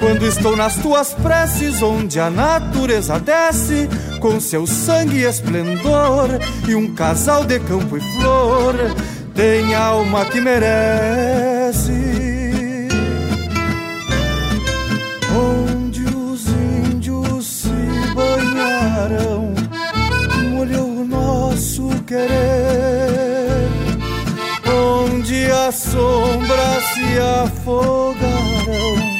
Quando estou nas tuas preces, onde a natureza desce com seu sangue e esplendor, e um casal de campo e flor tem alma que merece. Onde os índios se banharam, molhou o nosso querer. Onde as sombras se afogaram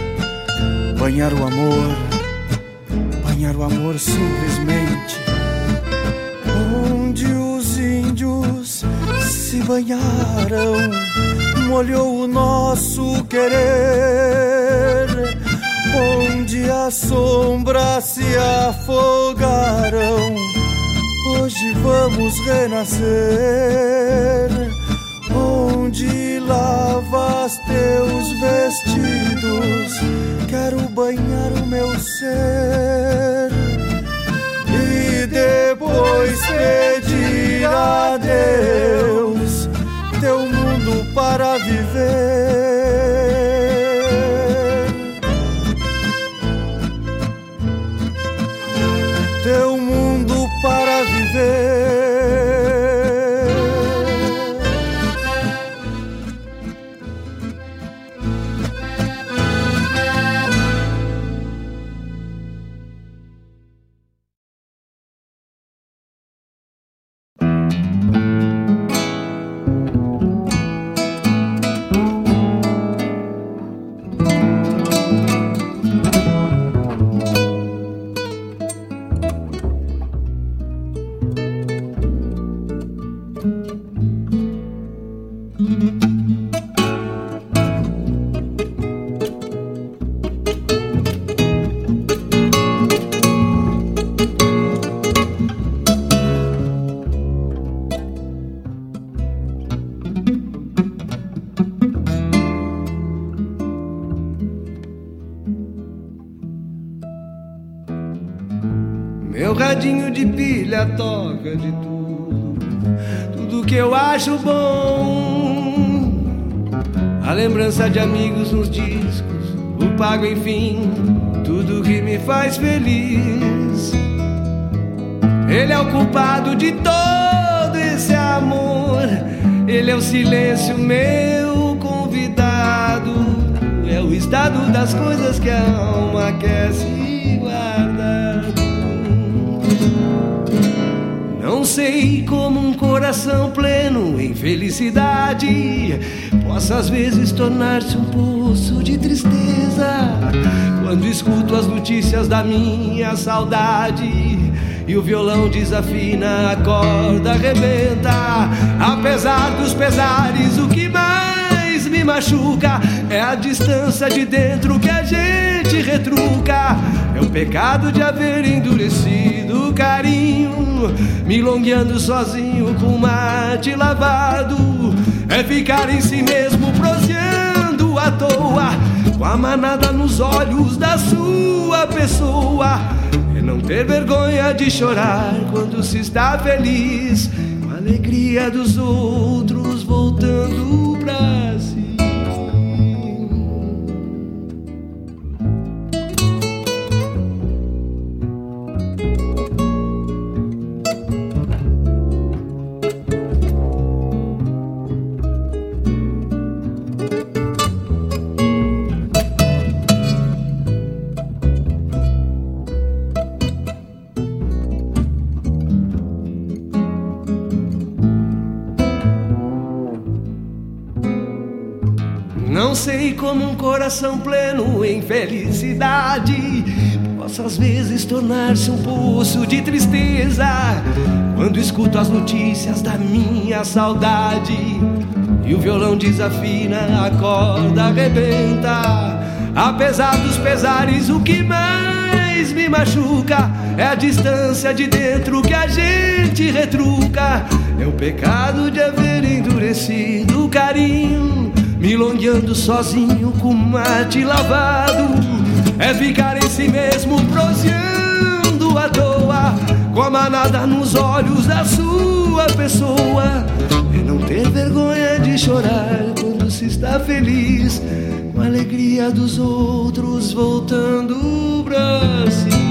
banhar o amor, banhar o amor simplesmente, onde os índios se banharam, molhou o nosso querer, onde as sombras se afogaram. Hoje vamos renascer, onde lavas teus vestidos, quero banhar o meu ser e depois pedir a Deus teu mundo para viver. Pilha toca de tudo, tudo que eu acho bom. A lembrança de amigos nos discos, o pago, enfim, tudo que me faz feliz. Ele é o culpado de todo esse amor, ele é o silêncio meu convidado, é o estado das coisas que a alma quer se guardar. Não sei como um coração pleno em felicidade possa às vezes tornar-se um poço de tristeza quando escuto as notícias da minha saudade e o violão desafina, a corda arrebenta. Apesar dos pesares, o que mais me machuca é a distância de dentro que a gente retruca. É o pecado de haver endurecido o carinho, milongueando sozinho com mate lavado. É ficar em si mesmo proseando à toa, com a manada nos olhos da sua pessoa. É não ter vergonha de chorar quando se está feliz, com a alegria dos outros voltando coração pleno em felicidade possa às vezes tornar-se um poço de tristeza quando escuto as notícias da minha saudade e o violão desafina, a corda arrebenta. Apesar dos pesares, o que mais me machuca é a distância de dentro que a gente retruca. É o pecado de haver endurecido o carinho milongueando sozinho com mate lavado. É ficar em si mesmo proseando à toa, com a manada nos olhos da sua pessoa. É não ter vergonha de chorar quando se está feliz, com a alegria dos outros voltando pra si.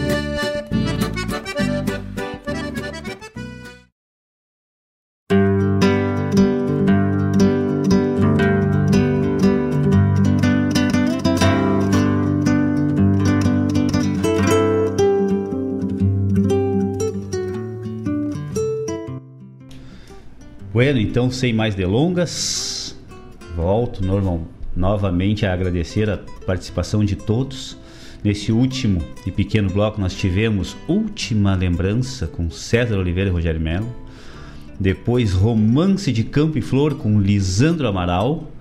Bueno, então sem mais delongas, volto normal, novamente a agradecer a participação de todos. Nesse último e pequeno bloco nós tivemos Última Lembrança com César Oliveira e Rogério Melo. Depois Romance de Campo e Flor com Lisandro Amaral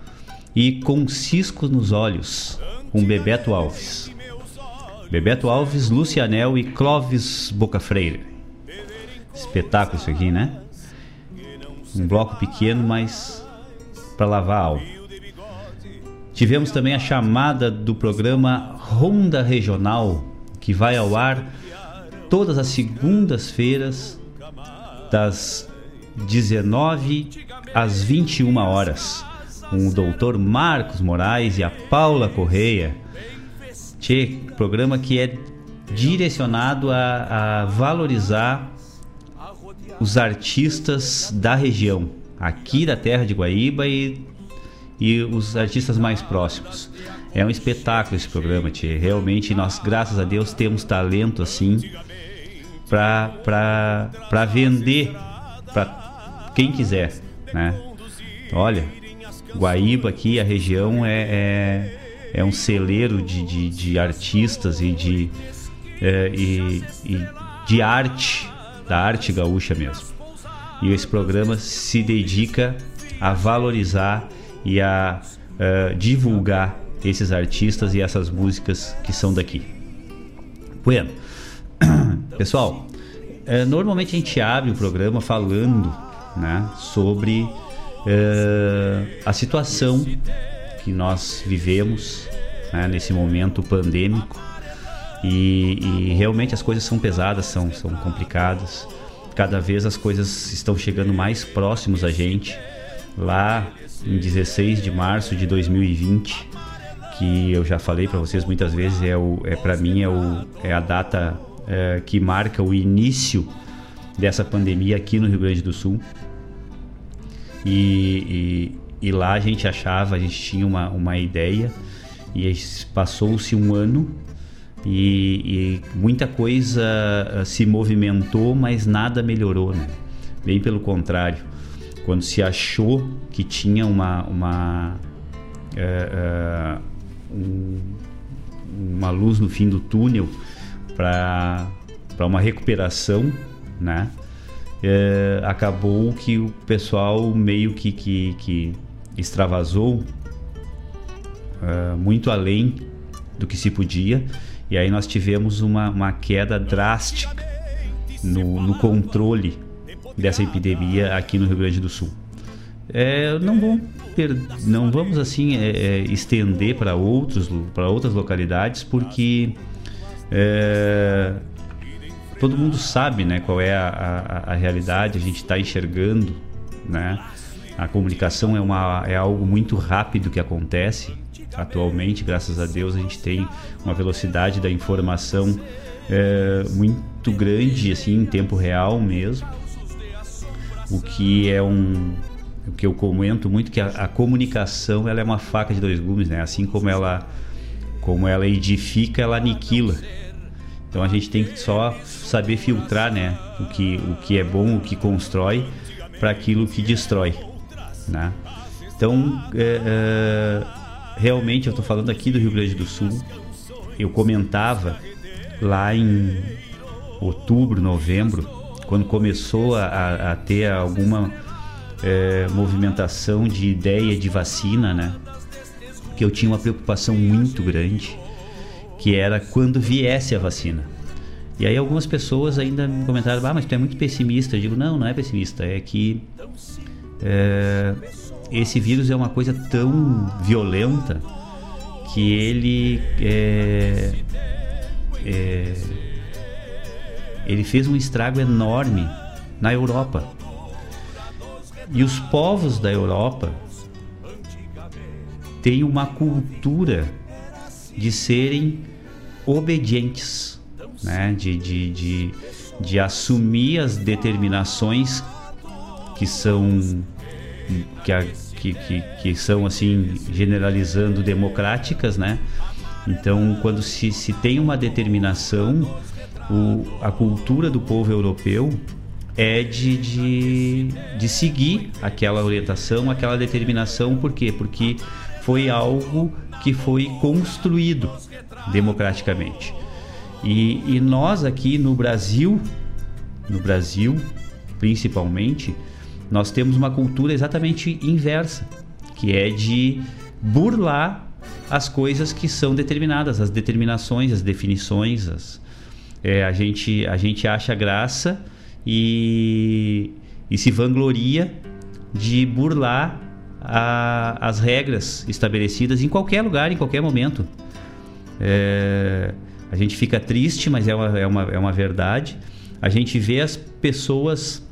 e Com Cisco nos Olhos com Bebeto Alves. Bebeto Alves, Lucianel e Clóvis Bocafreire. Espetáculo isso aqui, né? Um bloco pequeno, mas para lavar a alma. Tivemos também a chamada do programa Ronda Regional, que vai ao ar todas as segundas-feiras, das 19 às 21 horas, com o doutor Marcos Moraes e a Paula Correia. Tchê, programa que é direcionado a, a valorizar os artistas da região, aqui da terra de Guaíba e, e os artistas mais próximos. É um espetáculo esse programa, tia. Realmente nós, graças a Deus, temos talento assim para vender para quem quiser, né? Olha, Guaíba aqui, a região é, é, é um celeiro de, de, de artistas e de, é, e, e de arte da arte gaúcha mesmo. E esse programa se dedica a valorizar e a uh, divulgar esses artistas e essas músicas que são daqui. Bueno, pessoal, uh, normalmente a gente abre o programa falando né, sobre uh, a situação que nós vivemos né, nesse momento pandêmico e, e, realmente as coisas são pesadas, são, são complicadas. Cada vez as coisas estão chegando mais próximos a gente. Lá em 16 de março de 2020, que eu já falei para vocês muitas vezes, é, o, é para mim é, o, é a data é, que marca o início dessa pandemia aqui no Rio Grande do Sul. E, e, e lá a gente achava, a gente tinha uma, uma ideia e passou-se um ano e, e, muita coisa ah, se movimentou, mas nada melhorou, né? Bem pelo contrário, quando se achou que tinha uma uma uh, uh, um, uma luz no fim do túnel para uma recuperação, né? Uh, acabou que o pessoal meio que que, que extravasou muito além do que se podia e aí nós tivemos uma, uma queda drástica no, no controle dessa epidemia aqui no Rio Grande do Sul. É, não, vão não vamos assim é, é, estender para outros para outras localidades porque é, todo mundo sabe né qual é a, a, a realidade a gente está enxergando né a comunicação é uma é algo muito rápido que acontece atualmente, graças a Deus, a gente tem uma velocidade da informação é, muito grande, assim, em tempo real mesmo. O que é um. O que eu comento muito que a, a comunicação ela é uma faca de dois gumes, né? Assim como ela, como ela edifica, ela aniquila. Então a gente tem que só saber filtrar, né? O que, o que é bom, o que constrói, para aquilo que destrói, né? Então, é, realmente eu estou falando aqui do Rio Grande do Sul. Eu comentava lá em outubro, novembro, quando começou a, a ter alguma é, movimentação de ideia de vacina, né? Que eu tinha uma preocupação muito grande, que era quando viesse a vacina. E aí algumas pessoas ainda me comentaram, ah, mas tu é muito pessimista. Eu digo, não, não é pessimista, é que é, esse vírus é uma coisa tão violenta que ele é, é, ele fez um estrago enorme na Europa. E os povos da Europa têm uma cultura de serem obedientes, né? de, de, de, de assumir as determinações que são que, que, que, são assim generalizando democráticas, né? Então, quando se, se tem uma determinação, o, a cultura do povo europeu é de, de, de seguir aquela orientação, aquela determinação, por quê? Porque foi algo que foi construído democraticamente. E, e nós aqui no Brasil, no Brasil principalmente, nós temos uma cultura exatamente inversa, que é de burlar as coisas que são determinadas, as determinações, as definições. As, é, a, gente, a gente acha graça e, e se vangloria de burlar a, as regras estabelecidas em qualquer lugar, em qualquer momento. É, a gente fica triste, mas é uma, é, uma, é uma verdade. A gente vê as pessoas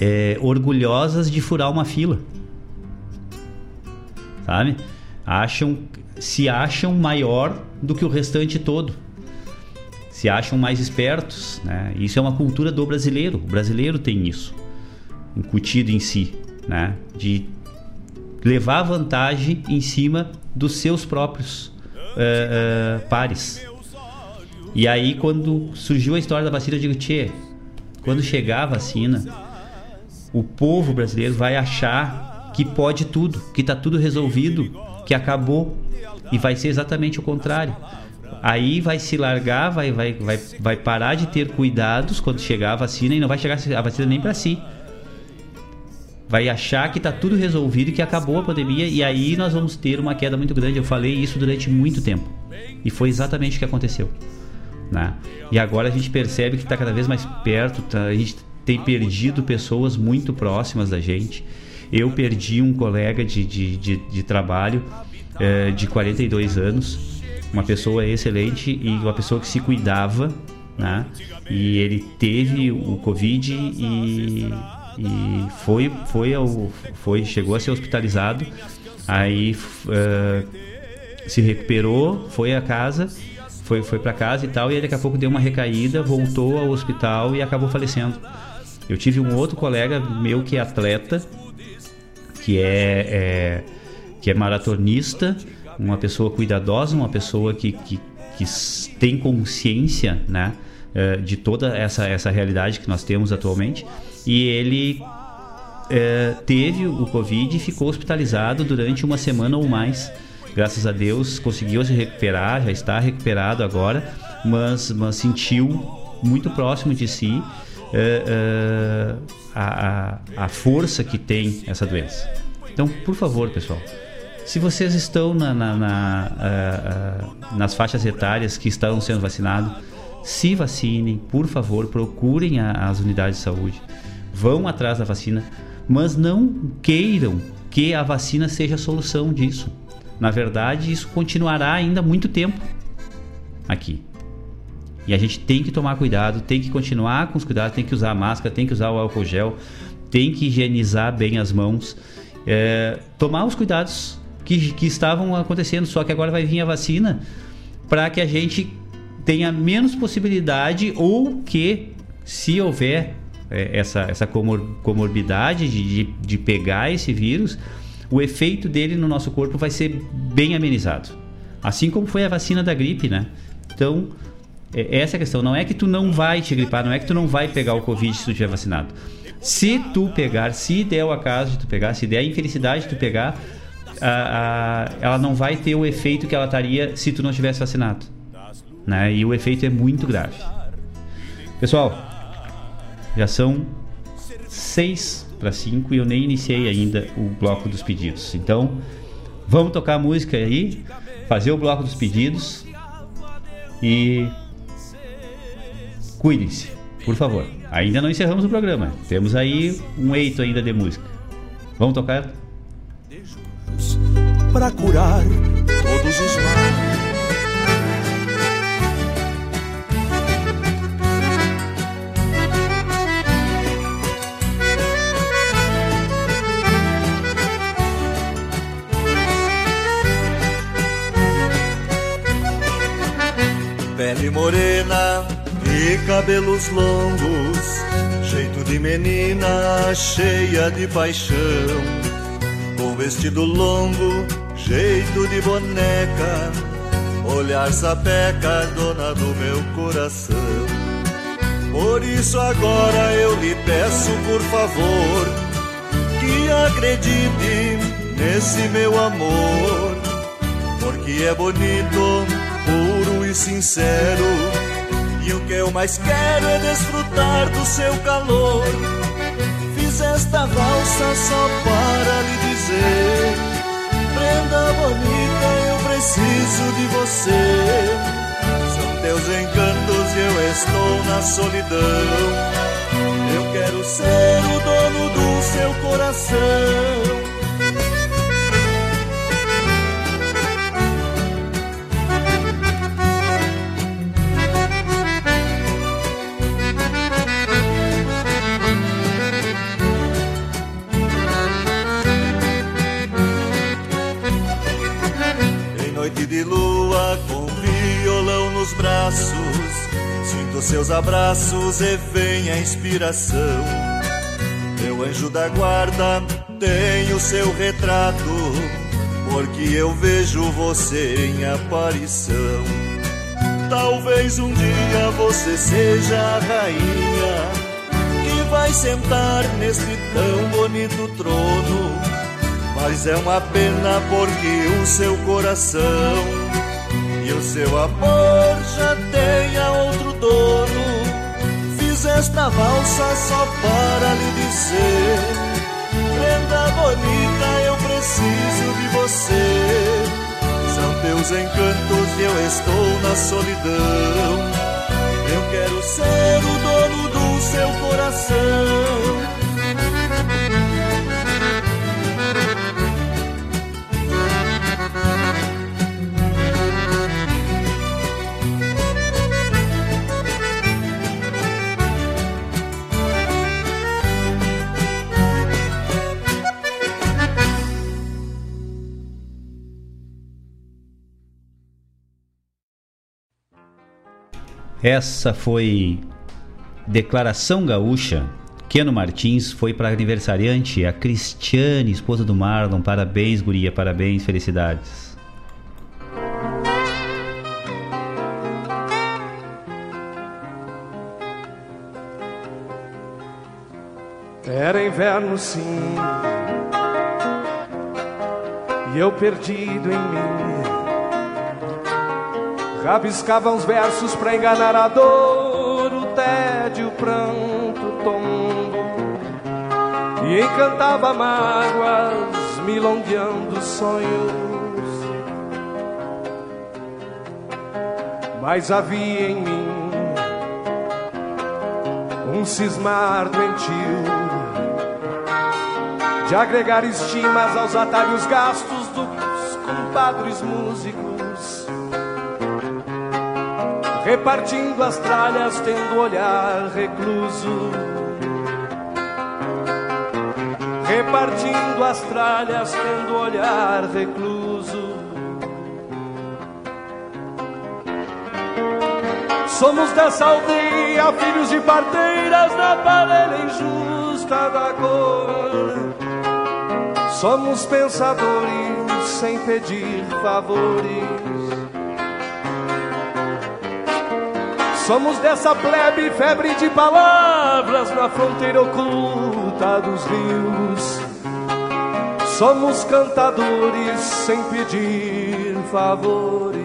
é, orgulhosas de furar uma fila. Sabe? Acham, se acham maior do que o restante todo. Se acham mais espertos. Né? Isso é uma cultura do brasileiro. O brasileiro tem isso incutido em si, né? De levar vantagem em cima dos seus próprios é, é, pares. E aí, quando surgiu a história da vacina, eu digo, Tchê, quando chegar a vacina, o povo brasileiro vai achar que pode tudo, que está tudo resolvido, que acabou. E vai ser exatamente o contrário. Aí vai se largar, vai, vai, vai, vai parar de ter cuidados quando chegar a vacina e não vai chegar a vacina nem para si. Vai achar que está tudo resolvido e que acabou a pandemia e aí nós vamos ter uma queda muito grande. Eu falei isso durante muito tempo. E foi exatamente o que aconteceu. Né? E agora a gente percebe que está cada vez mais perto, tá, a gente tem perdido pessoas muito próximas da gente. Eu perdi um colega de, de, de, de trabalho é, de 42 anos, uma pessoa excelente e uma pessoa que se cuidava, né? E ele teve o Covid e, e foi, foi, ao, foi, chegou a ser hospitalizado, aí uh, se recuperou, foi a casa foi, foi para casa e tal, e aí daqui a pouco deu uma recaída, voltou ao hospital e acabou falecendo. Eu tive um outro colega meu que é atleta, que é, é que é maratonista, uma pessoa cuidadosa, uma pessoa que, que, que tem consciência, né? É, de toda essa, essa realidade que nós temos atualmente. E ele é, teve o Covid e ficou hospitalizado durante uma semana ou mais. Graças a Deus conseguiu se recuperar, já está recuperado agora, mas, mas sentiu muito próximo de si uh, uh, a, a, força que tem essa doença. Então, por favor, pessoal, se vocês estão na, na, na, uh, nas faixas etárias que estão sendo vacinados, se vacinem, por favor, procurem a, as unidades de saúde, vão atrás da vacina, mas não queiram que a vacina seja a solução disso. Na verdade, isso continuará ainda muito tempo aqui. E a gente tem que tomar cuidado, tem que continuar com os cuidados, tem que usar a máscara, tem que usar o álcool gel, tem que higienizar bem as mãos, é, tomar os cuidados que, que estavam acontecendo, só que agora vai vir a vacina para que a gente tenha menos possibilidade ou que, se houver é, essa, essa comor comorbidade de, de, de pegar esse vírus, o efeito dele no nosso corpo vai ser bem amenizado. Assim como foi a vacina da gripe, né? Então, é, essa é a questão. Não é que tu não vai te gripar, não é que tu não vai pegar o Covid se tu estiver vacinado. Se tu pegar, se der o acaso de tu pegar, se der a infelicidade de tu pegar, a, a, ela não vai ter o efeito que ela estaria se tu não tivesse vacinado. Né? E o efeito é muito grave. Pessoal, Já são seis para cinco e eu nem iniciei ainda o bloco dos pedidos. Então, vamos tocar a música aí, fazer o bloco dos pedidos e cuidem-se, por favor. Ainda não encerramos o programa. Temos aí um eito ainda de música. Vamos tocar? Para curar todos os males. Pele morena e cabelos longos, jeito de menina cheia de paixão. Com vestido longo, jeito de boneca, olhar sapeca, dona do meu coração. Por isso agora eu lhe peço, por favor, que acredite nesse meu amor, porque é bonito, puro e sincero. E o que eu mais quero é desfrutar do seu calor. Fiz esta valsa só para lhe dizer: Prenda bonita, eu preciso de você. São teus encantos e eu estou na solidão. Eu quero ser o dono do seu coração. De lua com violão nos braços. Sinto seus abraços e vem a inspiração. Meu anjo da guarda tem o seu retrato, porque eu vejo você em aparição. Talvez um dia você seja a rainha que vai sentar neste tão bonito trono mas é uma pena porque o seu coração e o seu amor já tem a outro dono. Fiz esta valsa só para lhe dizer: Prenda bonita, eu preciso de você. São teus encantos e eu estou na solidão. Eu quero ser o dono do seu coração. Essa foi Declaração Gaúcha. Keno Martins foi para aniversariante, a Cristiane, esposa do Marlon. Parabéns, guria, parabéns, felicidades. Era inverno sim, e eu perdido em mim Rabiscava uns versos pra enganar a dor, o tédio, o pranto, o tombo. E encantava mágoas, milongueando sonhos. Mas havia em mim um cismar doentio de agregar estimas aos atalhos gastos dos compadres músicos repartindo as tralhas, tendo olhar recluso. Repartindo as tralhas, tendo olhar recluso. Somos dessa aldeia, filhos de parteiras na parelha injusta da cor. Somos pensadores sem pedir favores. Somos dessa plebe febre de palavras na fronteira oculta dos rios. Somos cantadores sem pedir favores.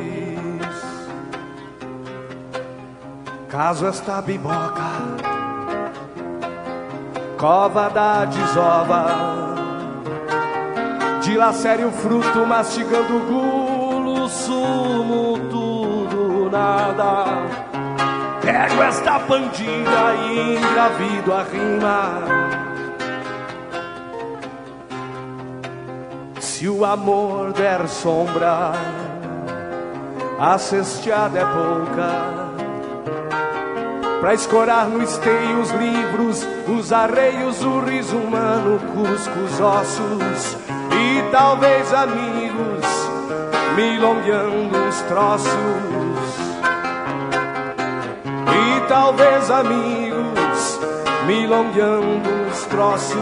Caso esta biboca cova da desova. Dilacere o fruto, mastigando gulo, sumo, tudo, nada. Pego esta pandilha e engravido a rima. Se o amor der sombra, a cesteada é pouca. Pra escorar no esteio os livros, os arreios, o riso humano, cusco os ossos e talvez amigos, milongueando os troços. Talvez amigos, milongueando os troços.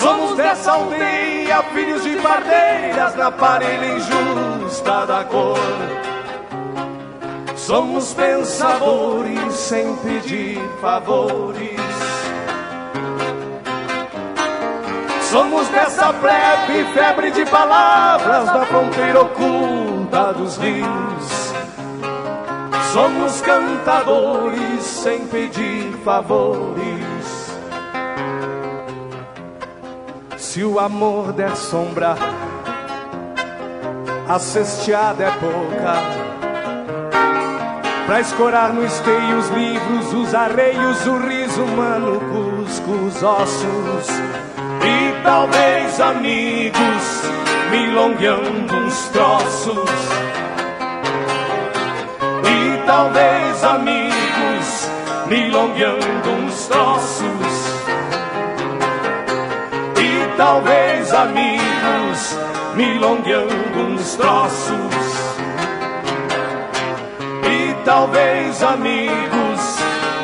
Somos dessa aldeia, filhos de pardeiras na parelha injusta da cor. Somos pensadores sem pedir favores. Somos dessa plebe, febre de palavras da fronteira oculta dos rios. Somos cantadores sem pedir favores. Se o amor der sombra, a cesteada é pouca. Pra escorar no esteio os livros, os arreios, o riso humano, cusco os ossos. E talvez amigos, milongueando uns troços. E talvez amigos, milongueando uns troços. E talvez amigos, milongueando uns troços. Talvez amigos,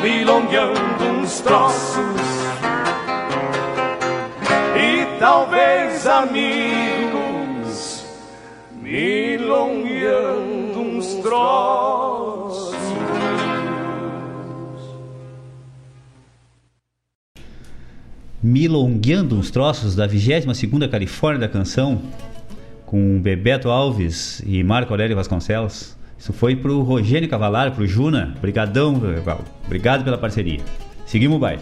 milongueando uns troços. E talvez amigos, milongueando uns troços. Milongueando uns troços da 22ª Califórnia da Canção com Bebeto Alves e Marco Aurélio Vasconcelos. Isso foi pro Rogênio Cavalar, pro Juna. Obrigadão. Obrigado pela parceria. Seguimos o baile.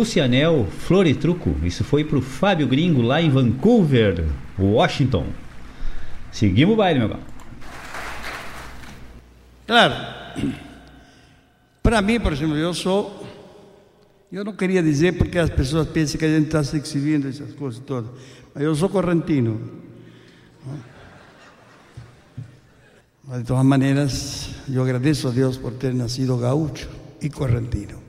Lucianel Floritruco. Isso foi pro Fábio Gringo lá em Vancouver, Washington. Seguimos o baile, meu irmão. Claro. Para mim, por exemplo, eu sou. Eu não queria dizer porque as pessoas pensam que a gente está se exhibindo essas coisas todas. Mas eu sou correntino. Mas de todas maneiras, eu agradeço a Deus por ter nascido gaúcho e correntino.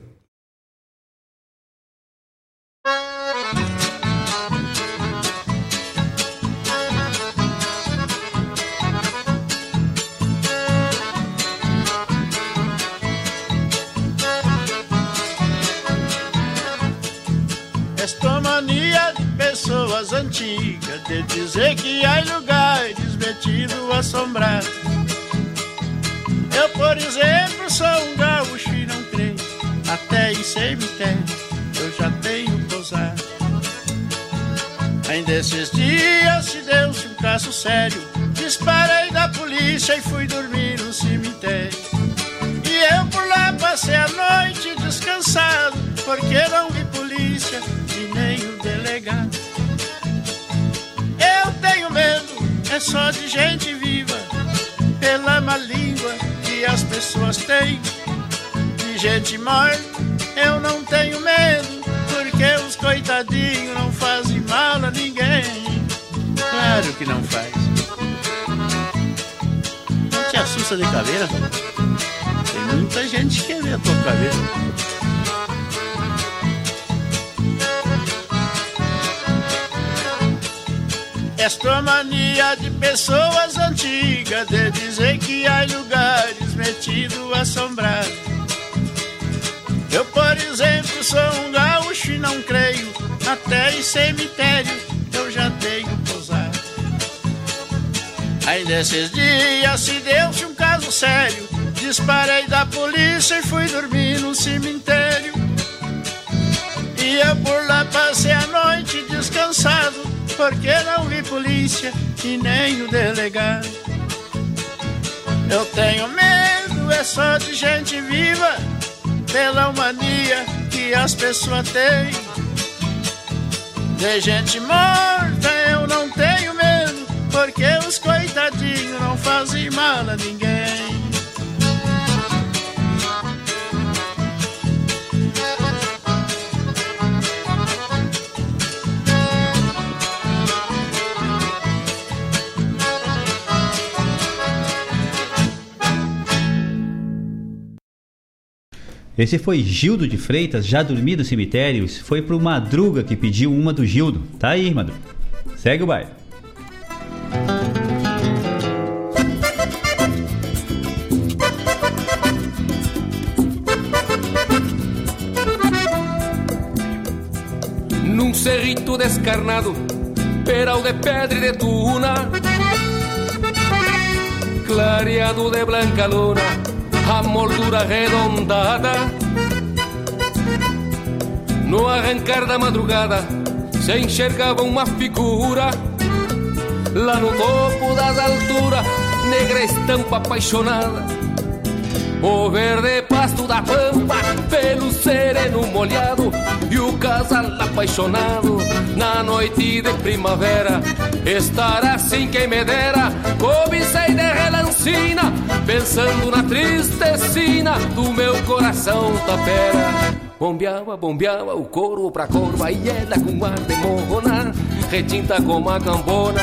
Nesses dias se deu-se um caso sério, disparei da polícia e fui dormir no cemitério. E eu por lá passei a noite descansado, porque não vi polícia e nem o delegado. Eu tenho medo, é só de gente viva, pela mania que as pessoas têm. De gente morta eu não tenho medo, porque não fazem mal a ninguém. Esse foi Gildo de Freitas, já dormi do cemitério. Foi pro Madruga que pediu uma do Gildo. Tá aí, Madruga. Segue o baile. Descarnado, peral de pedra e de tuna, clareado de blanca luna, a moldura arredondada. No arrancar da madrugada, se enxergava uma figura, lá no topo das alturas, negra estampa apaixonada. O verde pasto da pampa, pelo sereno molhado E o casal apaixonado. Na noite de primavera Estar assim quem me dera, cobicei de relancina Pensando na tristecina do meu coração tapera Bombeava, bombeava o couro pra corva E ela com ar de morrona Retinta como a cambona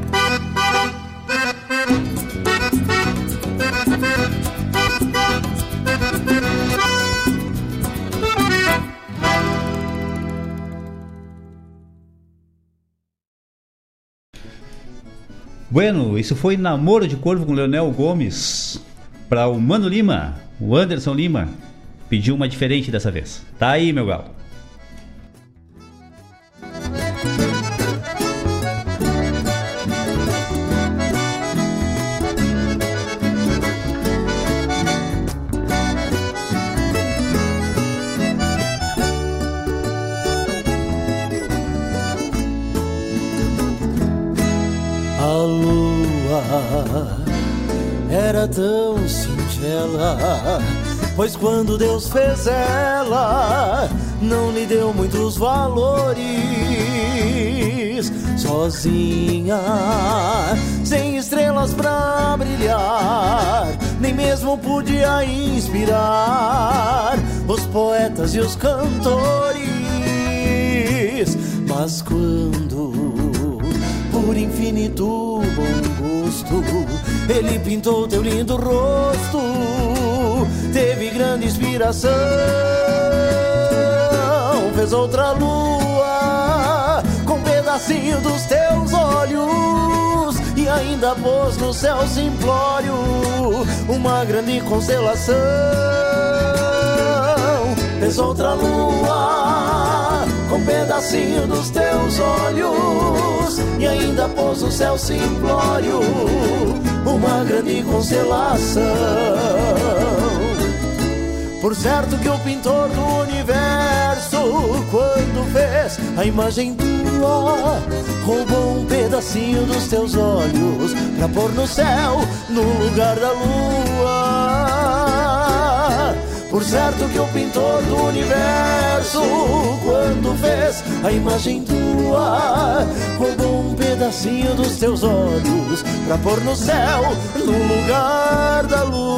Bueno, isso foi Namoro de Corvo com Leonel Gomes. Para o Mano Lima, o Anderson Lima, pediu uma diferente dessa vez. Tá aí, meu galo. Era tão singela. Pois quando Deus fez ela, não lhe deu muitos valores. Sozinha, sem estrelas pra brilhar, nem mesmo podia inspirar os poetas e os cantores. Mas quando, por infinito bom ele pintou teu lindo rosto, teve grande inspiração. Fez outra lua com um pedacinho dos teus olhos e ainda pôs no céu simplório uma grande constelação. Fez outra lua com um pedacinho dos teus olhos e ainda pôs no céu simplório uma grande constelação. Por certo que o pintor do universo, quando fez a imagem tua, roubou um pedacinho dos teus olhos pra pôr no céu, no lugar da lua. Por certo que o pintor do universo, quando fez a imagem tua, roubou um pedacinho dos teus olhos pra pôr no céu, no lugar da lua.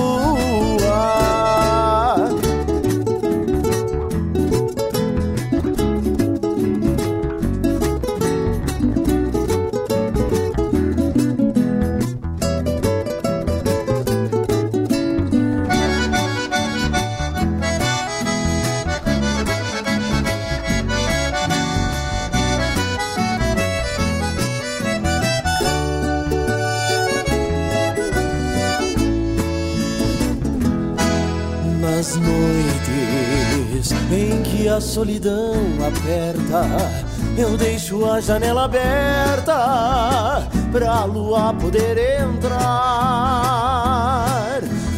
Em que a solidão aperta, eu deixo a janela aberta pra lua poder entrar.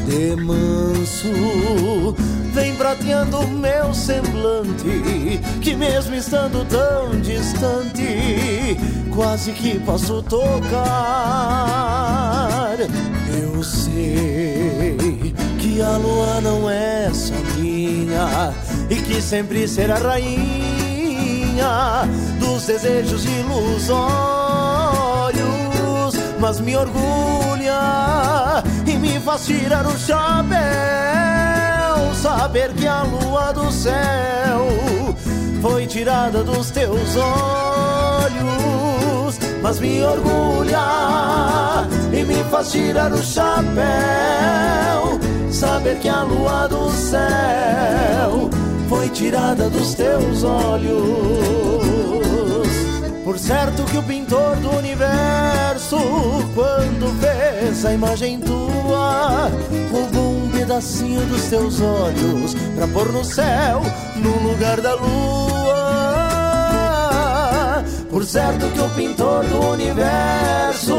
De manso, vem prateando meu semblante, que mesmo estando tão distante, quase que posso tocar. Eu sei que a lua não é só minha e que sempre será rainha dos desejos ilusórios, mas me orgulha e me faz tirar o chapéu saber que a lua do céu foi tirada dos teus olhos, mas me orgulha e me faz tirar o chapéu saber que a lua do céu foi tirada dos teus olhos. Por certo que o pintor do universo, quando fez a imagem tua, roubou um pedacinho dos teus olhos pra pôr no céu, no lugar da lua. Por certo que o pintor do universo,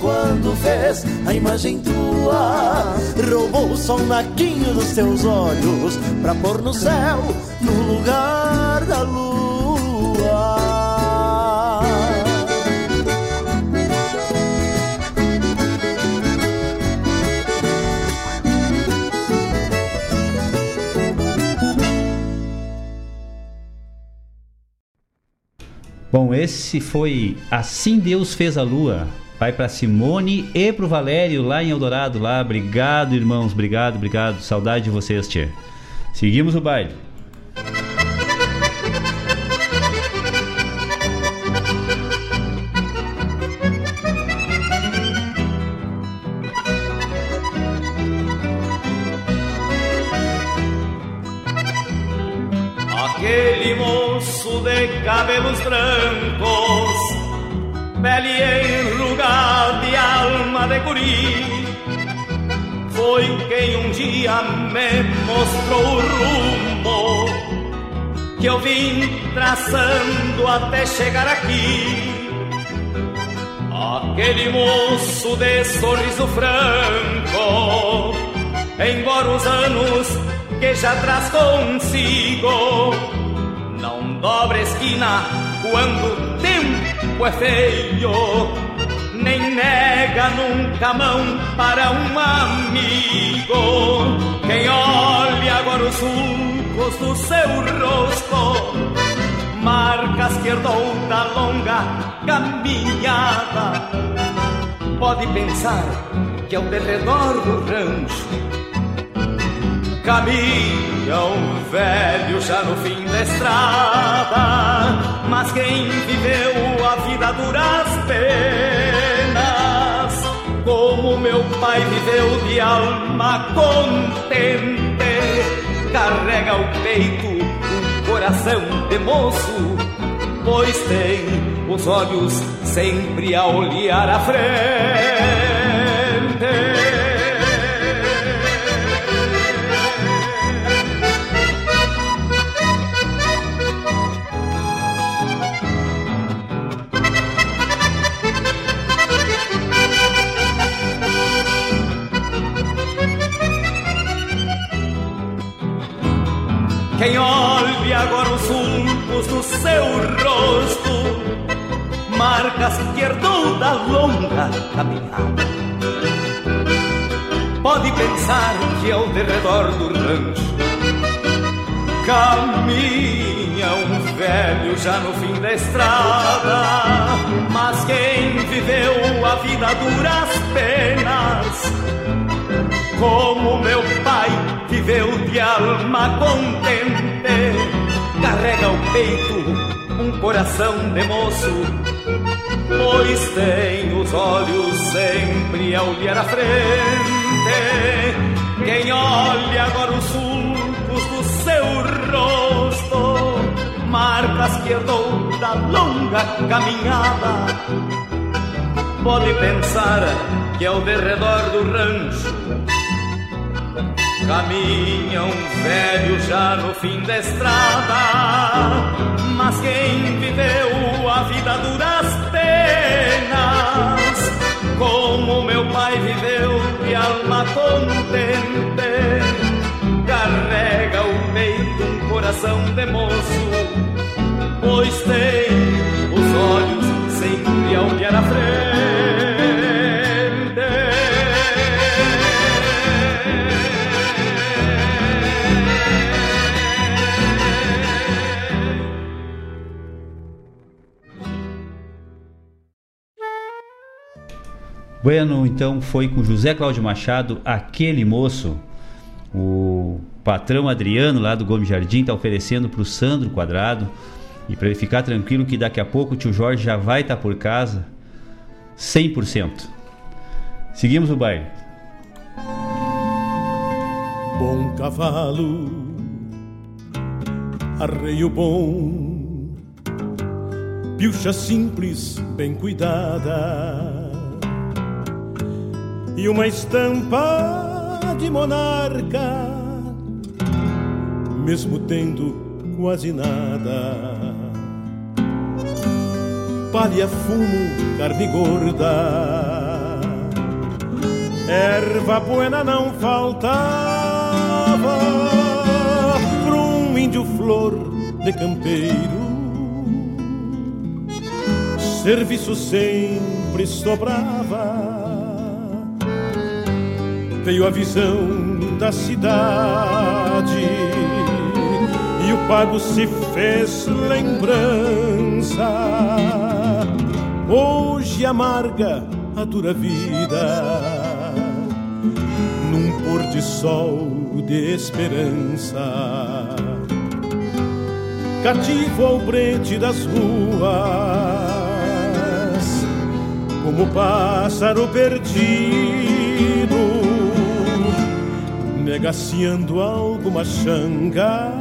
quando fez a imagem tua, roubou só um naquinho dos teus olhos pra pôr no céu, no lugar Bom, esse foi Assim Deus Fez a Lua. Vai para Simone e pro Valério lá em Eldorado lá. Obrigado, irmãos. Obrigado, obrigado. Saudade de vocês, tia. Seguimos o baile. Brancos, pele enrugada e alma de guri, foi quem um dia me mostrou o rumo que eu vim traçando até chegar aqui. Aquele moço de sorriso franco, embora os anos que já traz consigo, não dobra esquina quando o tempo é feio, nem nega nunca mão para um amigo. Quem olha agora os sulcos do seu rosto, marcas que herdou da longa caminhada, pode pensar que ao derredor do rancho caminha um velho já no fim da estrada, mas quem viveu a vida duras penas, como meu pai viveu de alma contente, carrega o peito um coração de moço, pois tem os olhos sempre a olhar à frente. Quem olhe agora os sulcos do seu rosto, marcas que herdou da longa caminhada. Pode pensar que ao derredor do rancho caminha um velho já no fim da estrada. Mas quem viveu a vida duras penas, como meu pai viveu de alma contente, carrega o peito um coração de moço, pois tem os olhos sempre a olhar à frente. Quem olha agora os sulcos do seu rosto, marcas que herdou da longa caminhada, pode pensar que ao derredor do rancho Caminha um velho já no fim da estrada, mas quem viveu a vida duras penas, como meu pai viveu de alma contente, carrega o peito um coração de moço, pois tem os olhos sempre a olhar à frente. Bueno, então foi com José Cláudio Machado, aquele moço. O patrão Adriano lá do Gomes Jardim está oferecendo para o Sandro Quadrado. E para ele ficar tranquilo que daqui a pouco o tio Jorge já vai estar tá por casa 100%. Seguimos o baile. Bom cavalo, arreio bom, pilcha simples, bem cuidada e uma estampa de monarca, mesmo tendo quase nada. palha, fumo, carne gorda. Erva buena não faltava para um índio flor de campeiro. Serviço sempre sobrava. Veio a visão da cidade e o pago se fez lembrança. Hoje amarga a dura vida num pôr de sol de esperança. Cativo ao brete das ruas, como pássaro perdido, negaciando alguma xanga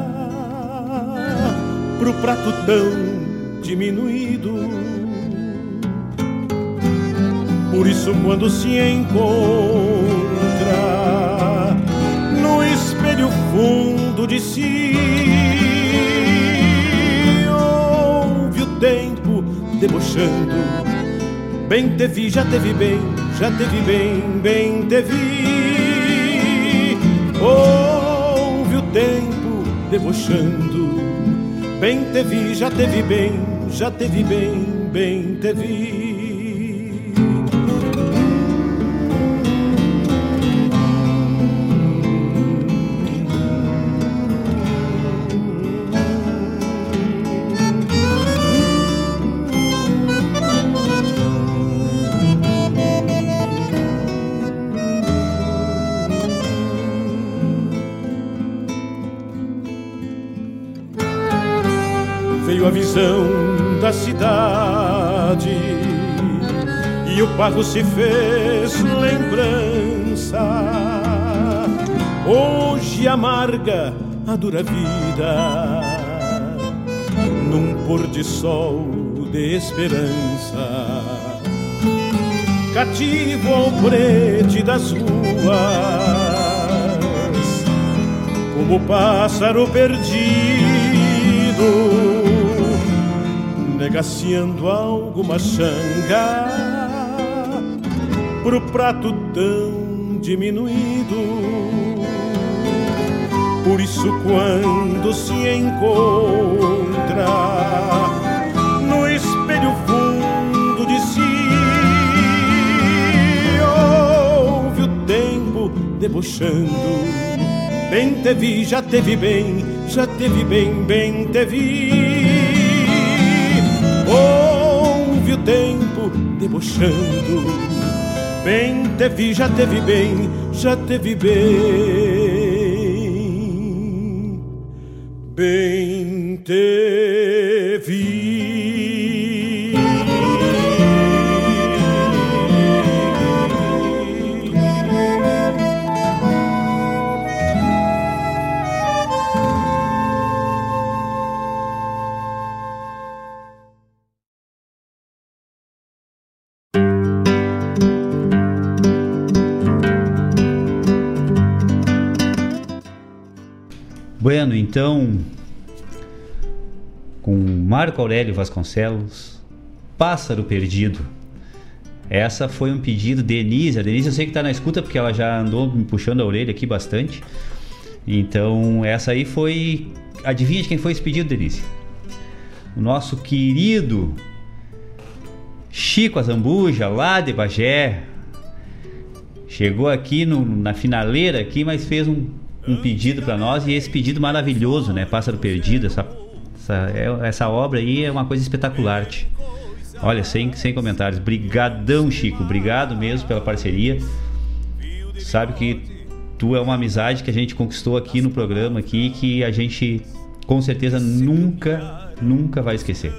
pro prato tão diminuído. Por isso, quando se encontra no espelho fundo de si, ouve o tempo debochando. Bem te vi, já te vi bem, já te vi bem, bem te vi. Ouve o tempo debochando. Bem te vi, já te vi bem, já te vi bem, bem te vi. O pago se fez lembrança. Hoje amarga a dura vida num pôr de sol de esperança. Cativo ao prete das ruas, como pássaro perdido negaciando alguma xanga pro prato tão diminuído. Por isso, quando se encontra no espelho fundo de si, ouve o tempo debochando. Bem te vi, já te vi bem, já te vi bem, bem te vi. Ouve o tempo debochando. Bem te vi, já te vi bem, já te vi bem. Bem te Marco Aurélio Vasconcelos, Pássaro Perdido. Essa foi um pedido de Denise. A Denise eu sei que está na escuta porque ela já andou me puxando a orelha aqui bastante. Então, essa aí foi. Adivinha de quem foi esse pedido, Denise? O nosso querido Chico Azambuja, lá de Bagé. Chegou aqui no- na finaleira aqui, mas fez um, um pedido para nós e esse pedido maravilhoso, né? Pássaro Perdido, essa, essa, é- essa obra aí é uma coisa espetacular. tch. Olha, sem, sem comentários. Brigadão, Chico. Obrigado mesmo pela parceria. Sabe que tu é uma amizade que a gente conquistou aqui no programa aqui que a gente com certeza nunca, nunca vai esquecer.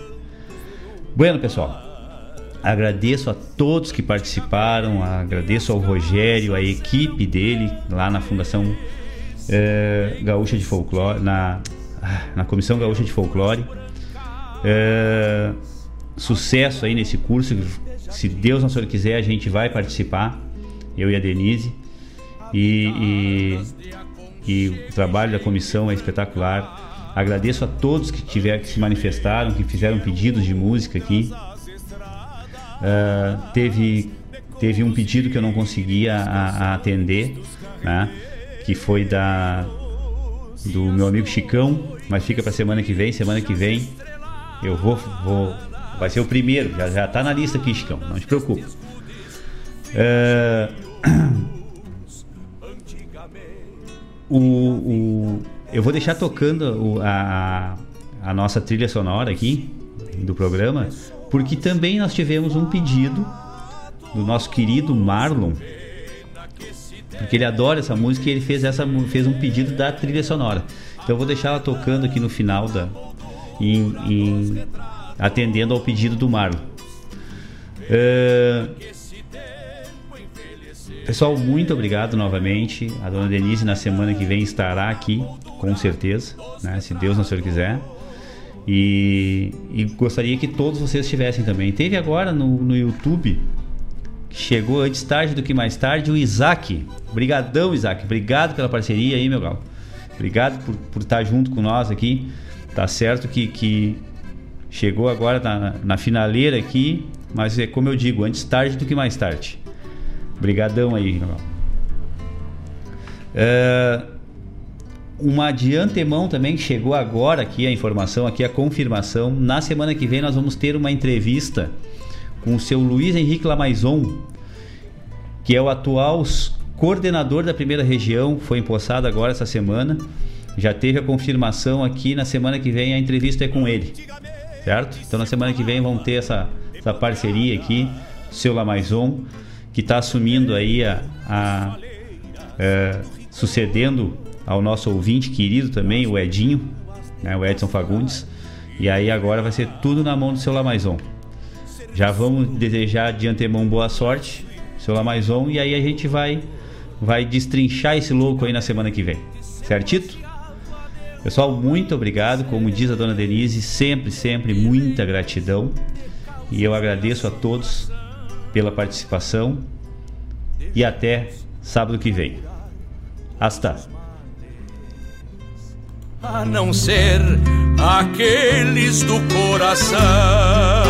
Bueno, pessoal. Agradeço a todos que participaram, agradeço ao Rogério, a equipe dele lá na Fundação eh, Gaúcha de Folclore, na, na Comissão Gaúcha de Folclore. Eh, sucesso aí nesse curso. Se Deus não quiser, a gente vai participar, eu e a Denise. E, e, e o trabalho da comissão é espetacular. Agradeço a todos que tiveram que se manifestaram, que fizeram pedidos de música aqui. Uh, teve, teve um pedido que eu não conseguia a, a atender, né? que foi da do meu amigo Chicão, mas fica para semana que vem. Semana que vem eu vou, vou vai ser o primeiro, já, já tá na lista aqui, Chicão, não te preocupe. Uh, o, o, eu vou deixar tocando o, a, a nossa trilha sonora aqui do programa, porque também nós tivemos um pedido do nosso querido Marlon, porque ele adora essa música e ele fez, essa, fez um pedido da trilha sonora. Então eu vou deixar ela tocando aqui no final da. Em, em, atendendo ao pedido do Marlon. Uh, pessoal, muito obrigado novamente. A dona Denise na semana que vem estará aqui, com certeza, né? se Deus não Senhor quiser. E, e, gostaria que todos vocês estivessem também. Teve agora no, no YouTube, chegou antes tarde do que mais tarde, o Isaac. Obrigadão, Isaac. Obrigado pela parceria aí, meu galo. Obrigado por, por estar junto com nós aqui. Tá certo que, que chegou agora na, na finaleira aqui, mas é como eu digo, antes tarde do que mais tarde. Obrigadão aí, meu galo. É, uma de antemão também chegou agora aqui a informação, aqui a confirmação. Na semana que vem nós vamos ter uma entrevista com o seu Luiz Henrique Lamaison, que é o atual coordenador da primeira região, foi empossado agora essa semana. Já teve a confirmação aqui, na semana que vem a entrevista é com ele, certo? Então na semana que vem vão ter essa, essa parceria aqui, seu Lamaison, que está assumindo aí a, a é, sucedendo ao nosso ouvinte querido também, o Edinho, né, o Edson Fagundes. E aí agora vai ser tudo na mão do seu Lamaison. Já vamos desejar de antemão boa sorte, seu Lamaison, e aí a gente vai vai destrinchar esse louco aí na semana que vem. Certito? Pessoal, muito obrigado. Como diz a dona Denise, sempre, sempre muita gratidão. E eu agradeço a todos pela participação. E até sábado que vem. Hasta! a não ser aqueles do coração.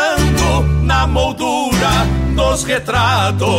moldura dos retratos.